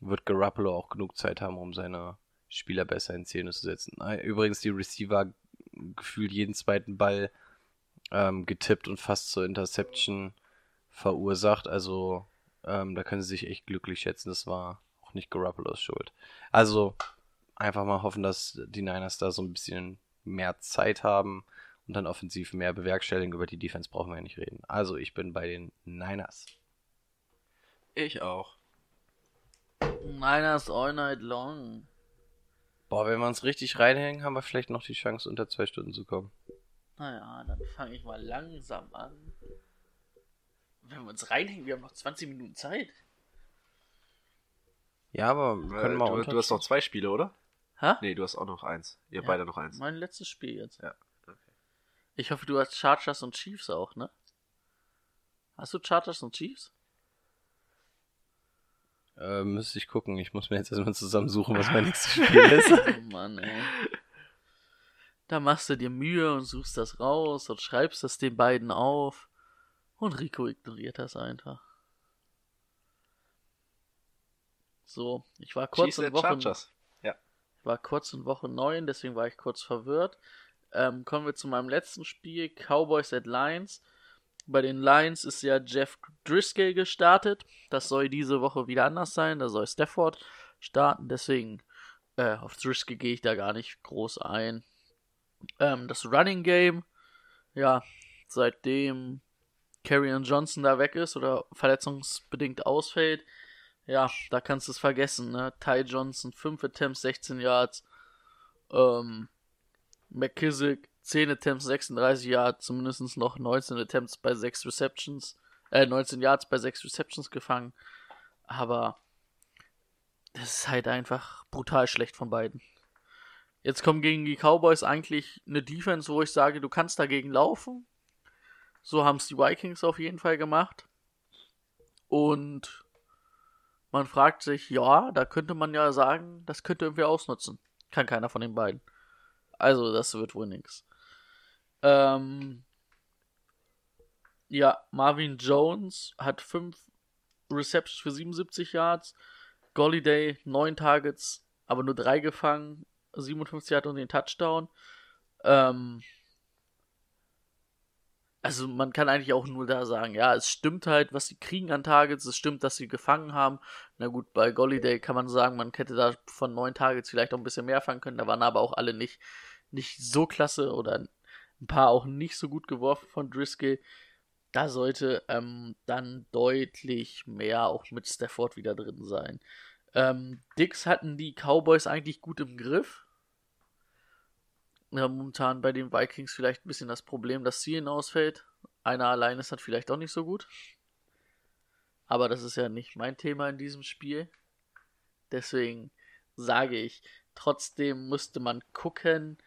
wird Garoppolo auch genug Zeit haben, um seine Spieler besser in Szene zu setzen. Ah, Übrigens, die Receiver gefühlt jeden zweiten Ball ähm, getippt und fast zur Interception verursacht. Also ähm, da können sie sich echt glücklich schätzen. Das war auch nicht Garoppolos Schuld. Also einfach mal hoffen, dass die Niners da so ein bisschen mehr Zeit haben und dann offensiv mehr bewerkstelligen. Über die Defense brauchen wir ja nicht reden. Also ich bin bei den Niners. Ich auch. Niners all night long. Boah, wenn wir uns richtig reinhängen, haben wir vielleicht noch die Chance, unter zwei Stunden zu kommen. Naja, dann fange ich mal langsam an. Wenn wir uns reinhängen, wir haben noch 20 Minuten Zeit. Ja, aber wir können Äh, mal du, du hast noch zwei Spiele, oder? Hä? Nee, du hast auch noch eins. Ihr Ja, beide noch eins. Mein letztes Spiel jetzt. Ja. Okay. Ich hoffe, du hast Chargers und Chiefs auch, ne? Hast du Chargers und Chiefs? Äh, müsste ich gucken. Ich muss mir jetzt erstmal zusammensuchen, was mein nächstes Spiel ist. Oh Mann, ey. Da machst du dir Mühe und suchst das raus und schreibst das den beiden auf. Und Rico ignoriert das einfach. So, ich war kurz in Woche. Ja. ich war kurz in Woche 9, deswegen war ich kurz verwirrt. Ähm, kommen wir zu meinem letzten Spiel, Cowboys at Lions. Bei den Lions ist ja Jeff Driscoll gestartet. Das soll diese Woche wieder anders sein. Da soll Stafford starten. Deswegen äh, auf Driscoll gehe ich da gar nicht groß ein. Ähm, das Running Game, ja, seitdem Carrion Johnson da weg ist oder verletzungsbedingt ausfällt, ja, da kannst du es vergessen, ne? Ty Johnson, 5 Attempts, 16 Yards. Ähm, McKissick, 10 Attempts, 36 Yards, zumindest noch 19 Attempts bei 6 Receptions, äh, 19 Yards bei 6 Receptions gefangen. Aber das ist halt einfach brutal schlecht von beiden. Jetzt kommt gegen die Cowboys eigentlich eine Defense, wo ich sage, du kannst dagegen laufen. So haben es die Vikings auf jeden Fall gemacht. Und man fragt sich, ja, da könnte man ja sagen, das könnte irgendwie ausnutzen. Kann keiner von den beiden. Also, das wird wohl nix. Ähm, ja, Marvin Jones hat 5 Receptions für 77 Yards. Golliday 9 Targets, aber nur 3 gefangen. 57 Yards und den Touchdown. Ähm, also man kann eigentlich auch nur da sagen, ja, es stimmt halt, was sie kriegen an Targets, es stimmt, dass sie gefangen haben. Na gut, bei Golliday kann man sagen, man hätte da von neun Targets vielleicht auch ein bisschen mehr fangen können, da waren aber auch alle nicht, nicht so klasse oder ein paar auch nicht so gut geworfen von Driscoll. Da sollte ähm, dann deutlich mehr auch mit Stafford wieder drin sein. Ähm, Dix hatten die Cowboys eigentlich gut im Griff. Ja, momentan bei den Vikings vielleicht ein bisschen das Problem, dass Zielen ausfällt. Einer allein ist halt vielleicht auch nicht so gut. Aber das ist ja nicht mein Thema in diesem Spiel. Deswegen sage ich, trotzdem müsste man gucken,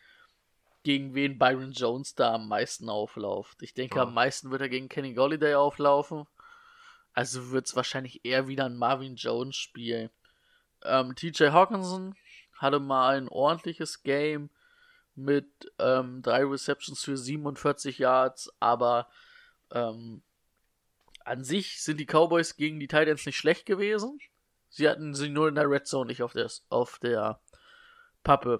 gegen wen Byron Jones da am meisten auflauft. Ich denke, Ja. am meisten wird er gegen Kenny Golliday auflaufen. Also wird es wahrscheinlich eher wieder ein Marvin Jones Spiel. Ähm, TJ Hawkinson hatte mal ein ordentliches Game mit ähm, drei Receptions für 47 Yards, aber ähm, an sich sind die Cowboys gegen die Titans nicht schlecht gewesen. Sie hatten sie nur in der Red Zone, nicht auf der, auf der Pappe.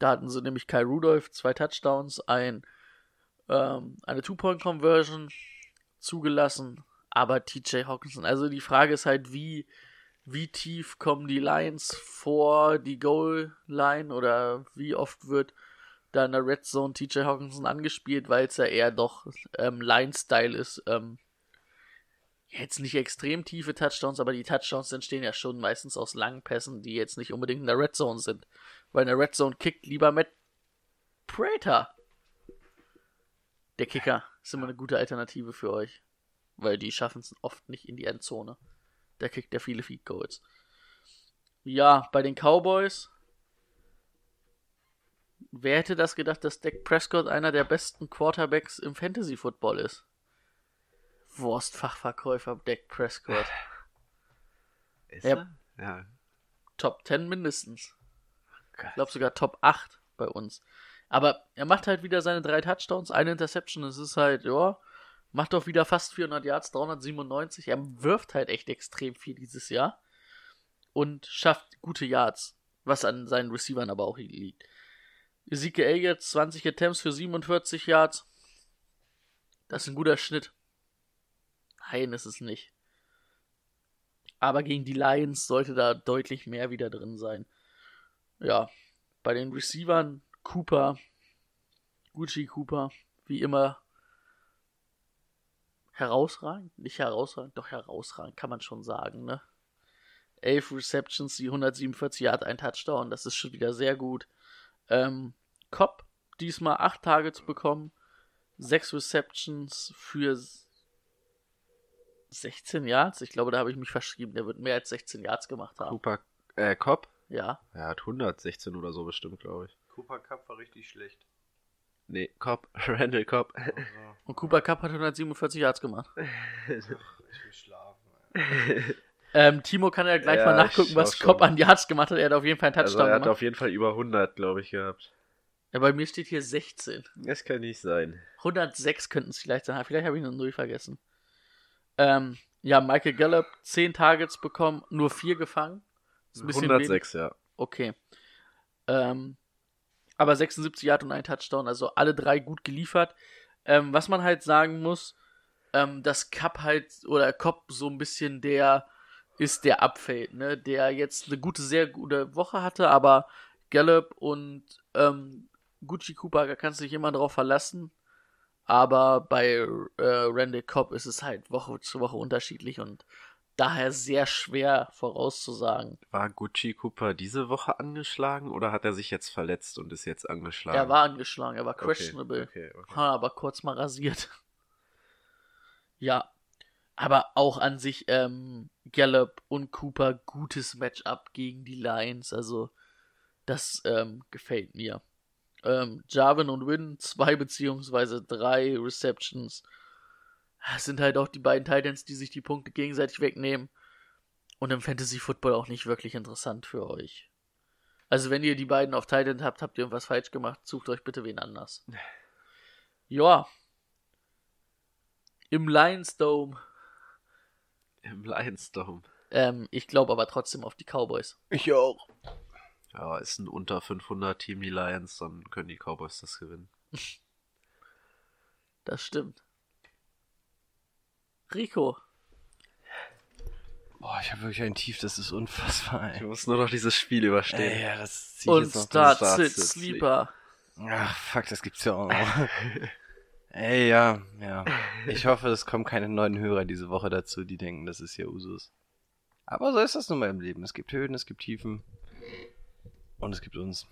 Da hatten sie nämlich Kyle Rudolph, zwei Touchdowns, ein, ähm, eine Two-Point-Conversion zugelassen, aber TJ Hawkinson. Also die Frage ist halt, wie, wie tief kommen die Lions vor die Goal-Line oder wie oft wird da in der Red Zone TJ Hawkinson angespielt, weil es ja eher doch ähm, Line-Style ist. Ähm, jetzt nicht extrem tiefe Touchdowns, aber die Touchdowns entstehen ja schon meistens aus langen Pässen, die jetzt nicht unbedingt in der Red Zone sind. Weil in der Red Zone kickt lieber Matt Prater. Der Kicker ist immer eine gute Alternative für euch. Weil die schaffen es oft nicht in die Endzone. Der kickt ja viele Feed Goals. Ja, bei den Cowboys. Wer hätte das gedacht, dass Dak Prescott einer der besten Quarterbacks im Fantasy Football ist? Wurstfachverkäufer Dak Prescott. Ist er? Ja. Top 10 mindestens. Ich glaube sogar Top 8 bei uns. Aber er macht halt wieder seine drei Touchdowns, eine Interception. Es ist halt, ja, macht doch wieder fast 400 Yards, 397. Er wirft halt echt extrem viel dieses Jahr. Und schafft gute Yards. Was an seinen Receivern aber auch liegt. Ezekiel Elliott, 20 Attempts für 47 Yards. Das ist ein guter Schnitt. Nein, ist es nicht. Aber gegen die Lions sollte da deutlich mehr wieder drin sein. Ja, bei den Receivern Cooper, Gucci Cooper, wie immer herausragend, nicht herausragend, doch herausragend, kann man schon sagen, ne? Elf Receptions, die 147 Yard, ein Touchdown, das ist schon wieder sehr gut. Ähm, Cobb, diesmal acht Targets bekommen, sechs Receptions für 16 Yards. Ich glaube, da habe ich mich verschrieben. Der wird mehr als 16 Yards gemacht haben. Cooper, äh, Cobb? Ja. Er hat 116 oder so bestimmt, glaube ich. Cooper Cup war richtig schlecht. Nee, Cobb, Randall Cobb. Und Cooper Cup hat 147 Yards gemacht. Ich will schlafen. Ähm, Timo kann ja gleich Ja, mal nachgucken, was Cobb an Yards gemacht hat. Er hat auf jeden Fall einen Also Touchdown er hat gemacht. auf jeden Fall über 100, glaube ich, gehabt. Ja, bei mir steht hier 16. Das kann nicht sein. 106 könnten es vielleicht sein. Vielleicht habe ich eine Null vergessen. Ähm, ja, Michael Gallup, 10 Targets bekommen, nur 4 gefangen. Ist ein bisschen wenig. 106, ja. Okay. Ähm, aber 76 Yard und ein Touchdown, also alle drei gut geliefert. Ähm, was man halt sagen muss, ähm, dass Cup halt, oder Cobb so ein bisschen der ist, der abfällt, ne? Der jetzt eine gute, sehr gute Woche hatte, aber Gallup und ähm, Gucci Cooper, da kannst du dich immer drauf verlassen. Aber bei äh, Randy Cobb ist es halt Woche zu Woche unterschiedlich und daher sehr schwer vorauszusagen. War Gucci Cooper diese Woche angeschlagen oder hat er sich jetzt verletzt und ist jetzt angeschlagen? Er war angeschlagen, er war Okay, questionable. Okay, okay. Ha, aber kurz mal rasiert. Ja. Aber auch an sich ähm, Gallup und Cooper gutes Matchup gegen die Lions. Also das ähm, gefällt mir. Ähm, Jarvin und Win, zwei beziehungsweise drei Receptions. Das sind halt auch die beiden Titans, die sich die Punkte gegenseitig wegnehmen. Und im Fantasy Football auch nicht wirklich interessant für euch. Also wenn ihr die beiden auf Titan habt, habt ihr irgendwas falsch gemacht. Sucht euch bitte wen anders. Ja. Im Lions Dome. Im Lions Dome. Ähm, ich glaube aber trotzdem auf die Cowboys. Ich auch. Ja, ist ein unter 500 Team die Lions, dann können die Cowboys das gewinnen. Das stimmt. Rico. Boah, ich habe wirklich ein Tief, das ist unfassbar, Ich ey. muss nur noch dieses Spiel überstehen. Ey, ja, das zieh ich Und jetzt noch Start, Start, Sit, Sit, Sleeper. Ach, fuck, das gibt's ja auch noch. Ey, ja, ja. Ich hoffe, es kommen keine neuen Hörer diese Woche dazu, die denken, das ist ja Usus. Aber so ist das nun mal im Leben. Es gibt Höhen, es gibt Tiefen. Und es gibt uns.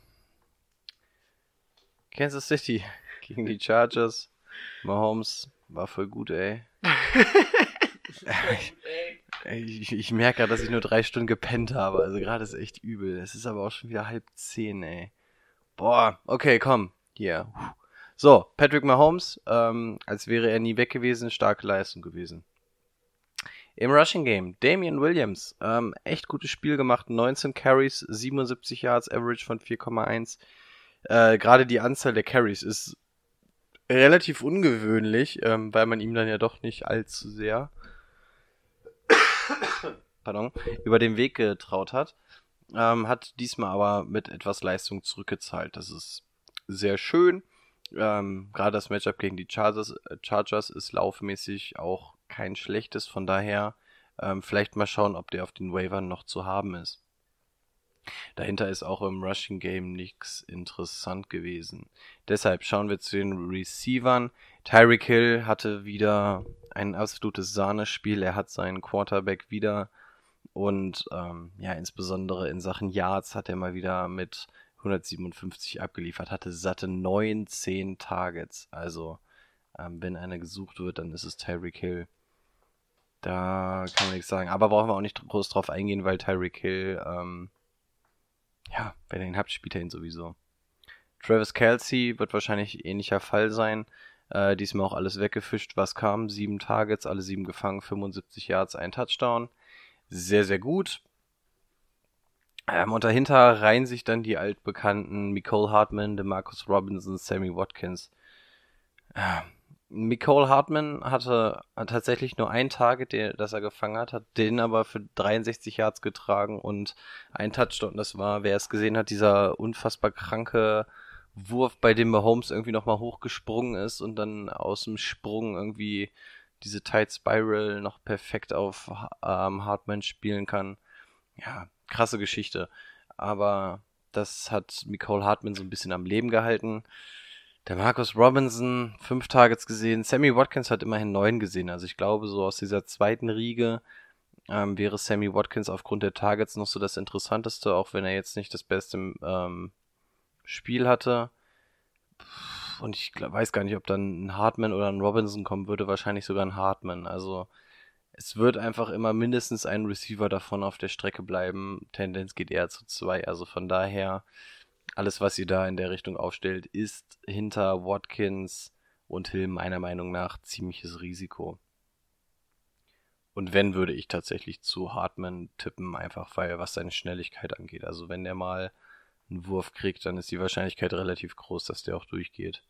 Kansas City gegen die Chargers. Mahomes war voll gut, ey. Ich, ich merke gerade, dass ich nur drei Stunden gepennt habe. Also gerade ist echt übel. Es ist aber auch schon wieder halb zehn, ey. Boah, okay, komm. Hier. So, Patrick Mahomes, ähm, als wäre er nie weg gewesen, starke Leistung gewesen. Im Rushing Game, Damian Williams, ähm, echt gutes Spiel gemacht, 19 Carries, 77 Yards, Average von 4,1. Äh, Gerade die Anzahl der Carries ist relativ ungewöhnlich, ähm, weil man ihm dann ja doch nicht allzu sehr pardon, über den Weg getraut hat. Ähm, hat diesmal aber mit etwas Leistung zurückgezahlt. Das ist sehr schön. Ähm, Gerade das Matchup gegen die Chargers, äh, Chargers ist laufmäßig auch kein schlechtes. Von daher ähm, vielleicht mal schauen, ob der auf den Wavern noch zu haben ist. Dahinter ist auch im Rushing Game nichts interessant gewesen. Deshalb schauen wir zu den Receivern. Tyreek Hill hatte wieder ein absolutes Sahnespiel. Er hat seinen Quarterback wieder und ähm, ja, insbesondere in Sachen Yards hat er mal wieder mit 157 abgeliefert, hatte satte 19 Targets. Also, ähm, wenn einer gesucht wird, dann ist es Tyreek Hill. Da kann man nichts sagen. Aber brauchen wir auch nicht groß drauf eingehen, weil Tyreek Hill, ähm, ja, wenn ihr ihn habt, spielt er ihn sowieso. Travis Kelsey wird wahrscheinlich ähnlicher Fall sein. Äh, diesmal auch alles weggefischt, was kam. Sieben Targets, alle sieben gefangen, 75 Yards, ein Touchdown. Sehr, sehr gut. Ähm, und dahinter reihen sich dann die altbekannten Nicole Hartman, DeMarcus Robinson, Sammy Watkins. Äh, Nicole Hartman hatte tatsächlich nur ein Target, den, das er gefangen hat, hat den aber für 63 Yards getragen und ein Touchdown. Das war, wer es gesehen hat, dieser unfassbar kranke Wurf, bei dem Mahomes irgendwie nochmal hochgesprungen ist und dann aus dem Sprung irgendwie diese Tight Spiral noch perfekt auf ähm, Hartman spielen kann. Ja, krasse Geschichte. Aber das hat Nicole Hartman so ein bisschen am Leben gehalten. Der Marcus Robinson, fünf Targets gesehen. Sammy Watkins hat immerhin neun gesehen. Also ich glaube, so aus dieser zweiten Riege ähm, wäre Sammy Watkins aufgrund der Targets noch so das Interessanteste, auch wenn er jetzt nicht das beste ähm, Spiel hatte. Und ich weiß gar nicht, ob dann ein Hartman oder ein Robinson kommen würde. Wahrscheinlich sogar ein Hartman. Also es wird einfach immer mindestens ein Receiver davon auf der Strecke bleiben. Tendenz geht eher zu zwei. Also von daher, alles, was ihr da in der Richtung aufstellt, ist hinter Watkins und Hill meiner Meinung nach ziemliches Risiko. Und wenn, würde ich tatsächlich zu Hartman tippen, einfach weil, was seine Schnelligkeit angeht. Also wenn der mal einen Wurf kriegt, dann ist die Wahrscheinlichkeit relativ groß, dass der auch durchgeht.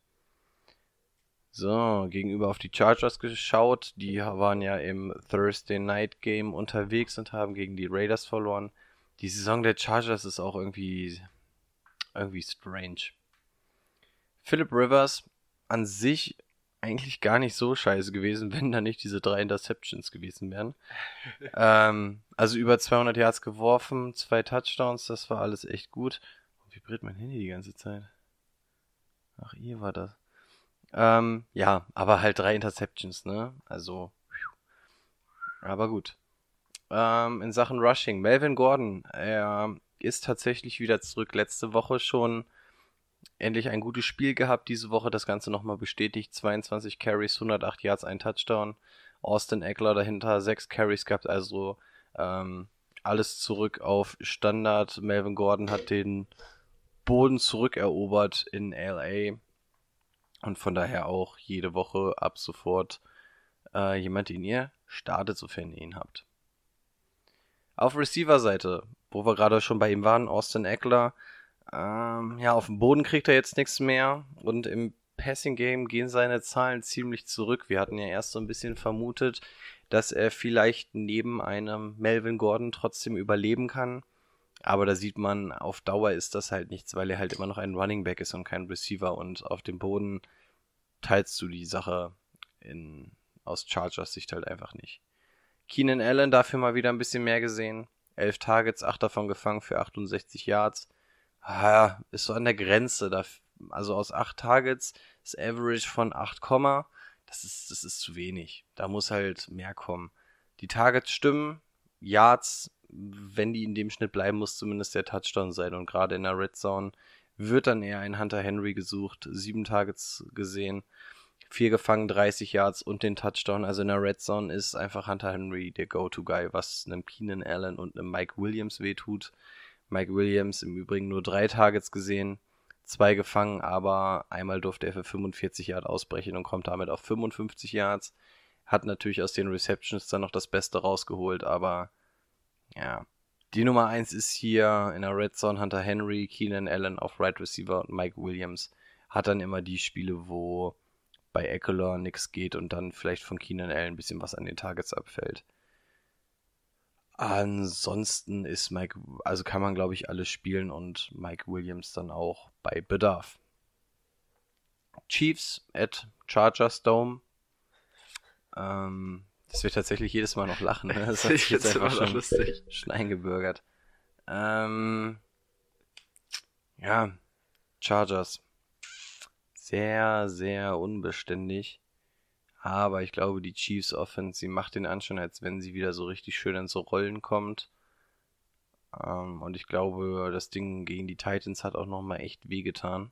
So, gegenüber auf die Chargers geschaut. Die waren ja im Thursday Night Game unterwegs und haben gegen die Raiders verloren. Die Saison der Chargers ist auch irgendwie, irgendwie strange. Philip Rivers an sich eigentlich gar nicht so scheiße gewesen, wenn da nicht diese drei Interceptions gewesen wären. ähm, also über 200 Yards geworfen, zwei Touchdowns, das war alles echt gut. Vibriert mein Handy die ganze Zeit. Ach, ihr war das. Ähm, ja, aber halt drei Interceptions, ne? Also, aber gut. Ähm, in Sachen Rushing, Melvin Gordon, er ist tatsächlich wieder zurück. Letzte Woche schon endlich ein gutes Spiel gehabt. Diese Woche das Ganze nochmal bestätigt. 22 Carries, 108 Yards, ein Touchdown. Austin Eckler dahinter, 6 Carries gehabt. Also ähm, alles zurück auf Standard. Melvin Gordon hat den Boden zurückerobert in LA. Und von daher auch jede Woche ab sofort äh, jemand, den ihr startet, sofern ihr ihn habt. Auf Receiver-Seite, wo wir gerade schon bei ihm waren, Austin Eckler. Ähm, ja, auf dem Boden kriegt er jetzt nichts mehr. Und im Passing-Game gehen seine Zahlen ziemlich zurück. Wir hatten ja erst so ein bisschen vermutet, dass er vielleicht neben einem Melvin Gordon trotzdem überleben kann. Aber da sieht man, auf Dauer ist das halt nichts, weil er halt immer noch ein Running Back ist und kein Receiver. Und auf dem Boden teilst du die Sache in, aus Chargers Sicht halt einfach nicht. Keenan Allen dafür mal wieder ein bisschen mehr gesehen. Elf Targets, acht davon gefangen für 68 Yards. Ah, ist so an der Grenze. Da, also aus acht Targets ist Average von 8, das ist, das ist zu wenig. Da muss halt mehr kommen. Die Targets stimmen, Yards wenn die in dem Schnitt bleiben, muss zumindest der Touchdown sein. Und gerade in der Red Zone wird dann eher ein Hunter Henry gesucht. Sieben Targets gesehen, vier gefangen, 30 Yards und den Touchdown. Also in der Red Zone ist einfach Hunter Henry der Go-To-Guy, was einem Keenan Allen und einem Mike Williams wehtut. Mike Williams im Übrigen nur drei Targets gesehen, zwei gefangen, aber einmal durfte er für 45 Yards ausbrechen und kommt damit auf 55 Yards. Hat natürlich aus den Receptions dann noch das Beste rausgeholt, aber ja. Die Nummer 1 ist hier in der Red Zone Hunter Henry, Keenan Allen auf Right Receiver und Mike Williams hat dann immer die Spiele, wo bei Eckler nichts geht und dann vielleicht von Keenan Allen ein bisschen was an den Targets abfällt. Ansonsten ist Mike, also kann man glaube ich alles spielen und Mike Williams dann auch bei Bedarf. Chiefs at Chargers Dome. Ähm, das wird tatsächlich jedes Mal noch lachen. Ne? Das hat sich jetzt einfach schon, lustig. schon eingebürgert. Ähm, ja, Chargers. Sehr, sehr unbeständig. Aber ich glaube, die Chiefs Offense, sie macht den Anschein, als wenn sie wieder so richtig schön ins Rollen kommt. Ähm, und ich glaube, das Ding gegen die Titans hat auch nochmal echt wehgetan.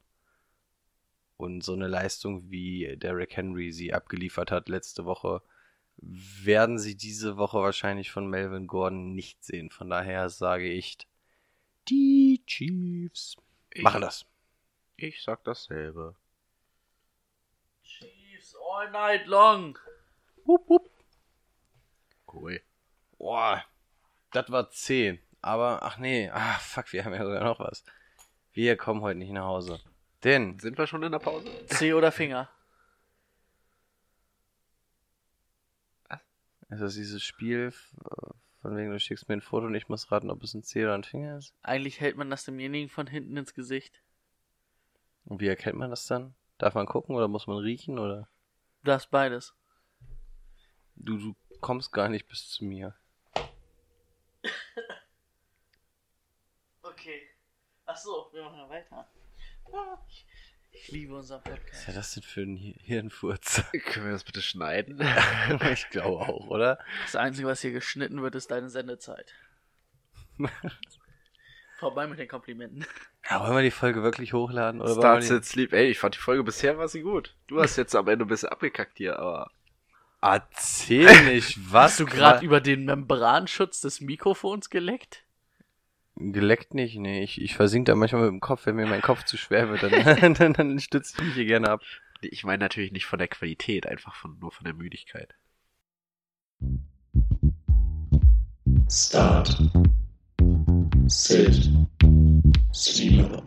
Und so eine Leistung, wie Derrick Henry sie abgeliefert hat letzte Woche, werden sie diese Woche wahrscheinlich von Melvin Gordon nicht sehen. Von daher sage ich, die Chiefs machen das. Ich sag dasselbe. All night long. Wupp, wupp. Cool. Boah, das war 10. Aber, ach nee, ah, fuck, wir haben ja sogar noch was. Wir kommen heute nicht nach Hause. Denn, Sind wir schon in der Pause? C oder Finger? ist das dieses Spiel, von wegen du schickst mir ein Foto und ich muss raten, ob es ein C oder ein Finger ist? Eigentlich hält man das demjenigen von hinten ins Gesicht. Und wie erkennt man das dann? Darf man gucken oder muss man riechen oder? Das beides. Du, du kommst gar nicht bis zu mir. Okay. Ach so, wir machen weiter. Ah, Ich, ich liebe unseren Was ist Podcast. ja das denn für ein Hi- Hirnfurz? Können wir das bitte schneiden? ich glaube auch, oder? Das Einzige, was hier geschnitten wird, ist deine Sendezeit. Vorbei mit den Komplimenten. Ja, wollen wir die Folge wirklich hochladen? Oder Start Sit Sleep. Ey, ich fand die Folge bisher war sie gut. Du hast jetzt am Ende ein bisschen abgekackt hier, aber. Erzähl nicht, was Hast du gerade über den Membranschutz des Mikrofons geleckt? Geleckt nicht, nee. Ich, ich versink da manchmal mit dem Kopf, wenn mir mein Kopf zu schwer wird, dann, dann, dann stütze ich mich hier gerne ab. Ich meine natürlich nicht von der Qualität, einfach von, nur von der Müdigkeit. Start. Sit. Sleep.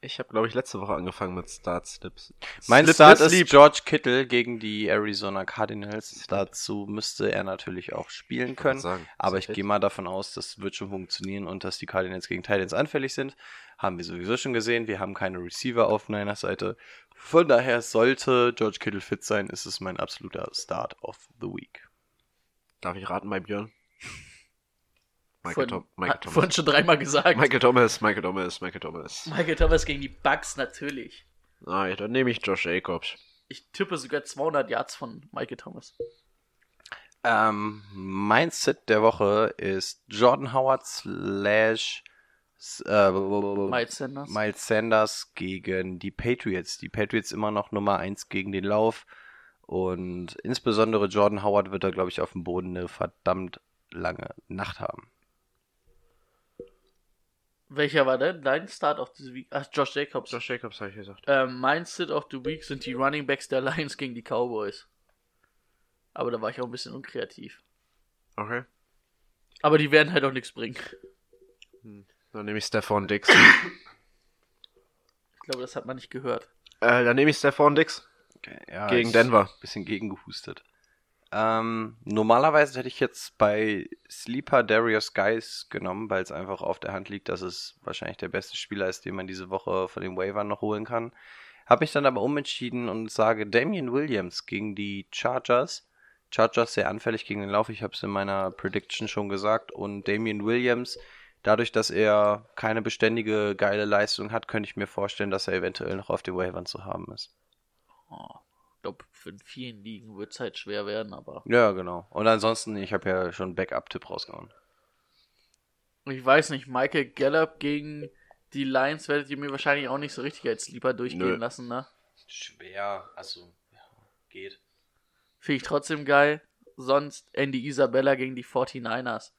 Ich habe, glaube ich, letzte Woche angefangen mit Start Slips. Mein Slip Start ist. George Kittle gegen die Arizona Cardinals. Dazu müsste er natürlich auch spielen können. sagen, Aber ich gehe mal davon aus, das wird schon funktionieren und dass die Cardinals gegen Titans anfällig sind. Haben wir sowieso schon gesehen. Wir haben keine Receiver auf Niners Seite. Von daher sollte George Kittle fit sein, ist es mein absoluter Start of the Week. Darf ich raten bei Björn? Michael, Von, Tom Michael hat vorhin Thomas. schon dreimal gesagt. Michael Thomas, Michael Thomas, Michael Thomas. Michael Thomas gegen die Bucks natürlich. Ah, ja, dann nehme ich Josh Jacobs. Ich tippe sogar 200 Yards von Michael Thomas. Ähm, mein Sit der Woche ist Jordan Howard slash äh, Miles Sanders. Miles Sanders gegen die Patriots. Die Patriots immer noch Nummer 1 gegen den Lauf. Und insbesondere Jordan Howard wird da, glaube ich, auf dem Boden eine verdammt lange Nacht haben. Welcher war denn dein Start of the Week? Ach, Josh Jacobs. Josh Jacobs habe ich gesagt. Ähm, mein Sit of the Week sind die Running Backs der Lions gegen die Cowboys. Aber da war ich auch ein bisschen unkreativ. Okay. Aber die werden halt auch nichts bringen. Dann nehme ich Stefan Dix. Ich glaube, das hat man nicht gehört. äh, dann nehme ich Stefan Dix Okay, ja, gegen Denver. Bisschen gegengehustet. Ähm, normalerweise hätte ich jetzt bei Sleeper Darius Guys genommen, weil es einfach auf der Hand liegt, dass es wahrscheinlich der beste Spieler ist, den man diese Woche von den Waivern noch holen kann. Habe mich dann aber umentschieden und sage Damian Williams gegen die Chargers. Chargers sehr anfällig gegen den Lauf, ich habe es in meiner Prediction schon gesagt. Und Damian Williams, dadurch, dass er keine beständige, geile Leistung hat, könnte ich mir vorstellen, dass er eventuell noch auf den Waivern zu haben ist. Oh, für vielen Ligen wird es halt schwer werden, aber Ja, genau. Und ansonsten, ich habe ja schon Backup-Tipp rausgehauen. ich weiß nicht, Michael Gallup gegen die Lions werdet ihr mir wahrscheinlich auch nicht so richtig als Sleeper durchgehen Nö. lassen, ne? Schwer, also, ja, geht. Finde ich trotzdem geil. Sonst Andy Isabella gegen die 49ers.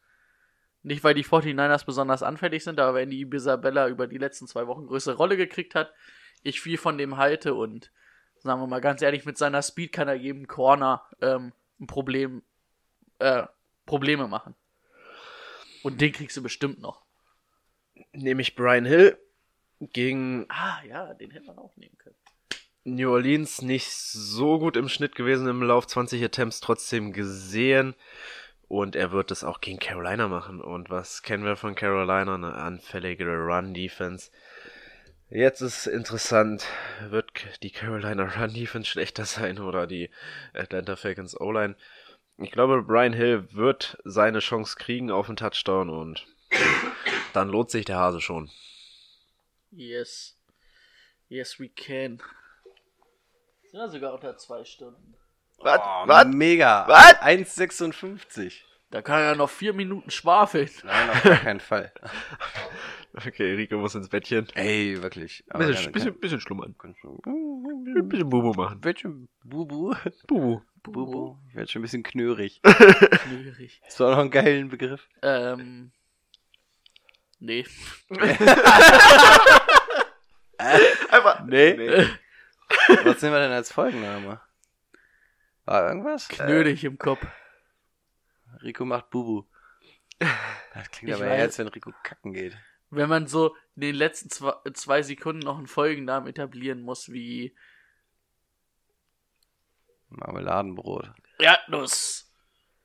Nicht, weil die 49ers besonders anfällig sind, aber wenn die Isabella über die letzten zwei Wochen größere Rolle gekriegt hat, ich viel von dem halte und sagen wir mal ganz ehrlich, mit seiner Speed kann er jedem Corner ähm, ein Problem, äh, Probleme machen. Und den kriegst du bestimmt noch. Nehme ich Brian Hill gegen Ah, ja, den hätte man auch nehmen können. New Orleans nicht so gut im Schnitt gewesen im Lauf 20 Attempts trotzdem gesehen. Und er wird es auch gegen Carolina machen. Und was kennen wir von Carolina? Eine anfällige Run-Defense. Jetzt ist interessant, wird die Carolina Run-Defense schlechter sein oder die Atlanta Falcons O-Line? Ich glaube, Brian Hill wird seine Chance kriegen auf einen Touchdown und dann lohnt sich der Hase schon. Yes. Yes, we can. Sind ja sogar unter zwei Stunden. Was? Oh, Was? Mega. Was? 1,56. Da kann er noch vier Minuten schwafeln. Nein, auf gar keinen Fall. Okay, Rico muss ins Bettchen. Ey, wirklich. Aber Bisschen, keine- bisschen, bisschen schlummern. keine- Ein bisschen Bubu machen. Wird schon Bubu. Bubu. Bubu. Wird schon ein bisschen knörig. Schwierig. Das war noch ein geilen Begriff. Ähm. Nee. Einfach. Nee. Was nehmen wir denn als Folgenname? War irgendwas? Knödig im Kopf. Rico macht Bubu. Das klingt Ich aber weiß. eher, als wenn Rico kacken geht. Wenn man so in den letzten zwei, zwei Sekunden noch einen Folgennamen etablieren muss, wie Marmeladenbrot. Erdnuss.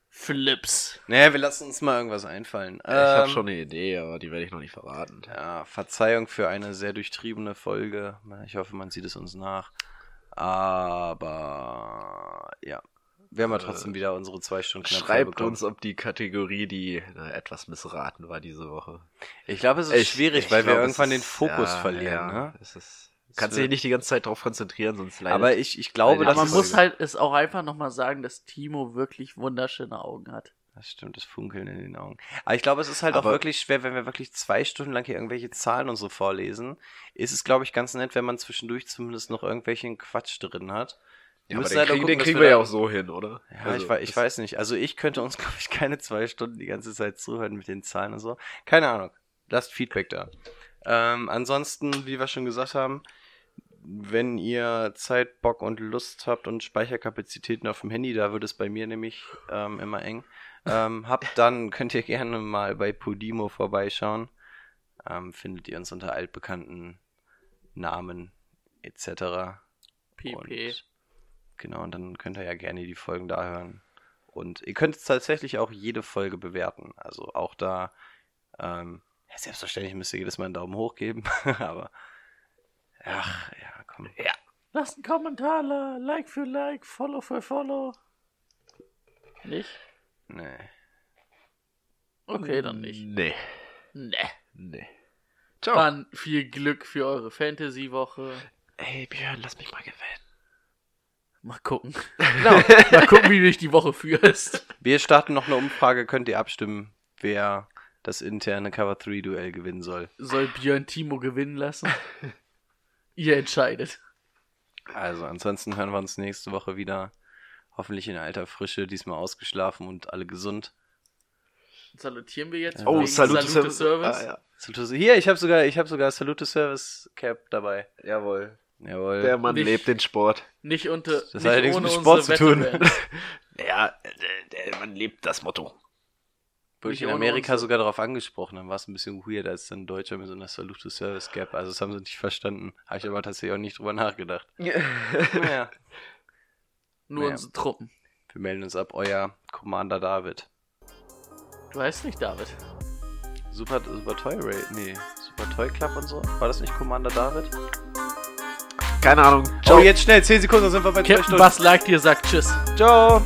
Flips. Naja, wir lassen uns mal irgendwas einfallen. Ich habe Ähm, schon eine Idee, aber die werde ich noch nicht verraten. Ja, Verzeihung für eine sehr durchtriebene Folge. Ich hoffe, man sieht es uns nach. Aber ja, wir haben ja trotzdem wieder unsere zwei Stunden knapp Schreibt bekommen. uns, ob die Kategorie, die äh, etwas missraten war diese Woche. Ich glaube, es ist Ich- schwierig, ich weil wir glaub, es irgendwann den ist- Fokus ja, verlieren. ja, Ne? Es ist, kannst wird- dich nicht die ganze Zeit darauf konzentrieren, sonst leidet. Aber ich, ich glaube, Leider dass Aber man muss halt es auch einfach nochmal sagen, dass Timo wirklich wunderschöne Augen hat. Das stimmt, das Funkeln in den Augen. Aber ich glaube, es ist halt auch Aber- wirklich schwer, wenn wir wirklich zwei Stunden lang hier irgendwelche Zahlen und so vorlesen. Ist es, glaube ich, ganz nett, wenn man zwischendurch zumindest noch irgendwelchen Quatsch drin hat. Ja, aber den, halt kriegen, den kriegen wir wir ja auch so hin, oder? Ja, Also, ich, wei- ich weiß nicht. Also ich könnte uns, glaube ich, keine zwei Stunden die ganze Zeit zuhören mit den Zahlen und so. Keine Ahnung. Lasst Feedback da. Ähm, ansonsten, wie wir schon gesagt haben, wenn ihr Zeit, Bock und Lust habt und Speicherkapazitäten auf dem Handy, da wird es bei mir nämlich ähm, immer eng, ähm, habt, dann könnt ihr gerne mal bei Podimo vorbeischauen. Ähm, findet ihr uns unter altbekannten Namen etc. PP. Und, genau, und dann könnt ihr ja gerne die Folgen da hören. Und ihr könnt tatsächlich auch jede Folge bewerten. Also auch da, ähm, ja, selbstverständlich müsst ihr jedes Mal einen Daumen hoch geben. Aber, ach, ja, komm. Ja. Lasst einen Kommentar da, Like für Like, Follow für Follow. Nicht? Nee. Okay, dann nicht. Nee. Ne. Nee. Ciao. Dann viel Glück für eure Fantasy-Woche. Ey, Björn, lass mich mal gewinnen. Mal gucken. Genau. Mal gucken, wie du dich die Woche führst. Wir starten noch eine Umfrage, könnt ihr abstimmen, wer das interne Cover 3 Duell gewinnen soll. Soll Björn Timo gewinnen lassen? Ihr entscheidet. Also, ansonsten hören wir uns nächste Woche wieder. Hoffentlich in alter Frische, diesmal ausgeschlafen und alle gesund. Salutieren wir jetzt? Oh, Salute, Salute Service. Ah, ja. Hier, ich habe sogar, ich habe sogar Salute Service Cap dabei. Jawohl. Jawohl. Der Mann Nicht- lebt den Sport. Nicht unter. Das nicht hat allerdings ohne mit Sport zu tun. Ja, der, der Mann lebt das Motto. Wurde ich in Amerika sogar darauf angesprochen, dann war es ein bisschen weird, als dann ein Deutscher mit so einer Salute Service Gap. Also das haben sie nicht verstanden. Habe ich aber tatsächlich auch nicht drüber nachgedacht. Naja, Nur Naja. unsere Truppen. wir melden uns ab, euer Commander David. Du heißt nicht David. Super, Super Toy Ray, nee, Super Toy Club und so. War das nicht Commander David? Keine Ahnung. Oh, jetzt schnell, 10 Sekunden, dann sind wir bei Captain Stunden. Buzz Lightyear sagt Tschüss. Ciao!